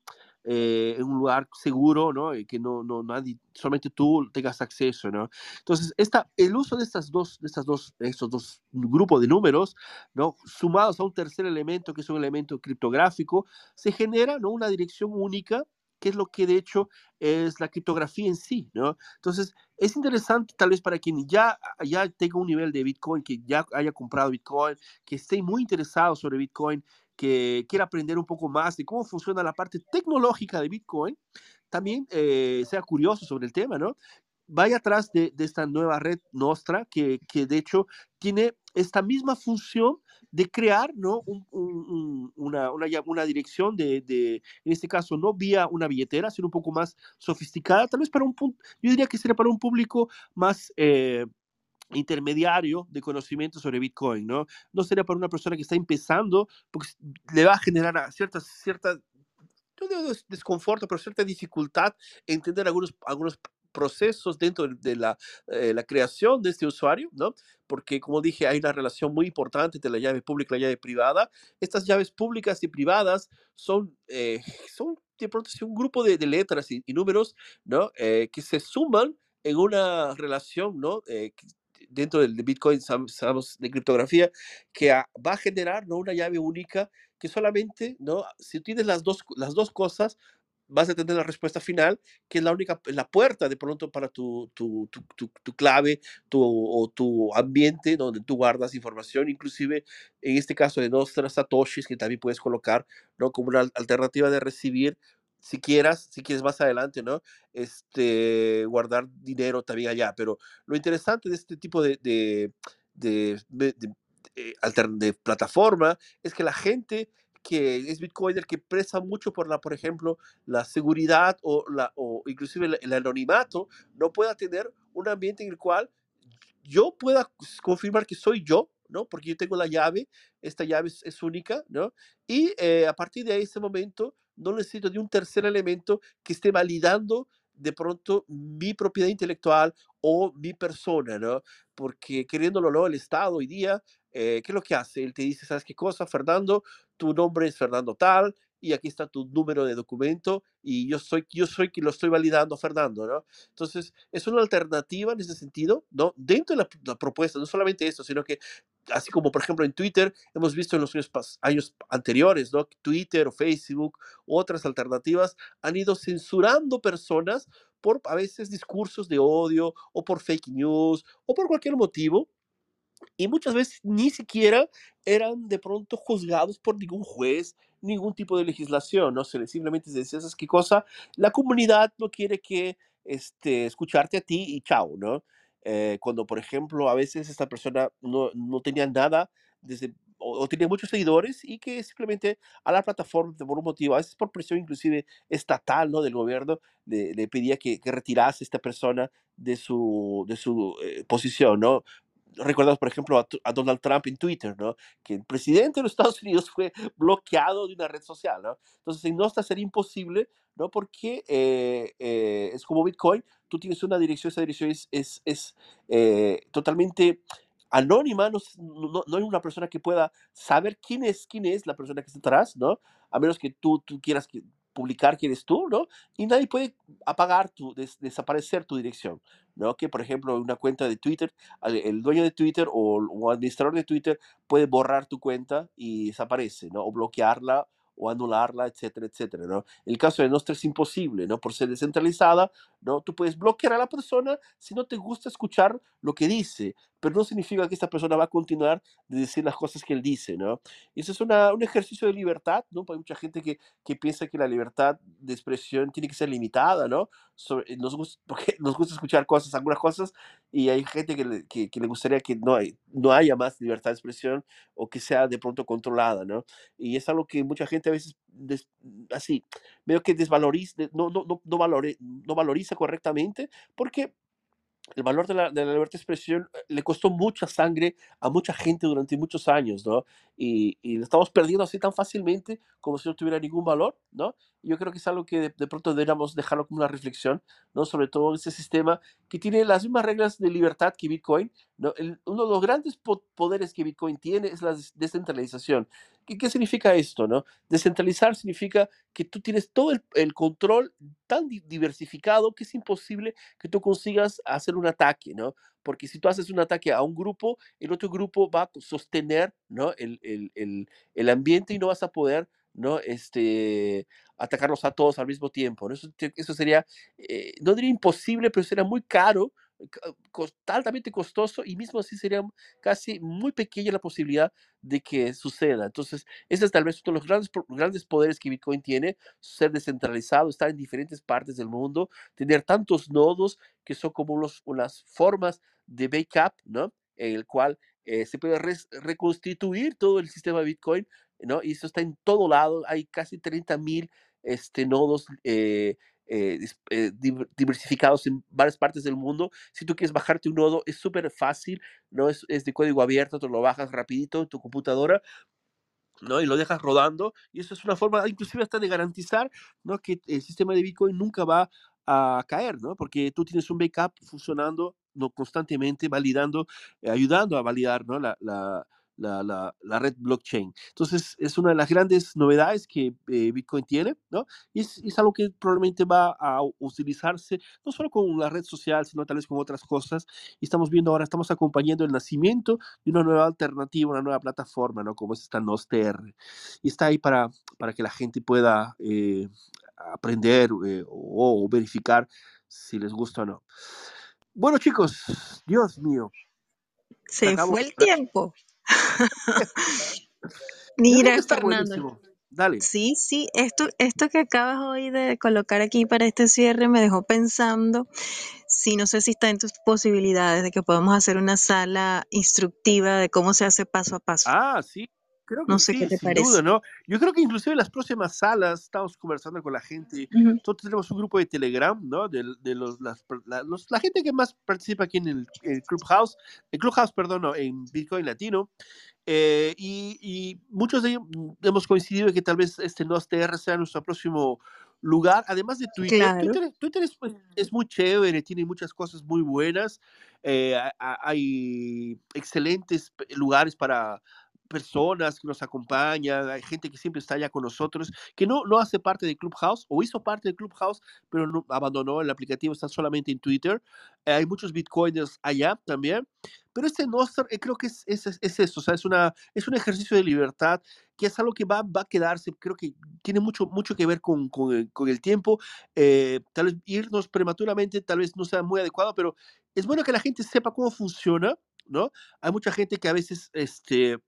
eh, en un lugar seguro, ¿no? Y que no, no nadie, solamente tú tengas acceso, ¿no? Entonces, esta, el uso de estas dos, de estas dos, estos dos grupos de números, ¿no? Sumados a un tercer elemento, que es un elemento criptográfico, se genera, ¿no? Una dirección única que es lo que de hecho es la criptografía en sí, ¿no? Entonces, es interesante tal vez para quien ya, ya tenga un nivel de Bitcoin, que ya haya comprado Bitcoin, que esté muy interesado sobre Bitcoin, que quiera aprender un poco más de cómo funciona la parte tecnológica de Bitcoin, también eh, sea curioso sobre el tema, ¿no? Vaya atrás de, de esta nueva red Nostra, que, que, de hecho tiene esta misma función de crear ¿no? Un, un, una, una, una, dirección de, de, en este caso, no vía una billetera, sino un poco más sofisticada, tal vez para un punto, yo diría que sería para un público más... Eh, intermediario de conocimiento sobre Bitcoin, ¿no? No sería para una persona que está empezando, porque le va a generar cierta, cierta no digo desconforto, pero cierta dificultad entender algunos, algunos procesos dentro de la, eh, la, creación de este usuario, ¿no? Porque, como dije, hay una relación muy importante entre la llave pública y la llave privada. Estas llaves públicas y privadas son, eh, son de pronto un grupo de, de letras y, y, números, ¿no? Eh, que se suman en una relación, ¿no? Dentro del Bitcoin, sabemos de criptografía, que va a generar ¿no? una llave única que solamente, ¿no? Si tienes las dos, las dos cosas, vas a tener la respuesta final, que es la única, la puerta de pronto para tu, tu, tu, tu, clave o tu ambiente donde tú guardas información, inclusive en este caso de nuestras satoshis, que también puedes colocar, ¿no? Como una alternativa de recibir si quieras, si quieres más adelante, ¿no? Este, guardar dinero también allá. Pero lo interesante de este tipo de, de, de, de, de, plataforma es que la gente que es Bitcoiner que presa mucho por la, por ejemplo, la seguridad o, la, o inclusive el, anonimato, no pueda tener un ambiente en el cual yo pueda confirmar que soy yo, ¿no? Porque yo tengo la llave, esta llave es, es única, ¿no? Y eh, a partir de ese momento no necesito de un tercer elemento que esté validando de pronto mi propiedad intelectual o mi persona, ¿no? Porque queriéndolo no, el Estado hoy día, eh, ¿qué es lo que hace? Él te dice, ¿sabes qué cosa, Fernando? Tu nombre es Fernando tal, y aquí está tu número de documento y yo soy yo soy quien lo estoy validando Fernando, ¿no? Entonces, es una alternativa en ese sentido, ¿no? Dentro de la, la propuesta, no solamente esto, sino que así como por ejemplo en Twitter hemos visto en los años, anteriores, ¿no? Twitter o Facebook, otras alternativas han ido censurando personas por a veces discursos de odio o por fake news o por cualquier motivo y muchas veces ni siquiera eran de pronto juzgados por ningún juez, ningún tipo de legislación, ¿no? Se simplemente decía, ¿sabes qué cosa? La comunidad no quiere que este, escucharte a ti y chao, ¿no? Eh, cuando, por ejemplo, a veces esta persona no, no tenía nada desde, o, o, tenía muchos seguidores y que simplemente a la plataforma, por un motivo, a veces por presión inclusive estatal, ¿no? Del gobierno, le, le pedía que, que, retirase a esta persona de su, de su eh, posición, ¿no? Recordamos, por ejemplo, a, a, Donald Trump en Twitter, ¿no? Que el presidente de los Estados Unidos fue bloqueado de una red social, ¿no? Entonces, en Nostra sería imposible, ¿no? Porque eh, eh, es como Bitcoin, tú tienes una dirección, esa dirección es, es, es eh, totalmente anónima, no, no, no, hay una persona que pueda saber quién es, quién es la persona que está atrás, ¿no? A menos que tú, tú quieras que, publicar quién eres tú, ¿no? Y nadie puede apagar tu, desaparecer tu dirección, ¿no? Que, por ejemplo, una cuenta de Twitter, el dueño de Twitter o, o administrador de Twitter puede borrar tu cuenta y desaparece, ¿no? O bloquearla o anularla, etcétera, etcétera, ¿no? El caso de Nostra es imposible, ¿no? Por ser descentralizada, ¿no? Tú puedes bloquear a la persona si no te gusta escuchar lo que dice, pero no significa que esta persona va a continuar de decir las cosas que él dice, ¿no? Eso es una, un ejercicio de libertad, ¿no? Hay mucha gente que, que, piensa que la libertad de expresión tiene que ser limitada, ¿no? Sobre, nos gusta, porque nos gusta escuchar cosas, algunas cosas, y hay gente que le, que, le gustaría que no, no haya más libertad de expresión o que sea de pronto controlada, ¿no? Y es algo que mucha gente a veces, así, veo que desvaloriza, no, no, no, no, valore, no valoriza correctamente, porque el valor de la, libertad de expresión eh, le costó mucha sangre a mucha gente durante muchos años, ¿no? Y, y lo estamos perdiendo así tan fácilmente como si no tuviera ningún valor, ¿no? Yo creo que es algo que de, de, pronto deberíamos dejarlo como una reflexión, ¿no? Sobre todo ese sistema que tiene las mismas reglas de libertad que Bitcoin, ¿no? El, uno de los grandes po poderes que Bitcoin tiene es la descentralización. ¿Qué, ¿Qué, significa esto, no? Descentralizar significa que tú tienes todo el, el control tan diversificado que es imposible que tú consigas hacer un ataque, ¿no? Porque si tú haces un ataque a un grupo, el otro grupo va a sostener, ¿no? El, el, el ambiente y no vas a poder, ¿no? Este, atacarlos a todos al mismo tiempo, ¿no? Eso, eso sería, eh, no diría imposible, pero sería muy caro altamente costoso y mismo así sería casi muy pequeña la posibilidad de que suceda. Entonces, ese es tal vez uno de los grandes, grandes poderes que Bitcoin tiene, ser descentralizado, estar en diferentes partes del mundo, tener tantos nodos que son como los, unas formas de backup, ¿no? En el cual eh, se puede re reconstituir todo el sistema Bitcoin, ¿no? Y eso está en todo lado, hay casi 30 mil este, nodos eh, eh, eh, diversificados en varias partes del mundo. Si tú quieres bajarte un nodo, es súper fácil, ¿no? Es, es, de código abierto, tú lo bajas rapidito en tu computadora. ¿no? Y lo dejas rodando, y eso es una forma, inclusive hasta de garantizar, ¿no? Que el sistema de Bitcoin nunca va a caer, ¿no? Porque tú tienes un backup funcionando no constantemente, validando, eh, ayudando a validar, ¿no? La, la, la, la, la, red blockchain. Entonces, es una de las grandes novedades que eh, Bitcoin tiene, ¿no? Y es, es, algo que probablemente va a utilizarse no solo con la red social, sino tal vez con otras cosas. Y estamos viendo ahora, estamos acompañando el nacimiento de una nueva alternativa, una nueva plataforma, ¿no? Como es esta NOSTR. Y está ahí para, para que la gente pueda eh, aprender eh, o, o verificar si les gusta o no. Bueno, chicos, Dios mío. Se fue el tiempo. Mira, Fernando. Dale. Sí, sí, esto, esto que acabas hoy de colocar aquí para este cierre me dejó pensando, si no sé si está en tus posibilidades de que podamos hacer una sala instructiva de cómo se hace paso a paso. Ah, sí, Creo que no sé sí, qué te parece. duda, ¿no? Yo creo que inclusive en las próximas salas estamos conversando con la gente. Ujú. Nosotros tenemos un grupo de Telegram, ¿no? De, de los, las, la, los- la gente que más participa aquí en el, el Clubhouse, el Clubhouse, perdón, no, en Bitcoin Latino. Eh, y, y muchos de ellos mm, hemos coincidido en que tal vez este NOSTR sea nuestro próximo lugar, además de Twitter. Claro. Twitter, Twitter es, pues, es muy chévere, tiene muchas cosas muy buenas. eh, hay excelentes lugares para personas que nos acompañan, hay gente que siempre está allá con nosotros, que no, no hace parte de Clubhouse o hizo parte de Clubhouse, pero no, abandonó el aplicativo, está solamente en Twitter. Eh, hay muchos bitcoiners allá también, pero este Nostr eh, creo que es, es, es, es eso, o sea, es, una, es un ejercicio de libertad que es algo que va, va a quedarse, creo que tiene mucho, mucho que ver con, con el tiempo, eh, tal vez irnos prematuramente, tal vez no sea muy adecuado, pero es bueno que la gente sepa cómo funciona, ¿no? Hay mucha gente que a veces, este,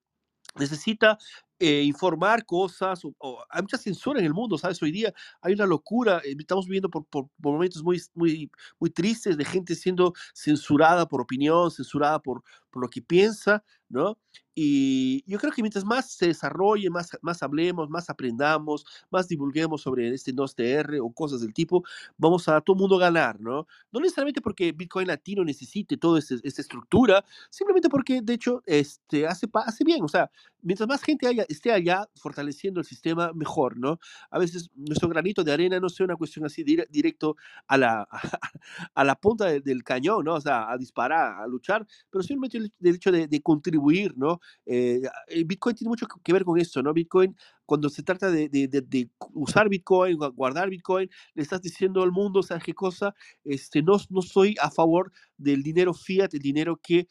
necesita eh, informar cosas, o, o hay mucha censura en el mundo, ¿sabes? Hoy día hay una locura, eh, estamos viviendo por, por, por momentos muy, muy, muy tristes de gente siendo censurada por opinión, censurada por, por lo que piensa, ¿no? Y yo creo que mientras más se desarrolle, más, más hablemos, más aprendamos, más divulguemos sobre este 2TR o cosas del tipo, vamos a todo mundo ganar, ¿no? No necesariamente porque Bitcoin Latino necesite toda esa estructura, simplemente porque, de hecho, este, hace, hace bien, o sea, mientras más gente haya, esté allá fortaleciendo el sistema, mejor, ¿no? A veces nuestro granito de arena no sea una cuestión así directo a la, a, la punta del cañón, ¿no? O sea, a disparar, a luchar, pero simplemente el, hecho de, de contribuir, ¿no? Eh, Bitcoin tiene mucho que ver con esto, ¿no? Bitcoin cuando se trata de, de, de, usar Bitcoin, guardar Bitcoin, le estás diciendo al mundo, ¿sabes qué cosa? Este, no, no soy a favor del dinero fiat, el dinero que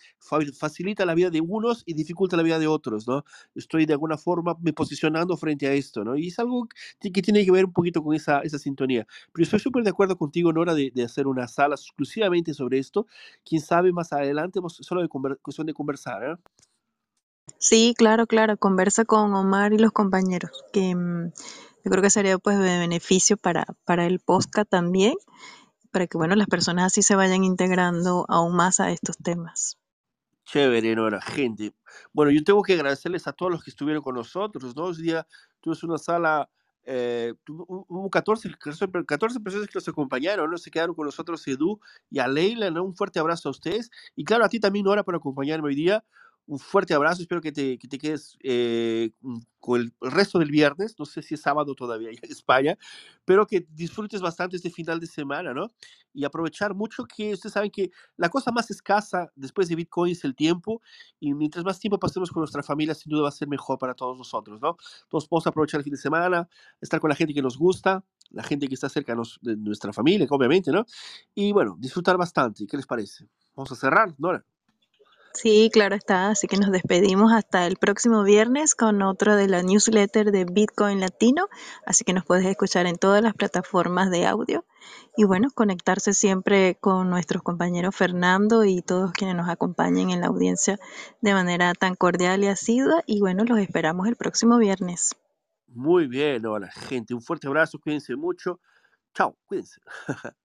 facilita la vida de unos y dificulta la vida de otros, ¿no? Estoy de alguna forma me posicionando frente a esto, ¿no? Y es algo que tiene que ver un poquito con esa, esa sintonía. Pero estoy súper de acuerdo contigo, Nora, de, de hacer una sala exclusivamente sobre esto. Quién sabe, más adelante, solo de cuestión de conversar, ¿eh? Sí, claro, claro, conversa con Omar y los compañeros, que mm, yo creo que sería pues de beneficio para, para el podcast también, para que bueno, las personas así se vayan integrando aún más a estos temas. Chévere, Nora, gente. Bueno, yo tengo que agradecerles a todos los que estuvieron con nosotros, ¿no? Hoy día tuvimos una sala, eh, hubo 14, 14 personas que nos acompañaron, ¿no? Se quedaron con nosotros Edu y a Leila, ¿no? Un fuerte abrazo a ustedes. Y claro, a ti también, Nora, por acompañarme hoy día un fuerte abrazo, espero que te, que te quedes eh, con el, resto del viernes, no sé si es sábado todavía en España, pero que disfrutes bastante este final de semana, ¿no? Y aprovechar mucho que ustedes saben que la cosa más escasa después de Bitcoin es el tiempo, y mientras más tiempo pasemos con nuestra familia, sin duda va a ser mejor para todos nosotros, ¿no? Todos podemos aprovechar el fin de semana, estar con la gente que nos gusta, la gente que está cerca de nuestra familia, obviamente, ¿no? Y bueno, disfrutar bastante, ¿qué les parece? Vamos a cerrar, Nora. Sí, claro está. Así que nos despedimos hasta el próximo viernes con otro de la newsletter de Bitcoin Latino. Así que nos puedes escuchar en todas las plataformas de audio. Y bueno, conectarse siempre con nuestros compañeros Fernando y todos quienes nos acompañen en la audiencia de manera tan cordial y asidua. Y bueno, los esperamos el próximo viernes. Muy bien, hola gente. Un fuerte abrazo, cuídense mucho. Chao, cuídense.